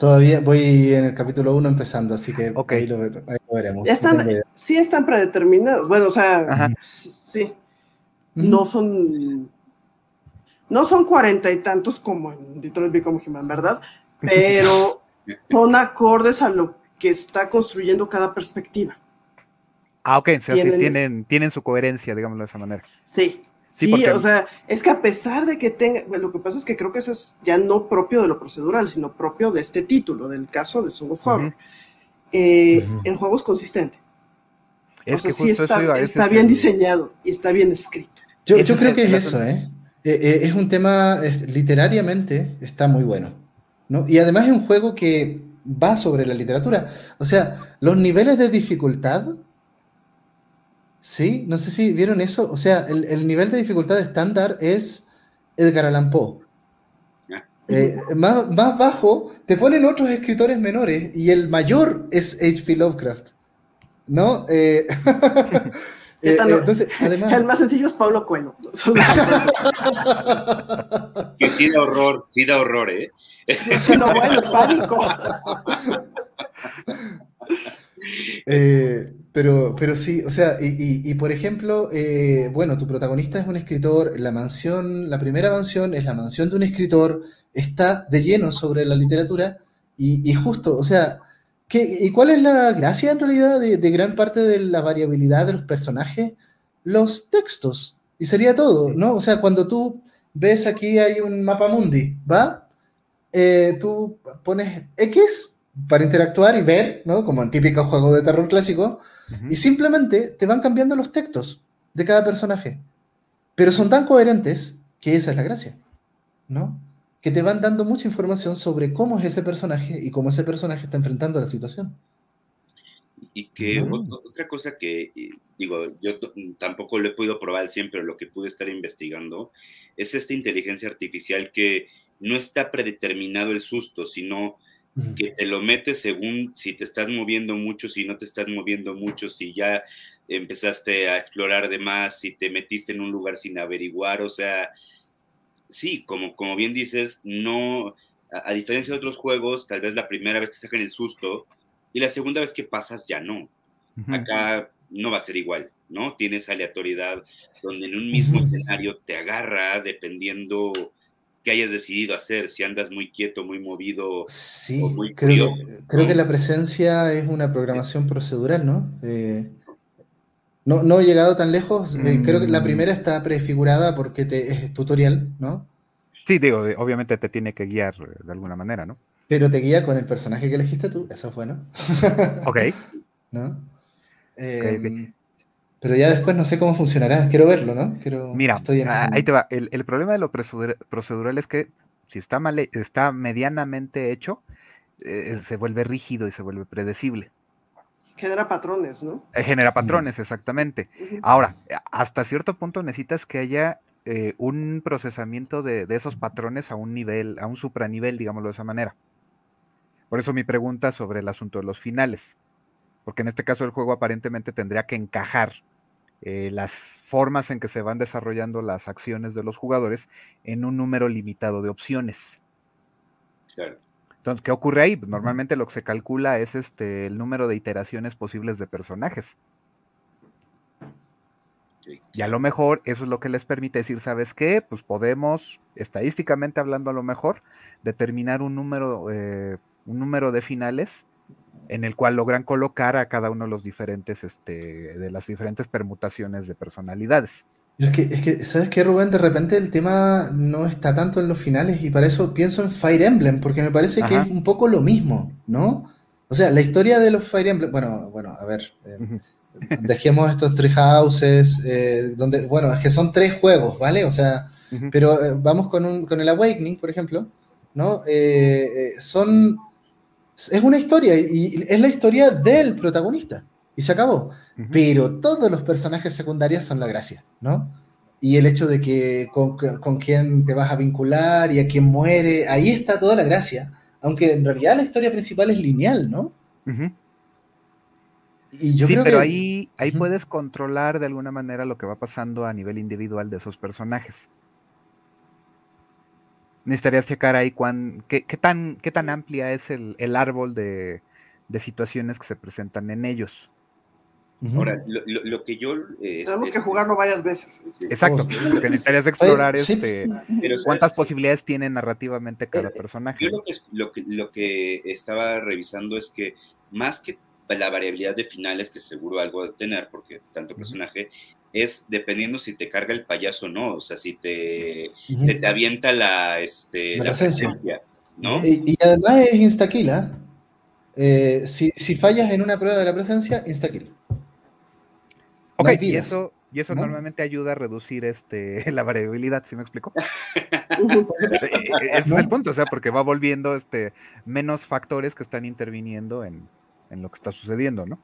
Todavía voy en el capítulo 1 empezando, así que ahí, lo, veremos. sí están predeterminados. Bueno, o sea, sí. No son. No son cuarenta y tantos como en Detroit Become Human, ¿verdad? pero son acordes a lo que está construyendo cada perspectiva. Ah, ok, o sea, tienen, tienen, su coherencia, digámoslo de esa manera. Sí, sí, o sea, es que a pesar de que tenga, lo que pasa es que creo que eso es ya no propio de lo procedural, sino propio de este título, del caso de Song of Horror. Eh, el juego es consistente. o sea, sí está, bien diseñado y está bien escrito. Yo, creo que es eso, ¿eh? ¿eh? Eh, Es un tema, literariamente, está muy bueno. Y además es un juego que va sobre la literatura. O sea, los niveles de dificultad, ¿sí? No sé si vieron eso. O sea, el, nivel de dificultad estándar es Edgar Allan Poe. Eh, más, más, bajo te ponen otros escritores menores y el mayor es H.P. Lovecraft. ¿No? Eh, eh, entonces, además... El más sencillo es Pablo Coelho. que sí da horror, sí da horror, ¿eh? Eh, pero, pero sí, o sea, y, por ejemplo, eh, bueno, tu protagonista es un escritor, la mansión, la primera mansión es la mansión de un escritor, está de lleno sobre la literatura, y, justo, o sea, ¿qué, ¿y cuál es la gracia en realidad de, gran parte de la variabilidad de los personajes? Los textos, y sería todo, ¿no? O sea, cuando tú ves aquí hay un mapa mundi, ¿va? Eh, tú pones X para interactuar y ver, ¿no? Como en típico juego de terror clásico, y simplemente te van cambiando los textos de cada personaje. Pero son tan coherentes que esa es la gracia, ¿no? Que te van dando mucha información sobre cómo es ese personaje y cómo ese personaje está enfrentando la situación. Y que otra cosa que, digo, yo tampoco lo he podido probar siempre, lo que pude estar investigando, es esta inteligencia artificial que no está predeterminado el susto, sino que te lo metes según si te estás moviendo mucho, si no te estás moviendo mucho, si ya empezaste a explorar de más, si te metiste en un lugar sin averiguar, o sea, sí, como, como bien dices, no, a, diferencia de otros juegos, tal vez la primera vez te sacan el susto y la segunda vez que pasas ya no. Acá no va a ser igual, ¿no? Tienes aleatoriedad donde en un mismo escenario te agarra dependiendo que hayas decidido hacer, si andas muy quieto, muy movido sí, muy creo, creo que la presencia es una programación procedural, ¿no? Eh, no, no he llegado tan lejos, eh, creo que la mm. primera está prefigurada porque te, es tutorial, ¿no? Sí, digo, obviamente te tiene que guiar eh, de alguna manera, ¿no? Pero te guía con el personaje que elegiste tú, eso es bueno. ok. ¿No? Em, pero ya después no sé cómo funcionará, quiero verlo, ¿no? Quiero, Mira, ahí te va. El, problema de lo procedural es que si está, está medianamente hecho, eh, se vuelve rígido y se vuelve predecible. Genera patrones, ¿no? Eh, genera patrones, exactamente. Ahora, hasta cierto punto necesitas que haya eh, un procesamiento de, de, esos patrones a un nivel, a un supranivel, digámoslo de esa manera. Por eso mi pregunta sobre el asunto de los finales. Porque en este caso el juego aparentemente tendría que encajar eh, las formas en que se van desarrollando las acciones de los jugadores en un número limitado de opciones. Claro. Entonces, ¿qué ocurre ahí? Pues, normalmente lo que se calcula es este el número de iteraciones posibles de personajes. Y a lo mejor eso es lo que les permite decir, ¿sabes qué? Pues podemos, estadísticamente hablando a lo mejor, determinar un número, eh, un número de finales en el cual logran colocar a cada uno de los diferentes, este, de las diferentes permutaciones de personalidades. Es que, es que, ¿sabes qué, Rubén? De repente el tema no está tanto en los finales y para eso pienso en Fire Emblem, porque me parece que es un poco lo mismo, ¿no? O sea, la historia de los Fire Emblem, bueno, bueno, a ver, eh, dejemos estos tres houses, eh, donde, bueno, es que son tres juegos, ¿vale? O sea, pero eh, vamos con, un, con el Awakening, por ejemplo, ¿no? son es una historia y es la historia del protagonista y se acabó. Pero todos los personajes secundarios son la gracia, ¿no? Y el hecho de que con, con, quién te vas a vincular y a quién muere, ahí está toda la gracia. Aunque en realidad la historia principal es lineal, ¿no? y yo sí, pero ahí, ahí puedes controlar de alguna manera lo que va pasando a nivel individual de esos personajes necesitarías checar ahí cuán, qué, tan, qué tan amplia es el, árbol de, situaciones que se presentan en ellos. Ahora, lo, que yo... Eh, Tenemos este, que jugarlo varias veces. Exacto, lo que necesitarías explorar este, cuántas posibilidades tiene narrativamente cada eh, personaje. Yo lo que, lo, que, estaba revisando es que más que la variabilidad de finales, que seguro algo de tener, porque tanto personaje, es dependiendo si te carga el payaso o no, o sea, si te, te, avienta la, este, la, presencia, ¿no? Y, además es insta-kill, ¿ah? eh, si, si, fallas en una prueba de la presencia, insta-kill. Ok, y eso, y eso normalmente ayuda a reducir este, la variabilidad, ¿sí me explico? Ese es el punto, o sea, porque va volviendo este, menos factores que están interviniendo en, en lo que está sucediendo, ¿no?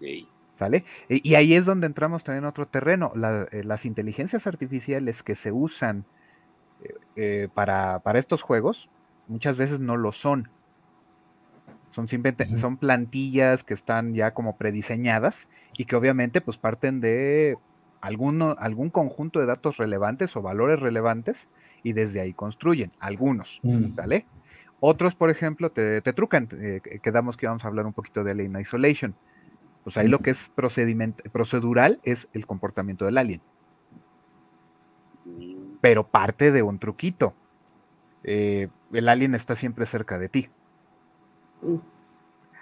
Sí. ¿Sale? Y, ahí es donde entramos también en otro terreno. Eh, las inteligencias artificiales que se usan eh, eh, para, estos juegos muchas veces no lo son. Son simplemente, son plantillas que están ya como prediseñadas y que obviamente pues parten de alguno, algún conjunto de datos relevantes o valores relevantes y desde ahí construyen, algunos, mm. ¿vale? Otros, por ejemplo, te, te trucan, quedamos que vamos a hablar un poquito de Alien Isolation pues ahí lo que es procedural es el comportamiento del alien. Pero parte de un truquito. Eh, el alien está siempre cerca de ti.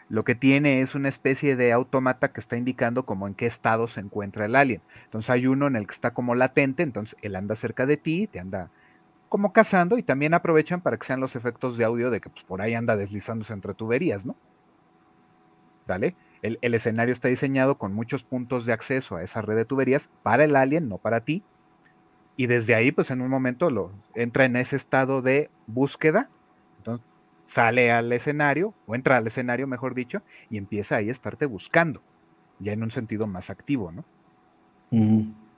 Lo que tiene es una especie de automata que está indicando como en qué estado se encuentra el alien. Entonces hay uno en el que está como latente, entonces él anda cerca de ti, te anda como cazando y también aprovechan para que sean los efectos de audio de que pues, por ahí anda deslizándose entre tuberías, ¿no? ¿Vale? El, escenario está diseñado con muchos puntos de acceso a esa red de tuberías para el alien, no para ti. Y desde ahí, pues en un momento lo entra en ese estado de búsqueda. Entonces sale al escenario, o entra al escenario, mejor dicho, y empieza ahí a estarte buscando, ya en un sentido más activo, ¿no?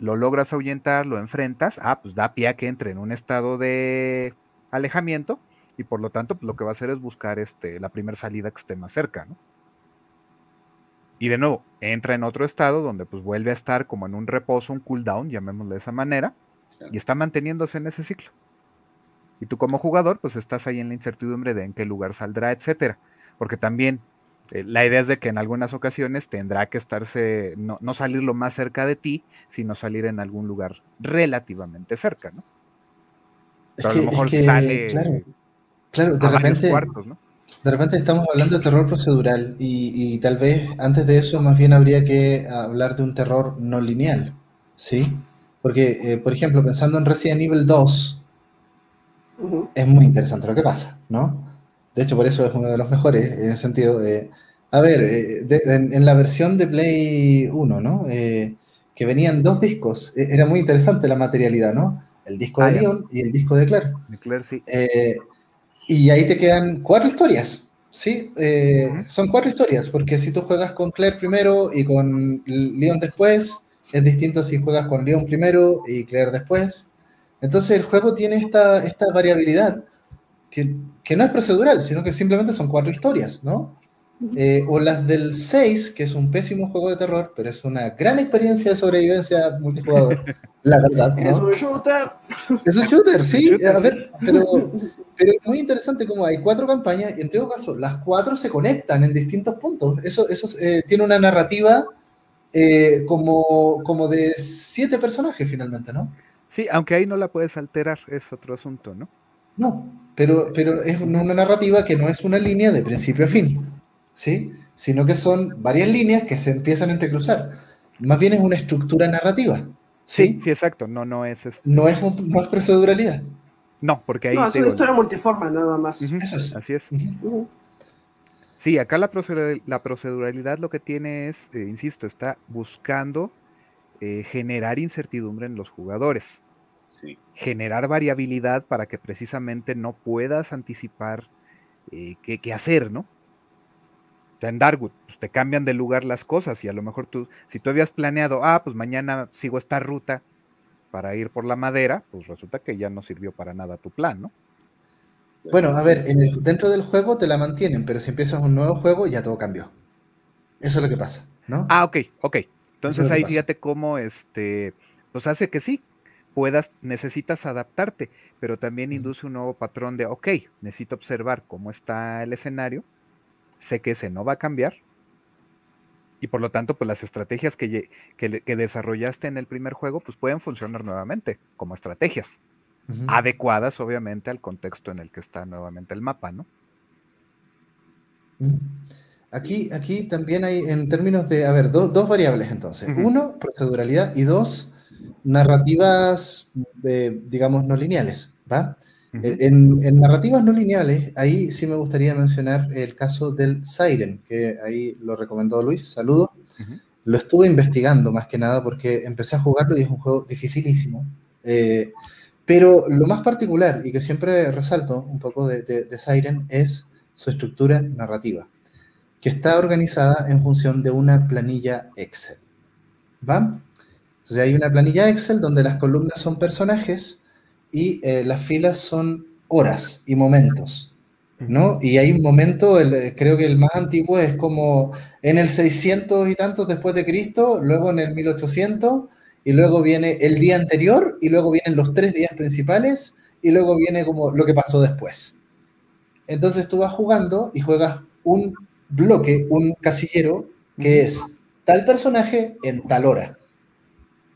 Lo logras ahuyentar, lo enfrentas, ah, pues da pie a que entre en un estado de alejamiento, y por lo tanto, pues, lo que va a hacer es buscar este, la primera salida que esté más cerca, ¿no? Y de nuevo, entra en otro estado donde pues vuelve a estar como en un reposo, un cooldown, llamémoslo de esa manera, y está manteniéndose en ese ciclo. Y tú como jugador pues estás ahí en la incertidumbre de en qué lugar saldrá, etcétera. Porque también eh, la idea es de que en algunas ocasiones tendrá que estarse, no, no, salir lo más cerca de ti, sino salir en algún lugar relativamente cerca, ¿no? Pero a lo mejor sale claro, claro, de repente, cuartos, ¿no? De repente estamos hablando de terror procedural y, tal vez antes de eso más bien habría que hablar de un terror no lineal, ¿sí? Porque, eh, por ejemplo, pensando en Resident Evil 2, es muy interesante lo que pasa, ¿no? De hecho, por eso es uno de los mejores, en el sentido de... A ver, eh, en, la versión de Play 1, ¿no? Eh, que venían dos discos, e, era muy interesante la materialidad, ¿no? El disco de ah, Leon y el disco de Claire. De Claire, sí. Y ahí te quedan cuatro historias. Sí, eh, son cuatro historias, porque si tú juegas con Claire primero y con Leon después, es distinto si juegas con Leon primero y Claire después. Entonces el juego tiene esta, esta variabilidad que, que no es procedural, sino que simplemente son cuatro historias, ¿no? Eh, o las del 6, que es un pésimo juego de terror, pero es una gran experiencia de sobrevivencia multijugador, la verdad. Es un shooter. Es un shooter, sí, a ver, pero, pero es muy interesante como hay cuatro campañas y en todo caso las cuatro se conectan en distintos puntos. Eso, eso eh, tiene una narrativa eh, como, como de siete personajes finalmente, ¿no? Sí, aunque ahí no la puedes alterar, es otro asunto, ¿no? No, pero, pero es una narrativa que no es una línea de principio a fin. ¿Sí? Sino que son varias líneas que se empiezan a entrecruzar. Más bien es una estructura narrativa. Sí, sí, exacto. No, no es este No es, no es proceduralidad. No, porque ahí. No, es una historia multiforma, nada más. Eso es. Así es. Sí, acá la, la, proceduralidad lo que tiene es, eh, insisto, está buscando eh, generar incertidumbre en los jugadores. Sí. Generar variabilidad para que precisamente no puedas anticipar eh, qué, qué, hacer, ¿no? En Darkwood, pues te cambian de lugar las cosas y a lo mejor tú, si tú habías planeado, ah, pues mañana sigo esta ruta para ir por la madera, pues resulta que ya no sirvió para nada tu plan, ¿no? Bueno, a ver, dentro del juego te la mantienen, pero si empiezas un nuevo juego ya todo cambió. Eso es lo que pasa, ¿no? Ah, ok, ok. Entonces ahí fíjate cómo, este, pues hace que sí, puedas, necesitas adaptarte, pero también induce un nuevo patrón de, ok, necesito observar cómo está el escenario sé que ese no va a cambiar. Y por lo tanto, pues las estrategias que, que, desarrollaste en el primer juego, pues pueden funcionar nuevamente como estrategias. Adecuadas, obviamente, al contexto en el que está nuevamente el mapa, ¿no? Aquí, aquí también hay, en términos de, a ver, dos variables entonces. Uno, proceduralidad y dos, narrativas, de, digamos, no lineales, ¿va? En, narrativas no lineales, ahí sí me gustaría mencionar el caso del Siren, que ahí lo recomendó Luis, saludo. Lo estuve investigando más que nada porque empecé a jugarlo y es un juego dificilísimo. Eh, pero lo más particular y que siempre resalto un poco de, de, Siren es su estructura narrativa, que está organizada en función de una planilla Excel. ¿Va? Entonces hay una planilla Excel donde las columnas son personajes y eh, las filas son horas y momentos, ¿no? Y hay un momento, creo que el más antiguo es como en el 600 y tantos después de Cristo, luego en el 1800, y luego viene el día anterior, y luego vienen los tres días principales, y luego viene como lo que pasó después. Entonces tú vas jugando y juegas un bloque, un casillero, que es tal personaje en tal hora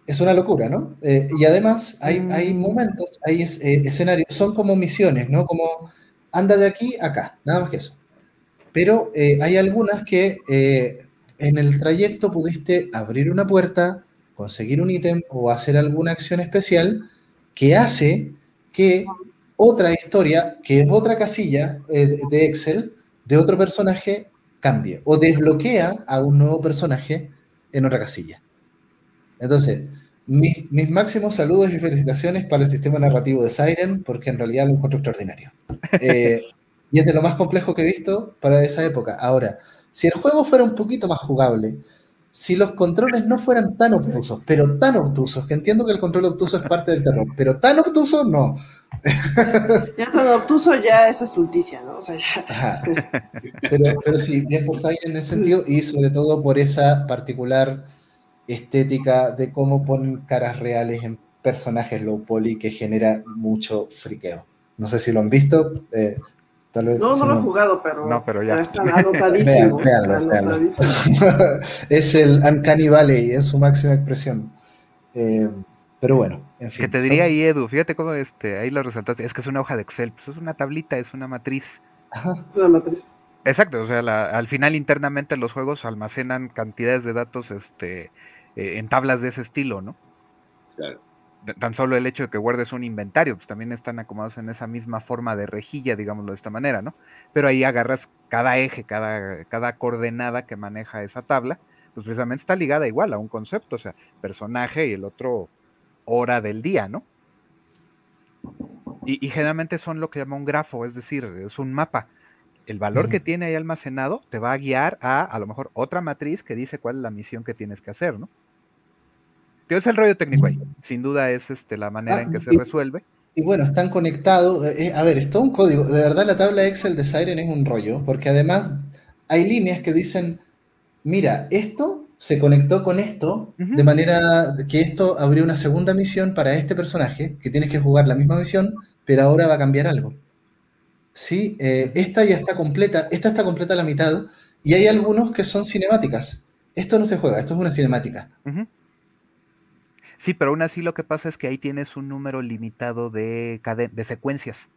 es una locura, ¿no? Eh, y además hay, hay mm. momentos, hay eh, escenarios, son como misiones, ¿no? Como anda de aquí a acá, nada más que eso. Pero eh, hay algunas que en el trayecto pudiste abrir una puerta, conseguir un ítem o hacer alguna acción especial que hace que otra historia, que es otra casilla de Excel, de otro personaje, cambie o desbloquea a un nuevo personaje en otra casilla. Entonces, mis, máximos saludos y felicitaciones para el sistema narrativo de Siren, porque en realidad lo encuentro extraordinario. Eh, y es de lo más complejo que he visto para esa época. Ahora, si el juego fuera un poquito más jugable, si los controles no fueran tan obtusos, pero tan obtusos, que entiendo que el control obtuso es parte del terror, pero tan obtuso no. ya tan obtuso ya es estulticia, ¿no? pero, pero sí, bien por Siren en ese sentido, y sobre todo por esa particular estética de cómo ponen caras reales en personajes low poly que genera mucho friqueo. No sé si lo han visto. Eh, tal vez, no, no lo he jugado, pero, no, pero ya. está anotadísimo. es el Uncanny Valley en su máxima expresión. Eh, pero bueno, en fin. Que te diría ahí, Edu, fíjate cómo este, ahí lo resaltaste, es que es una hoja de Excel, pues es una tablita, es una matriz. Ajá. Una matriz. Exacto, o sea, al final internamente los juegos almacenan cantidades de datos este, eh, en tablas de ese estilo, ¿no? Claro. Tan solo el hecho de que guardes un inventario, pues también están acomodados en esa misma forma de rejilla, digámoslo de esta manera, ¿no? Pero ahí agarras cada eje, cada, cada coordenada que maneja esa tabla, pues precisamente está ligada igual a un concepto, o sea, personaje y el otro hora del día, ¿no? Y, y, generalmente son lo que llama un grafo, es decir, es un mapa el valor que tiene ahí almacenado te va a guiar a a lo mejor otra matriz que dice cuál es la misión que tienes que hacer, ¿no? Es el rollo técnico ahí. Sin duda es este, la manera Ah, en que se y- resuelve. Y bueno, están conectados. eh, eh, a ver, es todo un código. De verdad, la tabla Excel de Siren es un rollo, porque además hay líneas que dicen, mira, esto se conectó con esto, de manera que esto abrió una segunda misión para este personaje, que tienes que jugar la misma misión, pero ahora va a cambiar algo. Sí, eh, esta ya está completa, esta está completa a la mitad, y hay algunos que son cinemáticas. Esto no se juega, esto es una cinemática. Sí, pero aún así lo que pasa es que ahí tienes un número limitado de, de secuencias.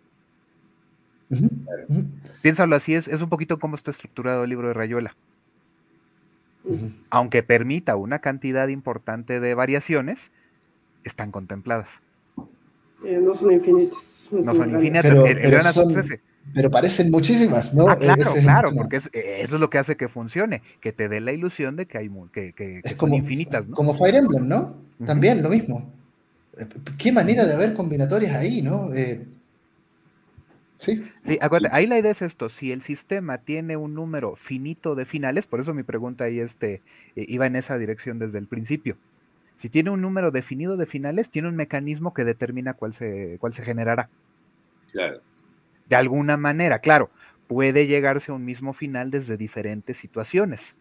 Piénsalo así, es, es un poquito cómo está estructurado el libro de Rayuela. Aunque permita una cantidad importante de variaciones, están contempladas. Eh, no son infinitas. No son infinitas. Pero- el, el pero gran asunto son- es ese. Pero parecen muchísimas, ¿no? Ah, Eh, claro, es claro, tema. porque es- eh, eso es lo que hace que funcione, que te dé la ilusión de que hay que, que- que Es son como, infinitas, ¿no? como Fire Emblem, ¿no? También lo mismo. Eh, Qué manera de haber combinatorias ahí, ¿no? Eh, sí. Sí, acuérdate, ahí la idea es esto, si el sistema tiene un número finito de finales, por eso mi pregunta ahí este, eh, iba en esa dirección desde el principio. Si tiene un número definido de finales, tiene un mecanismo que determina cuál se, cuál se generará. Claro. De alguna manera, claro, puede llegarse a un mismo final desde diferentes situaciones,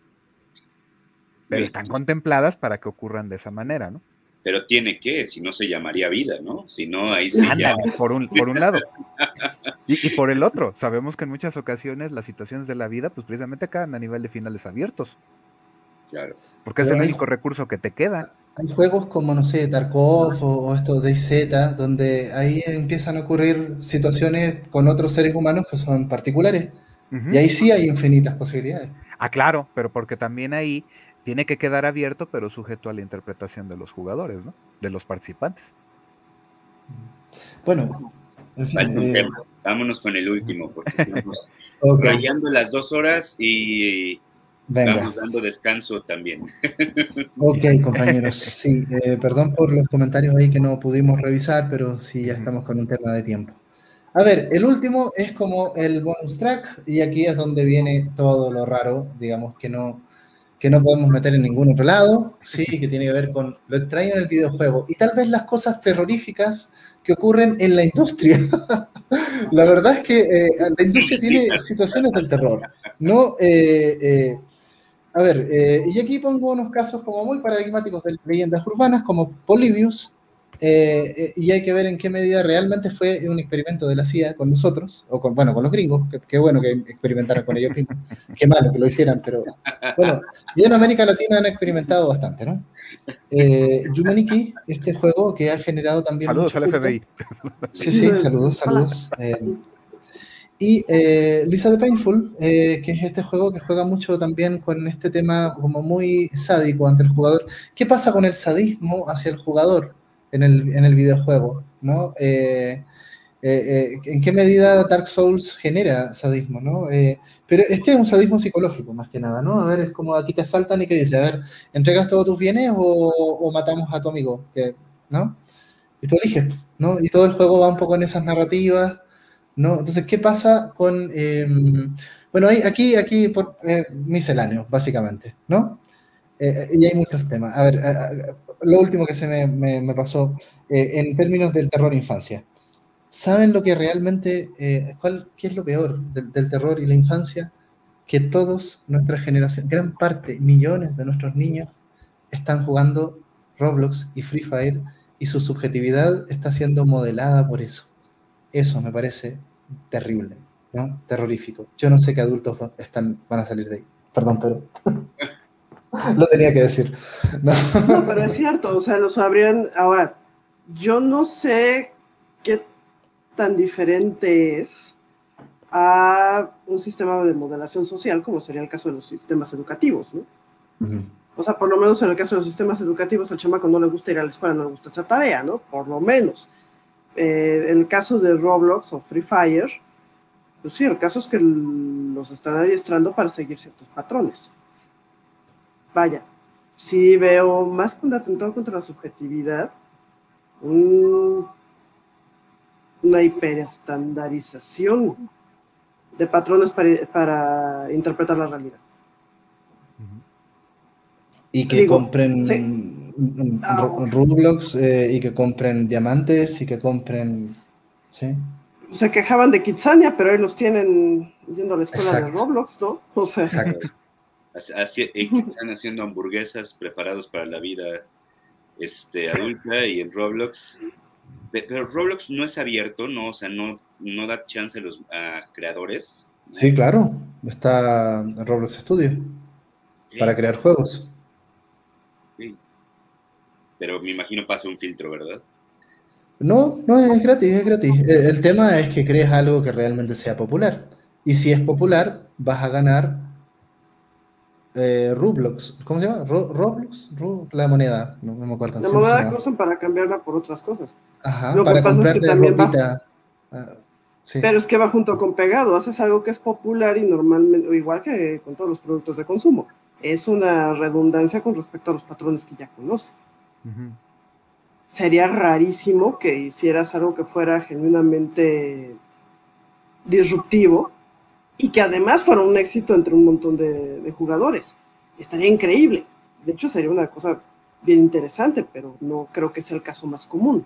pero están contempladas para que ocurran de esa manera, ¿no? Pero tiene que, si no se llamaría vida, ¿no? Si no, ahí sí ya. Ándale, por un, por un lado. Y, y por el otro, sabemos que en muchas ocasiones las situaciones de la vida, pues precisamente quedan a nivel de finales abiertos, Claro. porque es el único recurso que te queda. Hay juegos como, no sé, Tarkov o, o estos DayZ, donde ahí empiezan a ocurrir situaciones con otros seres humanos que son particulares. Ujú. Y ahí sí hay infinitas posibilidades. Ah, claro, pero porque también ahí tiene que quedar abierto, pero sujeto a la interpretación de los jugadores, ¿no? De los participantes. Bueno, en fin. Falta un eh, tema. Vámonos con el último, porque estamos ok, rayando las dos horas y venga. estamos dando descanso también. Ok, compañeros. Sí, eh, perdón por los comentarios ahí que no pudimos revisar, pero sí, ya estamos con un tema de tiempo. A ver, el último es como el bonus track y aquí es donde viene todo lo raro, digamos, que no, que no podemos meter en ningún otro lado, sí, que tiene que ver con lo extraño en el videojuego y tal vez las cosas terroríficas que ocurren en la industria. la verdad es que eh, la industria tiene situaciones del terror, ¿no? Eh, eh, a ver, eh, y aquí pongo unos casos como muy paradigmáticos de leyendas urbanas, como Polybius, eh, eh, y hay que ver en qué medida realmente fue un experimento de la CIA con nosotros, o con, bueno, con los gringos, qué bueno que experimentaran con ellos mismos, qué malo que lo hicieran, pero bueno, ya en América Latina han experimentado bastante, ¿no? Eh, Yumeniki, este juego que ha generado también... Saludos al. FBI. Sí, sí, saludos, saludos. Y eh, Lisa the Painful, eh, que es este juego que juega mucho también con este tema como muy sádico ante el jugador. ¿Qué pasa con el sadismo hacia el jugador en el, en el videojuego? ¿no? Eh, eh, eh, ¿En qué medida Dark Souls genera sadismo? ¿no? Eh, pero este es un sadismo psicológico, más que nada, ¿no? A ver, es como aquí te asaltan y que dice, a ver, ¿entregas todos tus bienes o, o matamos a tu amigo? ¿No? Y tú eliges, ¿no? Y todo el juego va un poco en esas narrativas, Entonces, ¿qué pasa con... eh, bueno, hay, aquí, aquí por eh, misceláneo, básicamente, ¿no? Eh, y hay muchos temas. A ver, eh, eh, lo último que se me, me- pasó eh, en términos del terror infancia. ¿Saben lo que realmente, eh, cuál, qué es lo peor del, del terror y la infancia? Que todos, nuestra generación, gran parte, millones de nuestros niños están jugando Roblox y Free Fire y su subjetividad está siendo modelada por eso. Eso me parece terrible, ¿no? Terrorífico. Yo no sé qué adultos están, van a salir de ahí. Perdón, pero lo tenía que decir. No. No, pero es cierto, o sea, lo sabrían. Ahora, yo no sé qué tan diferente es a un sistema de modelación social, como sería el caso de los sistemas educativos, ¿no? O sea, por lo menos en el caso de los sistemas educativos, al chamaco no le gusta ir a la escuela, no le gusta esa tarea, ¿no? Por lo menos. Eh, el caso de Roblox o Free Fire, pues sí, el caso es que los están adiestrando para seguir ciertos patrones. Vaya, sí veo más que un atentado contra la subjetividad, un- una hiperestandarización de patrones para, para interpretar la realidad. Y que compren Roblox eh, y que compren diamantes y que compren... ¿sí? Se quejaban de Kitsania, pero ellos los tienen yendo a la escuela de Roblox, ¿no? O sea, Exacto. Así, están haciendo hamburguesas preparados para la vida este, adulta y en Roblox. Pero Roblox no es abierto, ¿no? O sea, no, no da chance a los creadores. Sí, claro. Está Roblox Studio para crear juegos. Pero me imagino pasa un filtro, ¿verdad? No, no, es gratis, es gratis. El, tema es que crees algo que realmente sea popular. Y si es popular, vas a ganar eh, Roblox. ¿Cómo se llama? Roblox, la moneda. No, me acuerdo. La moneda que usan para cambiarla por otras cosas. Ajá, Lo que pasa es que también va. Ah, Pero es que va junto con pegado. Haces algo que es popular y normalmente, igual que con todos los productos de consumo. Es una redundancia con respecto a los patrones que ya conoce. Sería rarísimo que hicieras algo que fuera genuinamente disruptivo y que además fuera un éxito entre un montón de, jugadores. Estaría increíble. De hecho, sería una cosa bien interesante, pero no creo que sea el caso más común.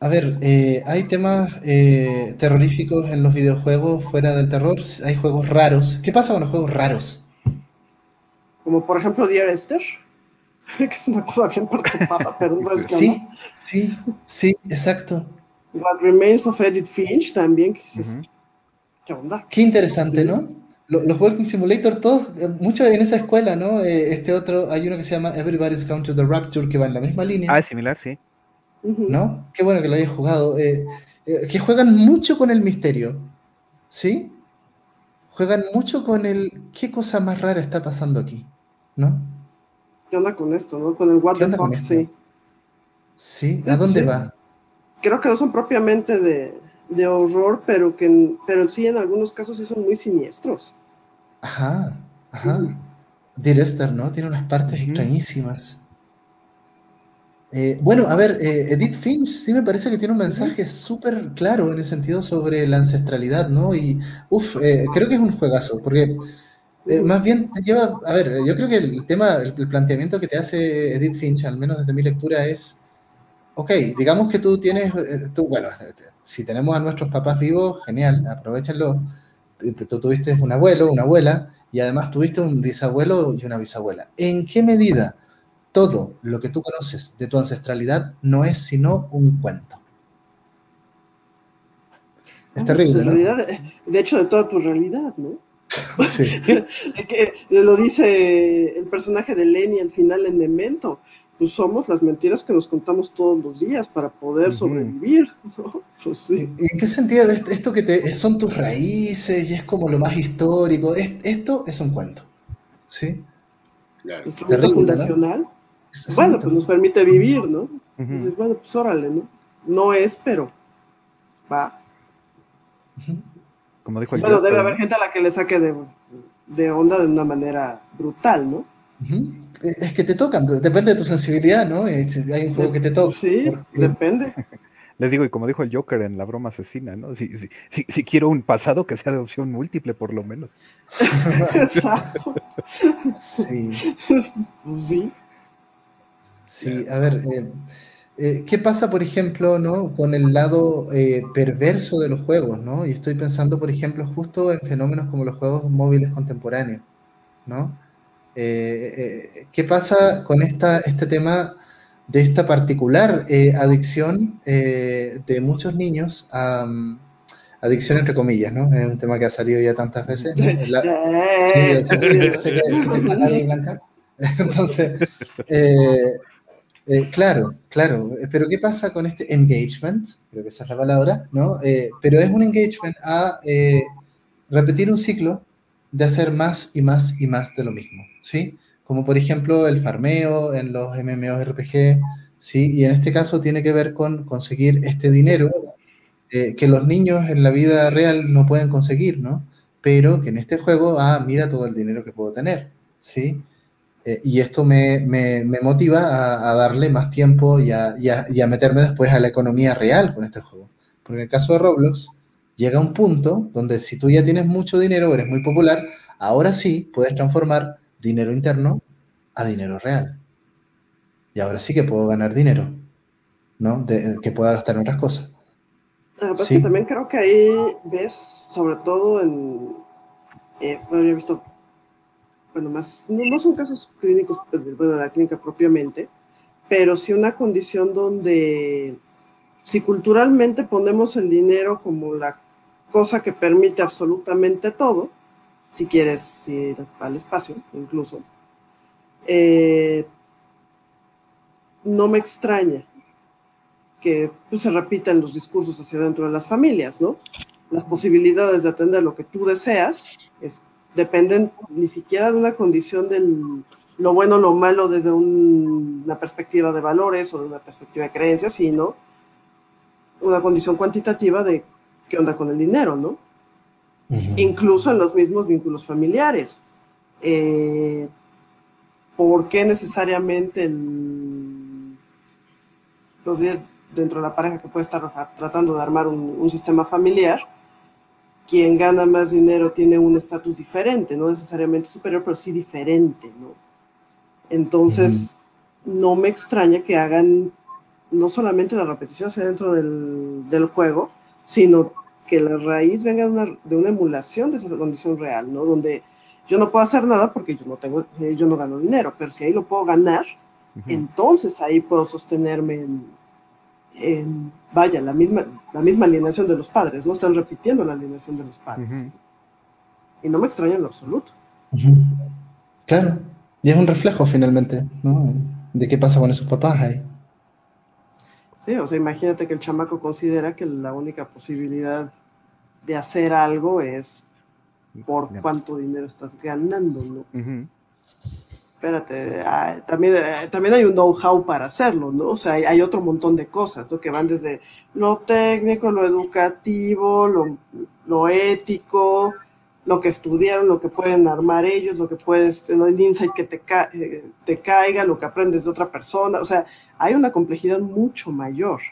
A ver, eh, hay temas eh, terroríficos en los videojuegos fuera del terror. Hay juegos raros. ¿Qué pasa con los juegos raros? Como por ejemplo Dear Esther, que es una cosa bien perturbada, pero no sabes Sí, sí, sí, exacto. What Remains of Edith Finch también, ¿qué onda? Qué interesante, ¿no? Los, Walking Simulator, todos, eh, muchos en esa escuela, ¿no? Eh, este otro, hay uno que se llama Everybody's Gone to the Rapture, que va en la misma línea. Ah, es similar, sí. ¿No? Qué bueno que lo hayas jugado. Eh, que juegan mucho con el misterio, ¿sí? Juegan mucho con el, ¿qué cosa más rara está pasando aquí? ¿No? ¿Qué onda con esto, no? Con el What the fuck, sí. Sí, ¿a dónde va? Creo que no son propiamente de, horror, pero que pero sí en algunos casos sí son muy siniestros. Ajá, ajá. Direster, ¿no? Tiene unas partes extrañísimas. Eh, bueno, a ver, eh, Edith Finch sí me parece que tiene un mensaje súper claro en el sentido sobre la ancestralidad, ¿no? Y, uff, eh, creo que es un juegazo, porque eh, más bien te lleva, a ver, yo creo que el tema, el, planteamiento que te hace Edith Finch, al menos desde mi lectura, es, ok, digamos que tú tienes, eh, tú, bueno, si tenemos a nuestros papás vivos, genial, aprovechenlo. Tú tuviste un abuelo, una abuela, y además tuviste un bisabuelo y una bisabuela. ¿En qué medida todo lo que tú conoces de tu ancestralidad no es sino un cuento? Es ah, terrible, ¿no? De hecho, de toda tu realidad, ¿no? que lo dice el personaje de Lenny al final en Memento. Pues somos las mentiras que nos contamos todos los días para poder sobrevivir. Pues ¿En qué sentido esto que te, son tus raíces y es como lo más histórico? esto es un cuento. ¿Sí? Nuestro mundo fundacional. Bueno, pues nos permite vivir, ¿no? bueno, pues órale, ¿no? No es, pero va. Como dijo el Bueno, debe haber gente a la que le saque de, onda de una manera brutal, ¿no? Es que te tocan, depende de tu sensibilidad, ¿no? Hay un juego que te toca. Sí, depende. Les digo, y como dijo el Joker en la broma asesina, ¿no? Si, si, quiero un pasado que sea de opción múltiple, por lo menos. Exacto. Sí. sí. Sí, a ver, eh, eh, ¿Qué pasa, por ejemplo, ¿no? con el lado eh, perverso de los juegos? ¿no? Y estoy pensando, por ejemplo, justo en fenómenos como los juegos móviles contemporáneos. ¿no? Eh, ¿Qué pasa con esta, este tema de esta particular adicción de muchos niños a... Mm, adicción entre comillas, ¿no? Es un tema que ha salido ya tantas veces. Entonces, eh, claro, claro, eh, pero ¿qué pasa con este engagement? Creo que esa es la palabra, ¿no? Eh, pero es un engagement a repetir un ciclo de hacer más y más y más de lo mismo, ¿sí? Como por ejemplo el farmeo en los MMORPG, ¿sí? Y en este caso tiene que ver con conseguir este dinero que los niños en la vida real no pueden conseguir, ¿no? Pero que en este juego, ah, mira todo el dinero que puedo tener, ¿sí? Eh, y esto me, motiva a, darle más tiempo y a, meterme después a la economía real con este juego. Porque en el caso de Roblox, llega un punto donde si tú ya tienes mucho dinero, eres muy popular, ahora sí puedes transformar dinero interno a dinero real. Y ahora sí que puedo ganar dinero, ¿no? que pueda gastar en otras cosas. que también creo que ahí ves, sobre todo en, eh, bueno, he visto, bueno, más, no, son casos clínicos, pues, bueno, la clínica propiamente, pero sí una condición donde si culturalmente ponemos el dinero como la cosa que permite absolutamente todo, si quieres ir al espacio incluso, eh, no me extraña que pues, se repitan los discursos hacia dentro de las familias, ¿no? Las posibilidades de atender lo que tú deseas es, dependen ni siquiera de una condición del lo bueno o lo malo desde una perspectiva de valores o de una perspectiva de creencias, sino una condición cuantitativa de qué onda con el dinero, ¿no? Incluso en los mismos vínculos familiares. Eh, ¿Por qué necesariamente el, dentro de la pareja que puede estar tratando de armar un, sistema familiar, quien gana más dinero tiene un estatus diferente, no necesariamente superior, pero sí diferente, ¿no? Entonces, no me extraña que hagan no solamente la repetición hacia dentro del, juego, sino que la raíz venga de una, emulación de esa condición real, ¿no? Donde yo no puedo hacer nada porque yo no tengo, eh, yo no gano dinero, pero si ahí lo puedo ganar, entonces ahí puedo sostenerme en, vaya, la misma, la misma alienación de los padres, ¿no? Están repitiendo la alienación de los padres. Y no me extraña en lo absoluto. Claro, y es un reflejo finalmente, ¿no? De qué pasa con esos papás ahí. Sí, o sea, imagínate que el chamaco considera que la única posibilidad de hacer algo es por cuánto dinero estás ganando, ¿no? Espérate, también, eh, también hay un know-how para hacerlo, ¿no? O sea, hay, otro montón de cosas, ¿no? Que van desde lo técnico, lo educativo, lo, lo ético, lo que estudiaron, lo que pueden armar ellos, lo que puedes, el insight que te, eh, te caiga, lo que aprendes de otra persona, o sea, hay una complejidad mucho mayor,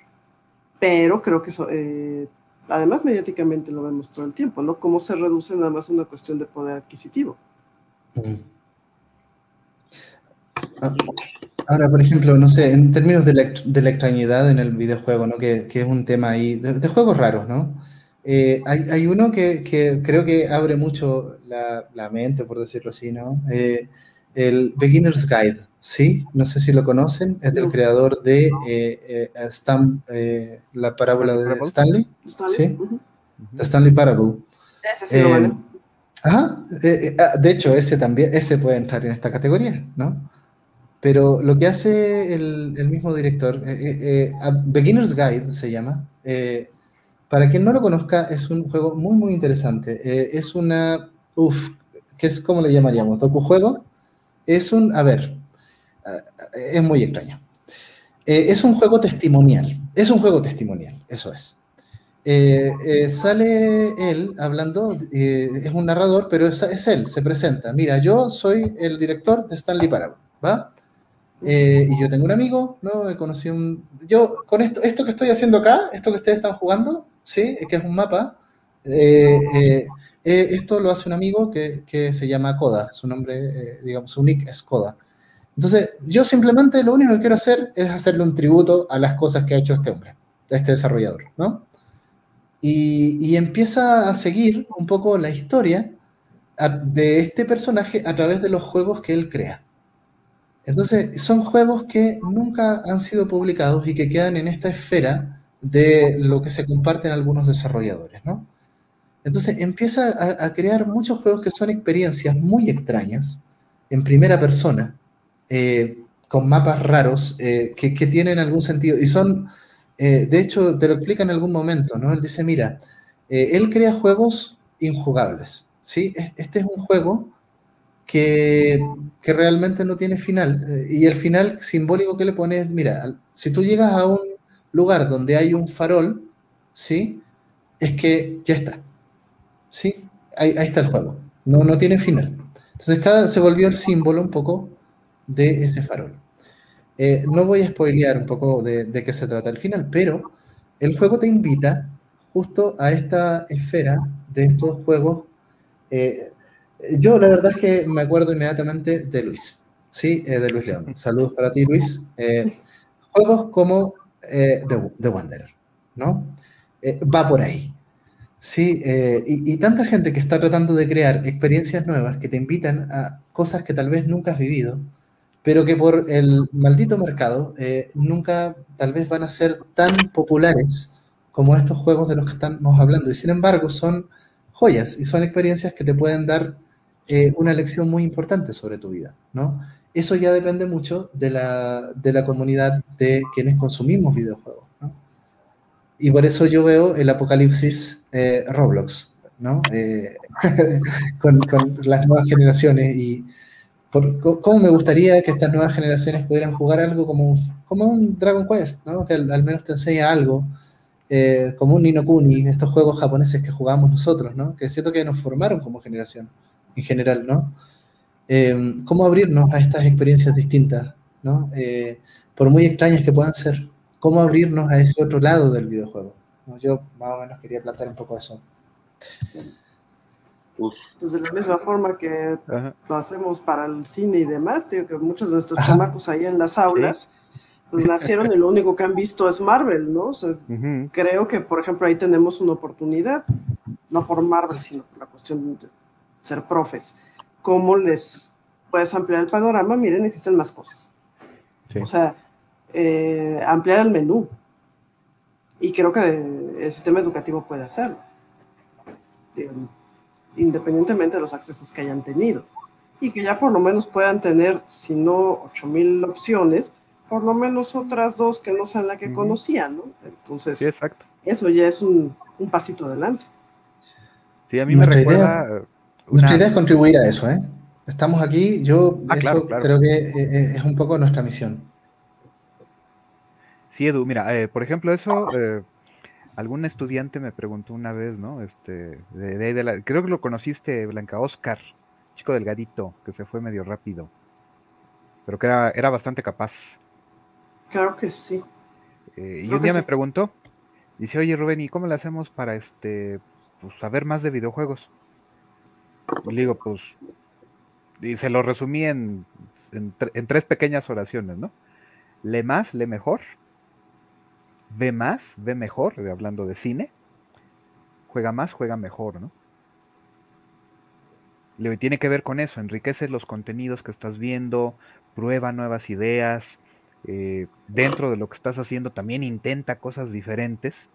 pero creo que eso, eh, además mediáticamente lo vemos todo el tiempo, ¿no? Cómo se reduce nada más una cuestión de poder adquisitivo. Ah, ahora, por ejemplo, no sé, en términos de la, extrañidad en el videojuego, ¿no? Que, es un tema ahí, de juegos raros, ¿no? Eh, hay, uno que, creo que abre mucho la, mente, por decirlo así, ¿no? Eh, el Beginner's Guide, ¿sí? No sé si lo conocen, es del creador de eh, la parábola de Stanley, ¿sí? Stanley Parable. Ese sí lo vale. Ajá, ah, de hecho, ese también, ese puede entrar en esta categoría, ¿no? Pero lo que hace el, mismo director, Beginner's Guide se llama, para quien no lo conozca, es un juego muy, muy interesante. Eh, es una, uff, ¿qué es, ¿cómo le llamaríamos? ¿Docu-juego? Es un, a ver, eh, es muy extraño. Eh, es un juego testimonial, es un juego testimonial, eso es. sale él hablando, es un narrador, pero es, es, él, se presenta. Mira, yo soy el director de Stanley Parable, ¿va? Y yo tengo un amigo, ¿no? Conocí un... Yo, con esto, esto que estoy haciendo acá, esto que ustedes están jugando, ¿sí? que es un mapa. Eh, eh, eh, esto lo hace un amigo que, que se llama Coda, su nombre, digamos, su nick es Coda. Entonces, yo simplemente lo único que quiero hacer es hacerle un tributo a las cosas que ha hecho este hombre, este desarrollador, ¿no? Y, y empieza a seguir un poco la historia de este personaje a través de los juegos que él crea. Entonces, son juegos que nunca han sido publicados y que quedan en esta esfera de lo que se comparten algunos desarrolladores, ¿no? Entonces empieza a, crear muchos juegos que son experiencias muy extrañas, en primera persona, eh, con mapas raros eh, que, tienen algún sentido. Y son, eh, de hecho, te lo explica en algún momento, ¿no? Él dice, mira, él crea juegos injugables, ¿sí? Este es un juego que, realmente no tiene final. y el final simbólico que le pone es, mira, si tú llegas a un lugar donde hay un farol, ¿sí? Es que ya está. ¿Sí? Ahí, está el juego. No, no tiene final. Entonces cada se volvió el símbolo un poco de ese farol. Eh, no voy a spoilear un poco de, qué se trata el final, pero el juego te invita justo a esta esfera de estos juegos. Eh, yo la verdad es que me acuerdo inmediatamente de Luis, ¿sí? Eh, de Luis León. Saludos para ti, Luis. Eh, juegos como The, The, Wanderer, ¿no? va por ahí. Sí, y, y, tanta gente que está tratando de crear experiencias nuevas que te invitan a cosas que tal vez nunca has vivido, pero que por el maldito mercado nunca tal vez van a ser tan populares como estos juegos de los que estamos hablando. Y sin embargo, son joyas y son experiencias que te pueden dar eh, una lección muy importante sobre tu vida, ¿no? Eso ya depende mucho de la, de la comunidad de quienes consumimos videojuegos, ¿no? Y por eso yo veo el apocalipsis eh, Roblox, ¿no? Eh, con, con, las nuevas generaciones y por, cómo me gustaría que estas nuevas generaciones pudieran jugar algo como, como un Dragon Quest, ¿no? Que al, al menos te enseña algo, eh, como un Nino Kuni, estos juegos japoneses que jugamos nosotros, ¿no? Que es cierto que nos formaron como generación, en general, ¿no? Eh, ¿Cómo abrirnos a estas experiencias distintas, ¿no? Eh, por muy extrañas que puedan ser, ¿cómo abrirnos a ese otro lado del videojuego? Yo más o menos quería plantear un poco eso. Pues de la misma forma que lo hacemos para el cine y demás, digo que muchos de nuestros chamacos ahí en las aulas pues nacieron y lo único que han visto es Marvel, ¿no? O sea, creo que, por ejemplo, ahí tenemos una oportunidad, no por Marvel, sino por la cuestión de ser profes. ¿Cómo les puedes ampliar el panorama? Miren, existen más cosas. O sea, eh, ampliar el menú. Y creo que el sistema educativo puede hacerlo. Independientemente de los accesos que hayan tenido. Y que ya por lo menos puedan tener, si no 8000 opciones, por lo menos otras dos que no sean la que conocían, ¿no? Entonces, exacto. eso ya es un, pasito adelante. Sí, a mí me recuerda... Idea, Nuestra idea es contribuir a eso, ¿eh? Estamos aquí, yo ah, eso creo que eh, eh, es un poco nuestra misión. Sí, Edu, mira, eh, por ejemplo, eso, algún estudiante me preguntó una vez, ¿no? Este, creo que lo conociste, Blanca, Oscar, chico delgadito, que se fue medio rápido, pero que era, era bastante capaz. Claro que sí. Eh, y un día me preguntó, dice, oye Rubén, ¿y cómo le hacemos para este, pues, saber más de videojuegos? Y le digo, pues, y se lo resumí en, en, tres pequeñas oraciones, ¿no? Lee más, lee mejor, ve más, ve mejor, hablando de cine, juega más, juega mejor, ¿no? Le tiene que ver con eso, enriquece los contenidos que estás viendo, prueba nuevas ideas, eh, dentro de lo que estás haciendo también intenta cosas diferentes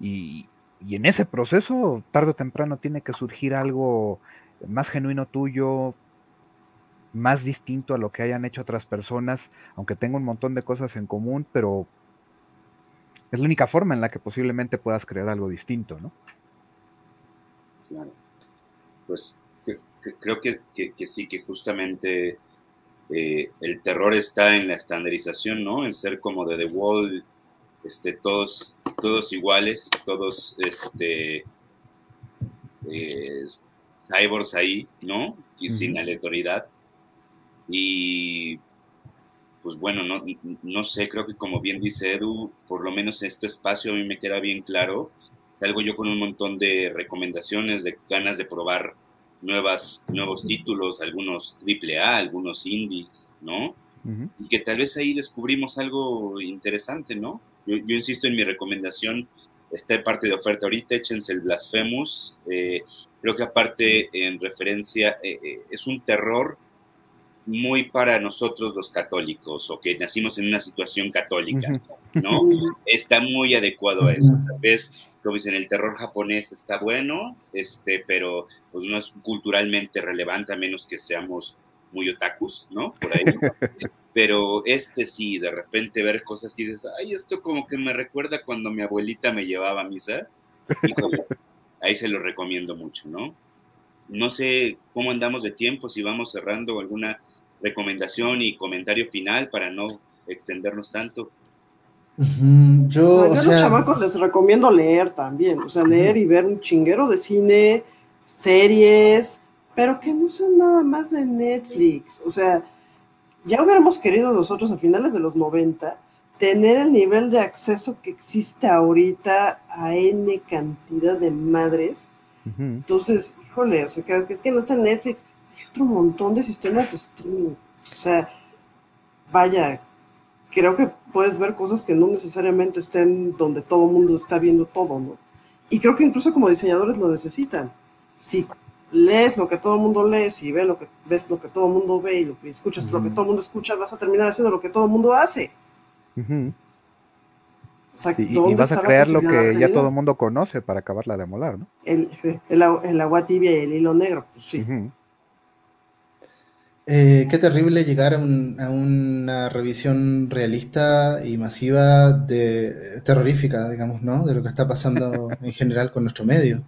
y, en ese proceso tarde o temprano tiene que surgir algo más genuino tuyo, más distinto a lo que hayan hecho otras personas, aunque tenga un montón de cosas en común, pero es la única forma en la que posiblemente puedas crear algo distinto, ¿no? Claro. Pues creo que, que sí, que justamente eh, el terror está en la estandarización, ¿no? En ser como de The Wall, este, todos, todos iguales, todos este, eh, cyborgs ahí, ¿no? Y sin aleatoriedad. Y pues bueno, no, no sé, creo que como bien dice Edu, por lo menos este espacio a mí me queda bien claro. Salgo yo con un montón de recomendaciones, de ganas de probar nuevas, nuevos títulos, algunos triple A, algunos indies, ¿no? Y que tal vez ahí descubrimos algo interesante, ¿no? Yo, insisto en mi recomendación, está parte de oferta ahorita, échense el Blasphemous. Eh, creo que aparte, en referencia, eh, eh, es un terror muy para nosotros los católicos o que nacimos en una situación católica, ¿no? Está muy adecuado a eso. Tal vez, como dicen, el terror japonés está bueno, este, pero pues no es culturalmente relevante a menos que seamos muy otakus, ¿no? Por ahí. Pero este sí, de repente ver cosas que dices, ay, esto como que me recuerda cuando mi abuelita me llevaba a misa. ahí se lo recomiendo mucho, ¿no? No sé cómo andamos de tiempo, si vamos cerrando alguna recomendación y comentario final para no extendernos tanto. Yo, a los chamacos les recomiendo leer también, o sea, leer y ver un chinguero de cine, series, pero que no sean nada más de Netflix. O sea, ya hubiéramos querido nosotros a finales de los 90 tener el nivel de acceso que existe ahorita a N cantidad de madres. Entonces, híjole, o sea, que es que no está en Netflix, hay otro montón de sistemas de streaming. O sea, vaya, creo que puedes ver cosas que no necesariamente estén donde todo el mundo está viendo todo, ¿no? Y creo que incluso como diseñadores lo necesitan. Si lees lo que todo el mundo lee, si ves lo que, ves lo que todo el mundo ve y lo que escuchas lo que todo el mundo escucha, vas a terminar haciendo lo que todo el mundo hace. O sea, y, vas a crear lo que ya todo el mundo conoce para acabarla de molar, ¿no? El, el, agua tibia y el hilo negro, pues sí. Eh, qué terrible llegar a, una revisión realista y masiva de terrorífica, digamos, ¿no? De lo que está pasando en general con nuestro medio.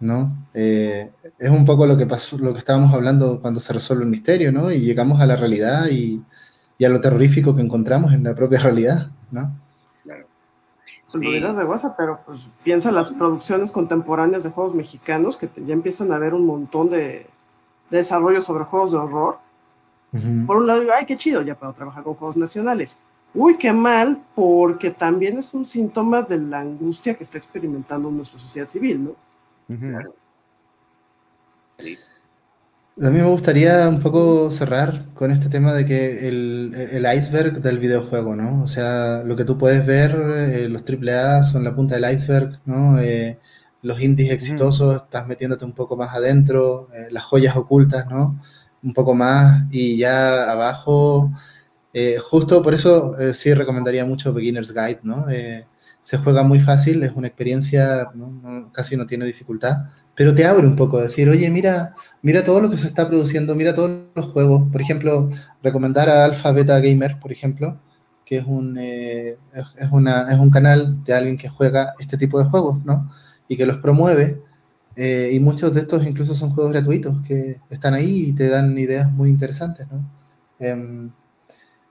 ¿No? Eh, es un poco lo que pasó, lo que estábamos hablando cuando se resuelve el misterio, ¿no? Y llegamos a la realidad y, a lo terrorífico que encontramos en la propia realidad, ¿no? Claro. Sí. Lo de WhatsApp, pero pues piensa en las producciones contemporáneas de juegos mexicanos que ya empiezan a ver un montón de, desarrollo sobre juegos de horror. Por un lado, ay, qué chido, ya puedo trabajar con juegos nacionales. Uy, qué mal, porque también es un síntoma de la angustia que está experimentando nuestra sociedad civil, ¿no? A mí me gustaría un poco cerrar con este tema de que el, el iceberg del videojuego, ¿no? O sea, lo que tú puedes ver, eh, los AAA son la punta del iceberg, ¿no? Eh, los indies exitosos, estás metiéndote un poco más adentro, eh, las joyas ocultas, ¿no? Un poco más y ya abajo, eh, justo por eso eh, sí recomendaría mucho Beginner's Guide, ¿no? Se juega muy fácil, es una experiencia, casi no tiene dificultad, pero te abre un poco, decir, oye, mira, mira todo lo que se está produciendo, mira todos los juegos, por ejemplo, recomendar a Alpha Beta Gamer, por ejemplo, que es un, es, una, es un canal de alguien que juega este tipo de juegos, ¿no? y que los promueve. Eh, y muchos de estos incluso son juegos gratuitos que están ahí y te dan ideas muy interesantes, ¿no? Em,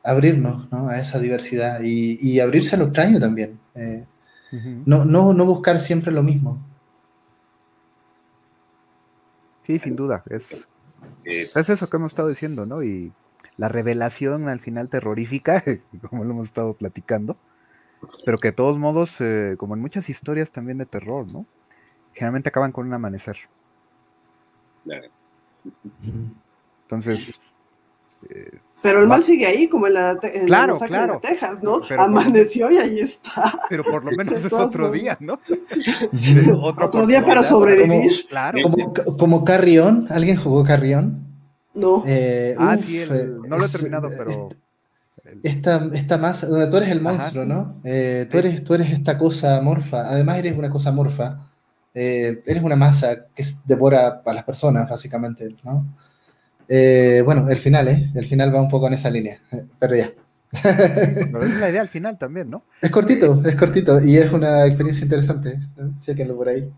abrirnos ¿no? a esa diversidad y, y, abrirse a lo extraño también. Eh, no, no, no, buscar siempre lo mismo. Sí, sin duda. Es, es eso que hemos estado diciendo, ¿no? Y la revelación al final terrorífica, como lo hemos estado platicando, pero que de todos modos, eh, como en muchas historias también de terror, ¿no? Generalmente acaban con un amanecer. Claro. Entonces. Eh, pero el mal sigue ahí, como en la, en claro, claro. de Texas, ¿no? Amaneció y ahí está. Pero por lo menos es otro día, ¿no? otro, día para sobrevivir. Como, claro. como, Carrión, ¿alguien jugó Carrión? No. Eh, ah, sí, no lo he terminado, pero esta, esta masa, donde tú eres el monstruo, ¿no? Eh, tú, eres, tú eres esta cosa morfa, además eres una cosa morfa, eh, eres una masa que devora a las personas, básicamente, ¿no? Eh, bueno, el final, ¿eh? El final va un poco en esa línea, pero ya. Pero es la idea al final también, ¿no? Es cortito, es cortito y es una experiencia interesante, ¿no? Chequenlo por ahí.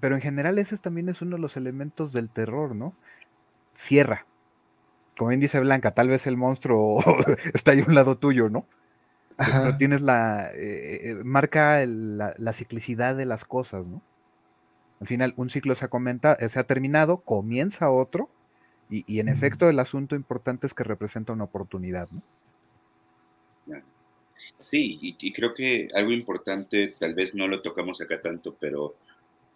Pero en general ese también es uno de los elementos del terror, ¿no? Cierra, como bien dice Blanca, tal vez el monstruo está ahí a un lado tuyo, ¿no? Pero tienes la. Eh, eh, marca la, ciclicidad de las cosas, ¿no? Al final, un ciclo se, comenta, eh, se ha terminado, comienza otro, y, en efecto, el asunto importante es que representa una oportunidad, ¿no? Sí, y creo que algo importante, tal vez no lo tocamos acá tanto, pero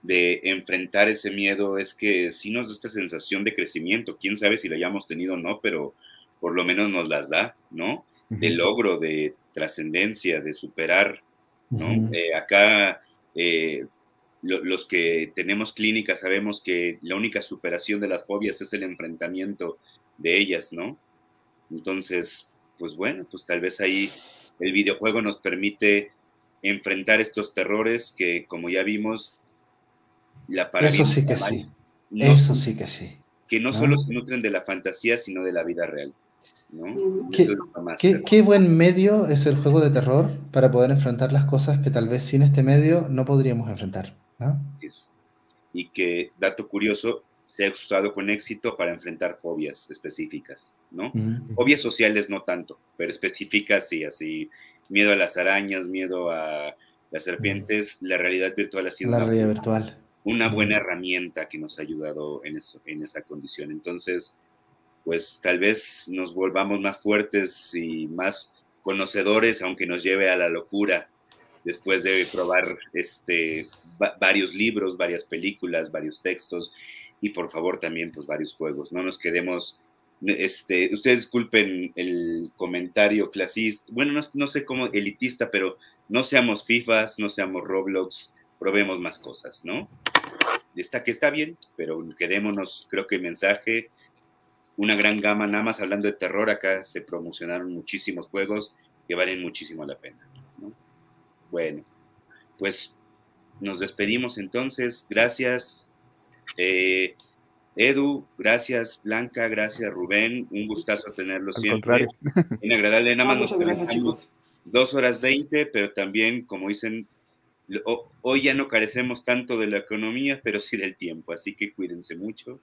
de enfrentar ese miedo es que sí nos da esta sensación de crecimiento. Quién sabe si la hayamos tenido o no, pero por lo menos nos las da, ¿no? De logro, de trascendencia, de superar, ¿no? Eh, acá eh, los que tenemos clínica sabemos que la única superación de las fobias es el enfrentamiento de ellas, ¿no? Entonces, pues bueno, pues tal vez ahí el videojuego nos permite enfrentar estos terrores que, como ya vimos, eso sí que sí. Eso sí que sí. Que no, solo se nutren de la fantasía, sino de la vida real. ¿Qué, buen medio es el juego de terror para poder enfrentar las cosas que tal vez sin este medio no podríamos enfrentar. Y que, dato curioso, se ha usado con éxito para enfrentar fobias específicas, ¿no? Fobias sociales no tanto, pero específicas sí, así, miedo a las arañas, miedo a las serpientes, la realidad virtual ha sido... La realidad virtual. una buena herramienta que nos ha ayudado en, eso, en esa condición. Entonces, pues tal vez nos volvamos más fuertes y más conocedores, aunque nos lleve a la locura después de probar este, varios libros, varias películas, varios textos y por favor también pues varios juegos. No nos quedemos, este, ustedes disculpen el comentario clasista, bueno, no, no sé cómo elitista, pero no seamos FIFAs, no seamos Roblox, probemos más cosas, ¿no? Está que está bien, pero quedémonos, creo que el mensaje, una gran gama, nada más hablando de terror, acá se promocionaron muchísimos juegos que valen muchísimo la pena. ¿No? Bueno, pues nos despedimos entonces. Gracias, eh, Edu. Gracias, Blanca. Gracias, Rubén. Un gustazo tenerlo Al siempre. contrario. Bien agradable. Nada más No, nos muchas gracias, chicos. dos horas veinte, pero también, como dicen, hoy ya no carecemos tanto de la economía, pero sí del tiempo. Así que cuídense mucho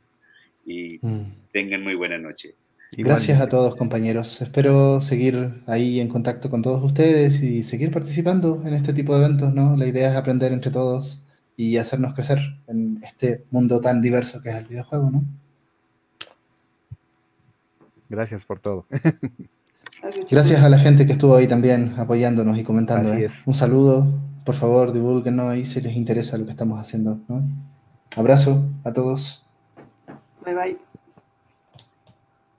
y Mm. tengan muy buena noche. Gracias a todos, compañeros. Espero seguir ahí en contacto con todos ustedes y seguir participando en este tipo de eventos, ¿no? La idea es aprender entre todos y hacernos crecer en este mundo tan diverso que es el videojuego, ¿no? Gracias por todo. Gracias, a la gente que estuvo ahí también apoyándonos y comentando. Así ¿eh? es. Un saludo, por favor, divulguennos ahí si les interesa lo que estamos haciendo, ¿no? Abrazo a todos. Bye bye.